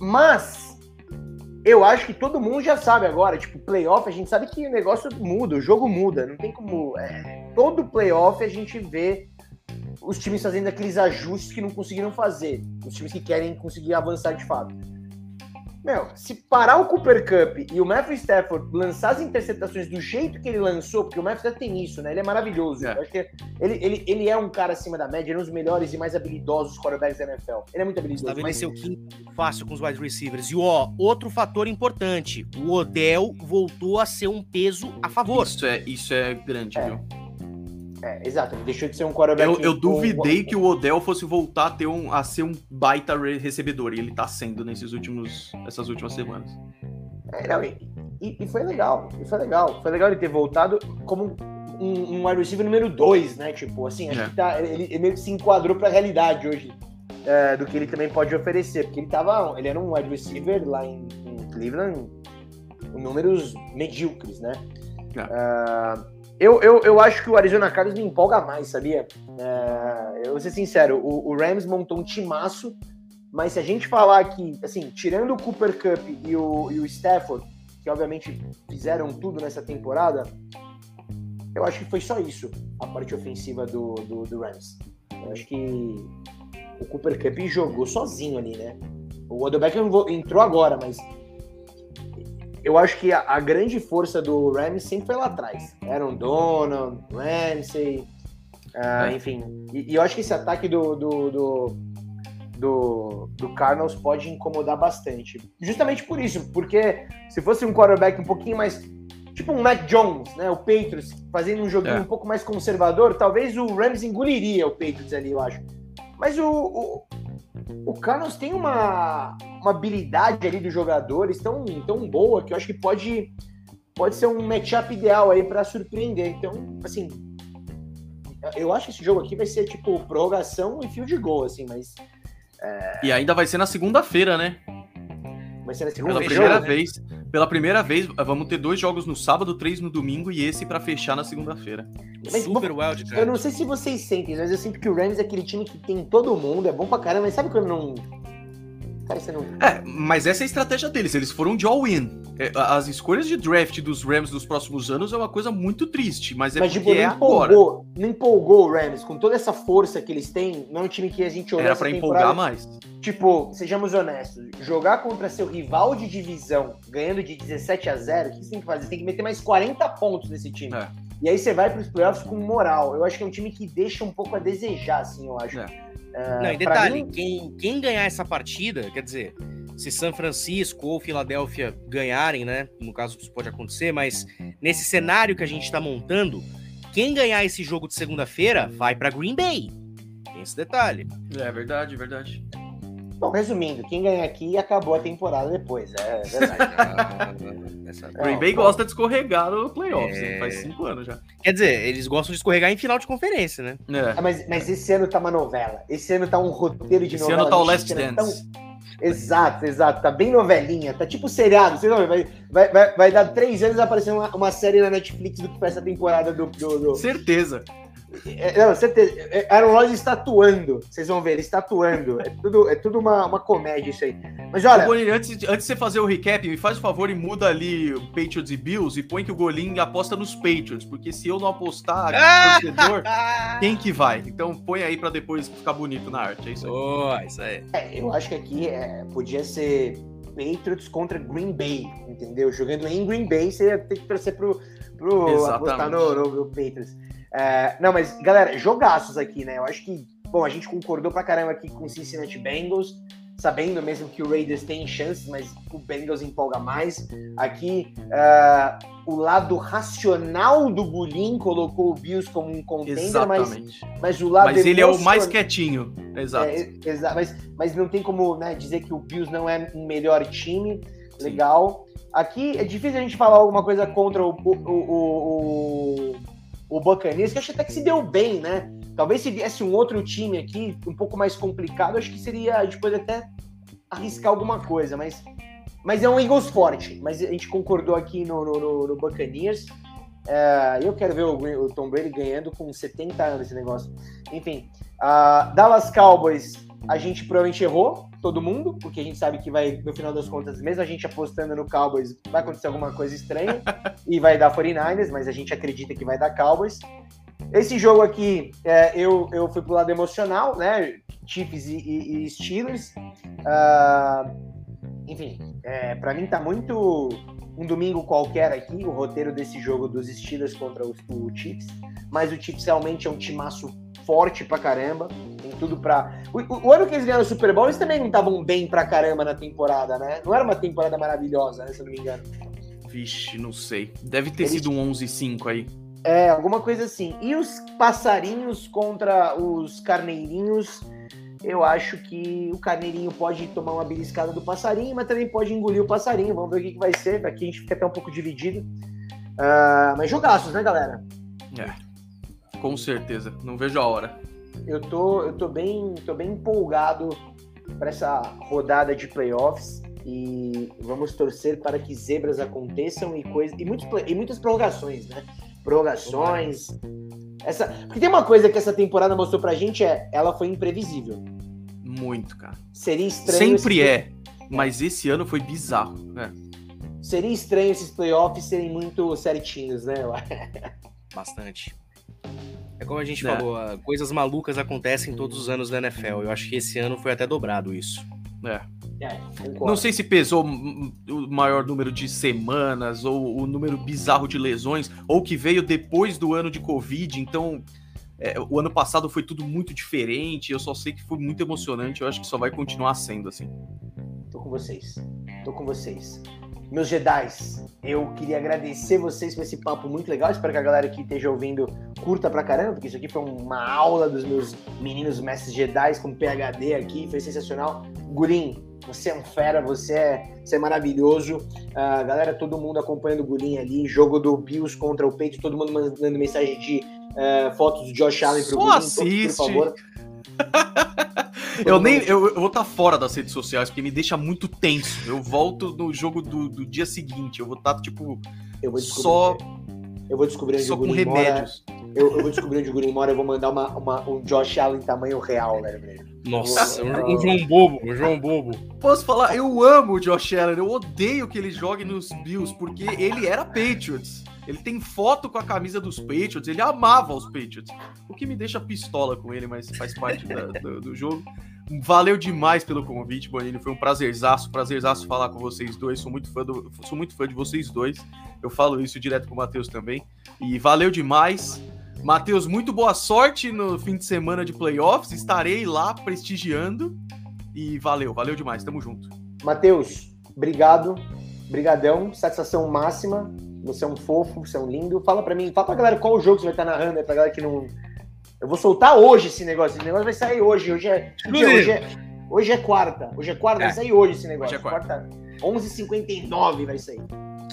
Mas eu acho que todo mundo já sabe agora, tipo, playoff, a gente sabe que o negócio muda, o jogo muda, não tem como. É, todo playoff a gente vê os times fazendo aqueles ajustes que não conseguiram fazer. Os times que querem conseguir avançar de fato. Meu, se parar o Cooper Cup e o Matthew Stafford lançar as interceptações do jeito que ele lançou, porque o Matthew Stafford tem isso, né? Ele é maravilhoso. É. Eu acho que ele, ele, ele é um cara acima da média, ele é um dos melhores e mais habilidosos quarterbacks da NFL. Ele é muito habilidoso. Tá mas... o quinto fácil com os wide receivers. E ó, outro fator importante: o Odell voltou a ser um peso a favor. Isso é, isso é grande, é. viu? É, exato, deixou de ser um quarterback. Eu, eu duvidei que o Odell fosse voltar a, ter um, a ser um baita recebedor, e ele tá sendo nesses últimos, essas últimas semanas. É, não, e, e, foi legal, e foi legal. Foi legal ele ter voltado como um, um wide receiver número 2, né? Tipo, assim, acho é. que tá, ele, ele, meio que se enquadrou pra realidade hoje é, do que ele também pode oferecer, porque ele tava, ele era um wide receiver lá em, em Cleveland com números medíocres, né? Uh, eu, eu, eu acho que o Arizona Cardinals me empolga mais, sabia? É, eu vou ser sincero, o, o, Rams montou um timaço, mas se a gente falar que, assim, tirando o Cooper Cup e o, e o Stafford, que obviamente fizeram tudo nessa temporada, eu acho que foi só isso, a parte ofensiva do, do, do Rams. Eu acho que o Cooper Cup jogou sozinho ali, né? O Odell Beckham entrou agora, mas eu acho que a, a, grande força do Rams sempre foi lá atrás. Aaron Donald, Ramsey, uh, enfim. E, e, eu acho que esse ataque do, do, do, do, do Cardinals pode incomodar bastante. Justamente por isso, porque se fosse um quarterback um pouquinho mais. Tipo um Mac Jones, né? O Patriots, fazendo um joguinho é. um pouco mais conservador, talvez o Rams engoliria o Patriots ali, eu acho. Mas o, o, o Carlos tem uma, uma habilidade ali dos jogadores tão, tão boa que eu acho que pode, pode ser um matchup ideal aí para surpreender. Então, assim, eu acho que esse jogo aqui vai ser tipo prorrogação e fio de gol, assim, mas. É... E ainda vai ser na segunda-feira, né? Vai ser na segunda Pela primeira né? vez. Pela primeira vez, vamos ter dois jogos no sábado, três no domingo e esse para fechar na segunda-feira. Super wild, cara. Eu não sei se vocês sentem, mas eu sinto que o Rams é aquele time que tem todo mundo, é bom pra caramba, mas sabe quando não Cara, você não... É, mas essa é a estratégia deles. Eles foram de all-in. É, as escolhas de draft dos Rams nos próximos anos é uma coisa muito triste, mas é mas, porque tipo, é empolgou, agora. Não empolgou o Rams com toda essa força que eles têm. Não é um time que a gente olha. Era pra empolgar mais. Tipo, sejamos honestos, jogar contra seu rival de divisão ganhando de 17 a 0, o que você tem que fazer? Você tem que meter mais 40 pontos nesse time. É. E aí você vai para os playoffs com moral. Eu acho que é um time que deixa um pouco a desejar, assim, eu acho. É. Uh, Não, e detalhe, mim... quem, quem ganhar essa partida, quer dizer, se São Francisco ou Filadélfia ganharem, né? No caso, isso pode acontecer, mas nesse cenário que a gente está montando, quem ganhar esse jogo de segunda-feira vai para Green Bay. Tem esse detalhe. É verdade, verdade. Bom, resumindo, quem ganha aqui acabou a temporada depois. É, [laughs] é verdade. Green Bay gosta de escorregar no playoffs, é... faz cinco anos já. Quer dizer, eles gostam de escorregar em final de conferência, né? É. Ah, mas, mas esse ano tá uma novela. Esse ano tá um roteiro de esse novela. Esse ano tá o Last Dance. Tão... Exato, exato. Tá bem novelinha. Tá tipo seriado. Você não, vai, vai, vai, vai dar três anos aparecendo uma, uma série na Netflix do que foi essa temporada do, do, do... Certeza. É, não, certeza. É, Aaron Rodgers estatuando. Vocês vão ver, ele estatuando. É tudo, é tudo uma, uma comédia isso aí. Mas olha. Bonini, antes, antes de você fazer o recap, me faz o favor e muda ali o Patriots e Bills e põe que o Golim aposta nos Patriots. Porque se eu não apostar, [laughs] torcedor, quem que vai? Então põe aí pra depois ficar bonito na arte. É isso aí. Oh, isso aí. É, eu acho que aqui é, podia ser Patriots contra Green Bay, entendeu? Jogando em Green Bay, você ia ter que torcer pro, pro apostar no, no, no Patriots. É, não, mas, galera, jogaços aqui, né? Eu acho que, bom, a gente concordou pra caramba aqui com o Cincinnati Bengals, sabendo mesmo que o Raiders tem chances, mas o Bengals empolga mais. Aqui, uh, o lado racional do Bullying colocou o Bills como um contender, mas, mas o lado Mas ele é o mais quietinho, exato. É, exa mas, mas não tem como né, dizer que o Bills não é um melhor time, legal. Aqui é difícil a gente falar alguma coisa contra o, o, o, o o Buccaneers, que acho até que se deu bem, né? Talvez se viesse um outro time aqui, um pouco mais complicado, acho que seria. A gente pode até arriscar alguma coisa, mas, mas é um Eagles forte. Mas a gente concordou aqui no, no, no, no Buccaneers. É, eu quero ver o, o, Tom Brady ganhando com 70 anos esse negócio. Enfim, uh, Dallas Cowboys, a gente provavelmente errou, todo mundo, porque a gente sabe que vai, no final das contas, mesmo a gente apostando no Cowboys, vai acontecer alguma coisa estranha [laughs] e vai dar 49ers, mas a gente acredita que vai dar Cowboys. Esse jogo aqui, é, eu, eu fui pro lado emocional, né? Chiefs e, e, e Steelers. Uh, enfim, é, para mim tá muito um domingo qualquer aqui, o roteiro desse jogo dos Steelers contra o, o Chiefs. Mas o Chiefs realmente é um timaço forte pra caramba. Tem tudo pra. O, o, o ano que eles ganharam o Super Bowl, eles também não estavam bem pra caramba na temporada, né? Não era uma temporada maravilhosa, né? Se eu não me engano. Vixe, não sei. Deve ter eles... sido um 11-5 aí. É, alguma coisa assim. E os passarinhos contra os carneirinhos, eu acho que o carneirinho pode tomar uma beliscada do passarinho, mas também pode engolir o passarinho. Vamos ver o que, que vai ser. Aqui a gente fica até um pouco dividido. Uh, mas jogaços, né, galera? É. Com certeza, não vejo a hora. Eu tô, eu tô bem, tô bem empolgado para essa rodada de playoffs e vamos torcer para que zebras aconteçam e coisas e, muitos, e muitas prorrogações, né? Prorrogações. Essa, porque tem uma coisa que essa temporada mostrou pra gente é, ela foi imprevisível. Muito, cara. Seria estranho. Sempre é, mas esse ano foi bizarro, né? Seria estranho esses playoffs serem muito certinhos, né? [laughs] Bastante. É como a gente é. falou, coisas malucas acontecem todos os anos na NFL. Eu acho que esse ano foi até dobrado isso. É. é não sei se pesou o maior número de semanas ou o número bizarro de lesões ou que veio depois do ano de Covid. Então, é, o ano passado foi tudo muito diferente. Eu só sei que foi muito emocionante. Eu acho que só vai continuar sendo assim. Tô com vocês. Tô com vocês meus Jedi, eu queria agradecer vocês por esse papo muito legal. Espero que a galera que esteja ouvindo curta pra caramba, porque isso aqui foi uma aula dos meus meninos mestres Jedi com PHD aqui, foi sensacional. Gurim, você é um fera, você é, você é maravilhoso. Uh, galera, todo mundo acompanhando o Gurim ali, jogo do Bills contra o Peito, todo mundo mandando mensagem de uh, fotos do Josh Allen pro Só Gurim, assiste. por favor. [laughs] [laughs] eu nem eu, eu vou estar tá fora das redes sociais porque me deixa muito tenso. Eu volto no jogo do, do dia seguinte. Eu vou estar tá, tipo eu vou só eu vou descobrir onde só com remédios. Mora. Eu, eu, vou descobrir onde o Gurim mora. Eu vou mandar uma, uma, um Josh Allen tamanho real, né, Nossa, um, um João Bobo, um João Bobo. Posso falar? Eu amo o Josh Allen. Eu odeio que ele jogue nos Bills porque ele era Patriots. Ele tem foto com a camisa dos Patriots, ele amava os Patriots. O que me deixa pistola com ele, mas faz parte da, do, do, jogo. Valeu demais pelo convite, Bonini. Foi um prazerzaço, prazerzaço falar com vocês dois. Sou muito fã, do, sou muito fã de vocês dois. Eu falo isso direto com o Matheus também. E valeu demais. Matheus, muito boa sorte no fim de semana de playoffs. Estarei lá prestigiando. E valeu, valeu demais. Tamo junto. Matheus, obrigado. Brigadão, satisfação máxima. Você é um fofo, você é um lindo. Fala pra mim, fala pra galera qual o jogo você vai estar narrando aí, pra galera que não. Eu vou soltar hoje esse negócio. Esse negócio vai sair hoje. Hoje é. Hoje é, hoje é quarta. Hoje é quarta, é. vai sair hoje esse negócio. Hoje é quarta. quarta 11h59 vai sair.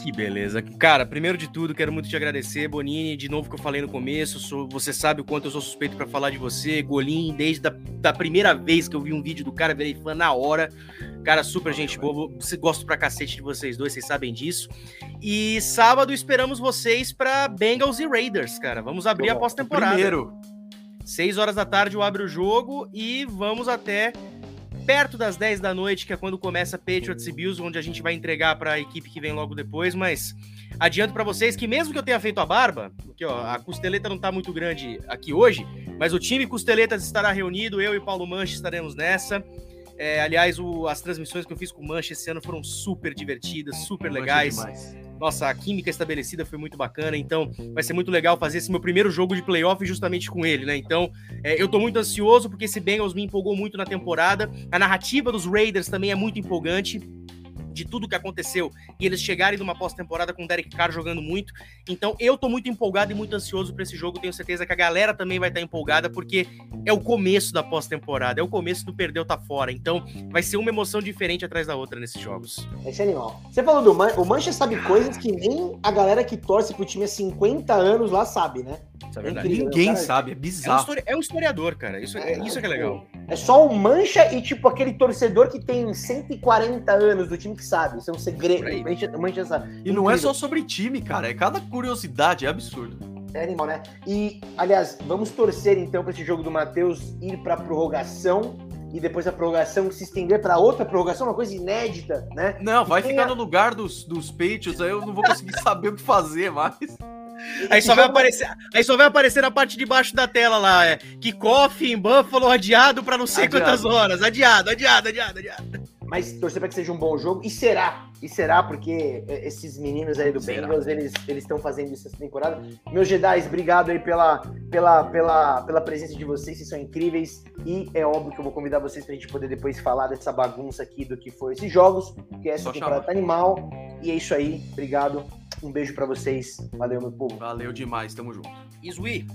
Que beleza. Cara, primeiro de tudo, quero muito te agradecer, Bonini. De novo que eu falei no começo, sou, você sabe o quanto eu sou suspeito para falar de você. Golim, desde a da primeira vez que eu vi um vídeo do cara, virei fã na hora. Cara, super gente boa. Gosto pra cacete de vocês dois, vocês sabem disso. E sábado esperamos vocês para Bengals e Raiders, cara. Vamos abrir Bom, a pós-temporada. Primeiro. Seis horas da tarde eu abro o jogo e vamos até perto das 10 da noite, que é quando começa Patriots e Bills, onde a gente vai entregar para a equipe que vem logo depois, mas adianto para vocês que mesmo que eu tenha feito a barba, porque ó, a costeleta não tá muito grande aqui hoje, mas o time Costeletas estará reunido, eu e Paulo Manche estaremos nessa. É, aliás, o, as transmissões que eu fiz com o Manche esse ano foram super divertidas, super legais. Nossa, química estabelecida foi muito bacana, então vai ser muito legal fazer esse meu primeiro jogo de playoff justamente com ele, né? Então, é, eu tô muito ansioso porque esse Bengals me empolgou muito na temporada. A narrativa dos Raiders também é muito empolgante de tudo que aconteceu e eles chegarem numa pós-temporada com o Derek Carr jogando muito. Então eu tô muito empolgado e muito ansioso para esse jogo. Tenho certeza que a galera também vai estar tá empolgada porque é o começo da pós-temporada, é o começo do perdeu tá fora. Então vai ser uma emoção diferente atrás da outra nesses jogos. Esse animal. Você falou do Man o Mancha sabe coisas que nem a galera que torce pro time há 50 anos lá sabe, né? Isso é verdade. É Ninguém cara, sabe, é bizarro. É um, é um, historiador, cara. Isso é, é isso é que é legal. É só o Mancha e, tipo, aquele torcedor que tem 140 anos do time que sabe. Isso é um segredo. Mancha, Mancha sabe. E não é só sobre time, cara. É cada curiosidade, é absurdo. É animal, né? E, aliás, vamos torcer então para esse jogo do Matheus ir para prorrogação e depois a prorrogação se estender para outra prorrogação, uma coisa inédita, né? Não, vai ficar a... no lugar dos, dos Patriots, aí eu não vou conseguir [laughs] saber o que fazer mais. Aí só, vai aparecer, aí só vai aparecer na parte de baixo da tela lá, é kickoff em Buffalo adiado para não sei adiado. quantas horas. Adiado, adiado, adiado, adiado. Mas torcer para que seja um bom jogo. E será, e será, porque esses meninos aí do será? Bengals, eles estão fazendo isso essa temporada. Meus Jedi, obrigado aí pela, pela, pela, pela presença de vocês, vocês são incríveis. E é óbvio que eu vou convidar vocês pra gente poder depois falar dessa bagunça aqui do que foi esses jogos, que essa Só temporada tá animal. E é isso aí, obrigado. Um beijo para vocês. Valeu, meu povo. Valeu demais, tamo junto. Isui.